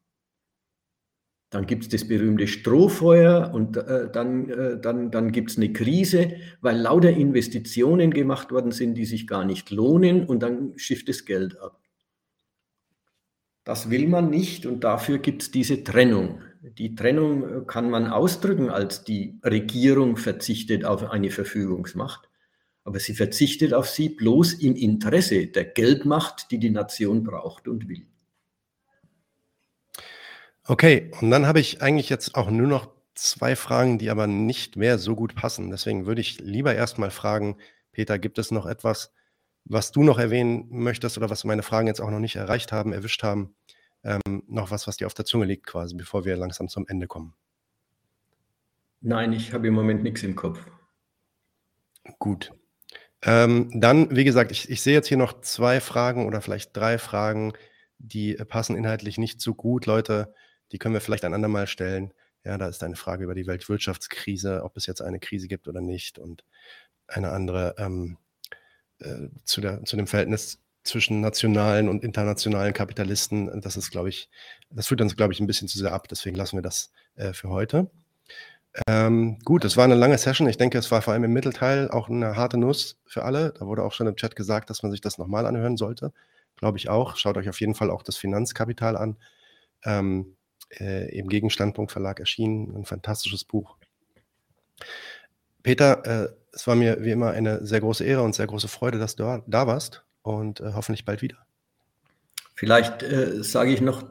Dann gibt es das berühmte Strohfeuer und äh, dann, äh, dann, dann gibt es eine Krise, weil lauter Investitionen gemacht worden sind, die sich gar nicht lohnen und dann schifft das Geld ab. Das will man nicht und dafür gibt es diese Trennung. Die Trennung äh, kann man ausdrücken, als die Regierung verzichtet auf eine Verfügungsmacht, aber sie verzichtet auf sie bloß im Interesse der Geldmacht, die die Nation braucht und will. Okay, und dann habe ich eigentlich jetzt auch nur noch zwei Fragen, die aber nicht mehr so gut passen. Deswegen würde ich lieber erstmal fragen, Peter, gibt es noch etwas, was du noch erwähnen möchtest oder was meine Fragen jetzt auch noch nicht erreicht haben, erwischt haben? Ähm, noch was, was dir auf der Zunge liegt quasi, bevor wir langsam zum Ende kommen? Nein, ich habe im Moment nichts im Kopf. Gut. Ähm, dann, wie gesagt, ich, ich sehe jetzt hier noch zwei Fragen oder vielleicht drei Fragen, die passen inhaltlich nicht so gut. Leute, die können wir vielleicht ein andermal stellen. Ja, da ist eine Frage über die Weltwirtschaftskrise, ob es jetzt eine Krise gibt oder nicht und eine andere ähm, äh, zu, der, zu dem Verhältnis zwischen nationalen und internationalen Kapitalisten. Das ist, glaube ich, das führt uns, glaube ich, ein bisschen zu sehr ab. Deswegen lassen wir das äh, für heute. Ähm, gut, es war eine lange Session. Ich denke, es war vor allem im Mittelteil auch eine harte Nuss für alle. Da wurde auch schon im Chat gesagt, dass man sich das nochmal anhören sollte. Glaube ich auch. Schaut euch auf jeden Fall auch das Finanzkapital an. Ähm, äh, Im Gegenstandpunkt Verlag erschienen. Ein fantastisches Buch. Peter, äh, es war mir wie immer eine sehr große Ehre und sehr große Freude, dass du da warst und äh, hoffentlich bald wieder. Vielleicht äh, sage ich noch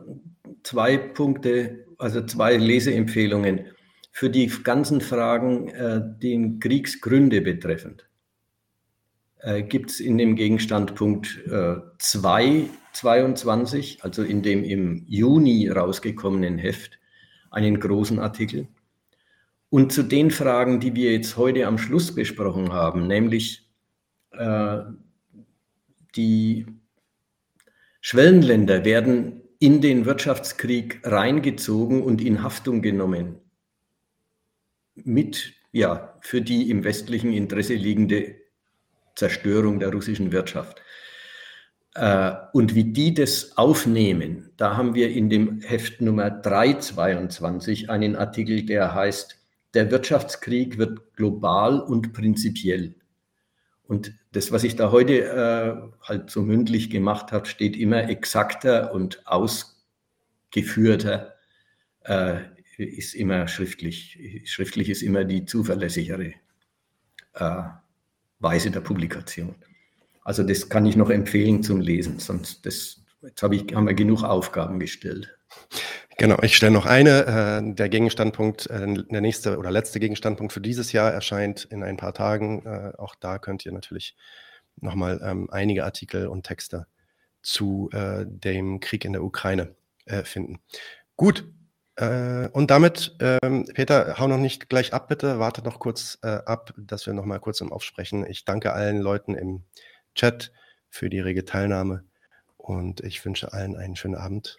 zwei Punkte, also zwei Leseempfehlungen für die ganzen Fragen, äh, den Kriegsgründe betreffend. Äh, Gibt es in dem Gegenstandpunkt 2, äh, 22, also in dem im Juni rausgekommenen Heft, einen großen Artikel. Und zu den Fragen, die wir jetzt heute am Schluss besprochen haben, nämlich äh, die Schwellenländer werden in den Wirtschaftskrieg reingezogen und in Haftung genommen mit ja, für die im westlichen Interesse liegende Zerstörung der russischen Wirtschaft. Äh, und wie die das aufnehmen, da haben wir in dem Heft Nummer 322 einen Artikel, der heißt, der Wirtschaftskrieg wird global und prinzipiell. Und das, was ich da heute äh, halt so mündlich gemacht habe, steht immer exakter und ausgeführter äh, ist immer schriftlich. Schriftlich ist immer die zuverlässigere äh, Weise der Publikation. Also das kann ich noch empfehlen zum Lesen, sonst das, jetzt hab ich, haben wir genug Aufgaben gestellt. Genau, ich stelle noch eine. Äh, der Gegenstandpunkt, äh, der nächste oder letzte Gegenstandpunkt für dieses Jahr erscheint in ein paar Tagen. Äh, auch da könnt ihr natürlich nochmal ähm, einige Artikel und Texte zu äh, dem Krieg in der Ukraine äh, finden. Gut, äh, und damit, ähm, Peter, hau noch nicht gleich ab, bitte. Warte noch kurz äh, ab, dass wir noch mal kurz im Aufsprechen. Ich danke allen Leuten im Chat für die rege Teilnahme und ich wünsche allen einen schönen Abend.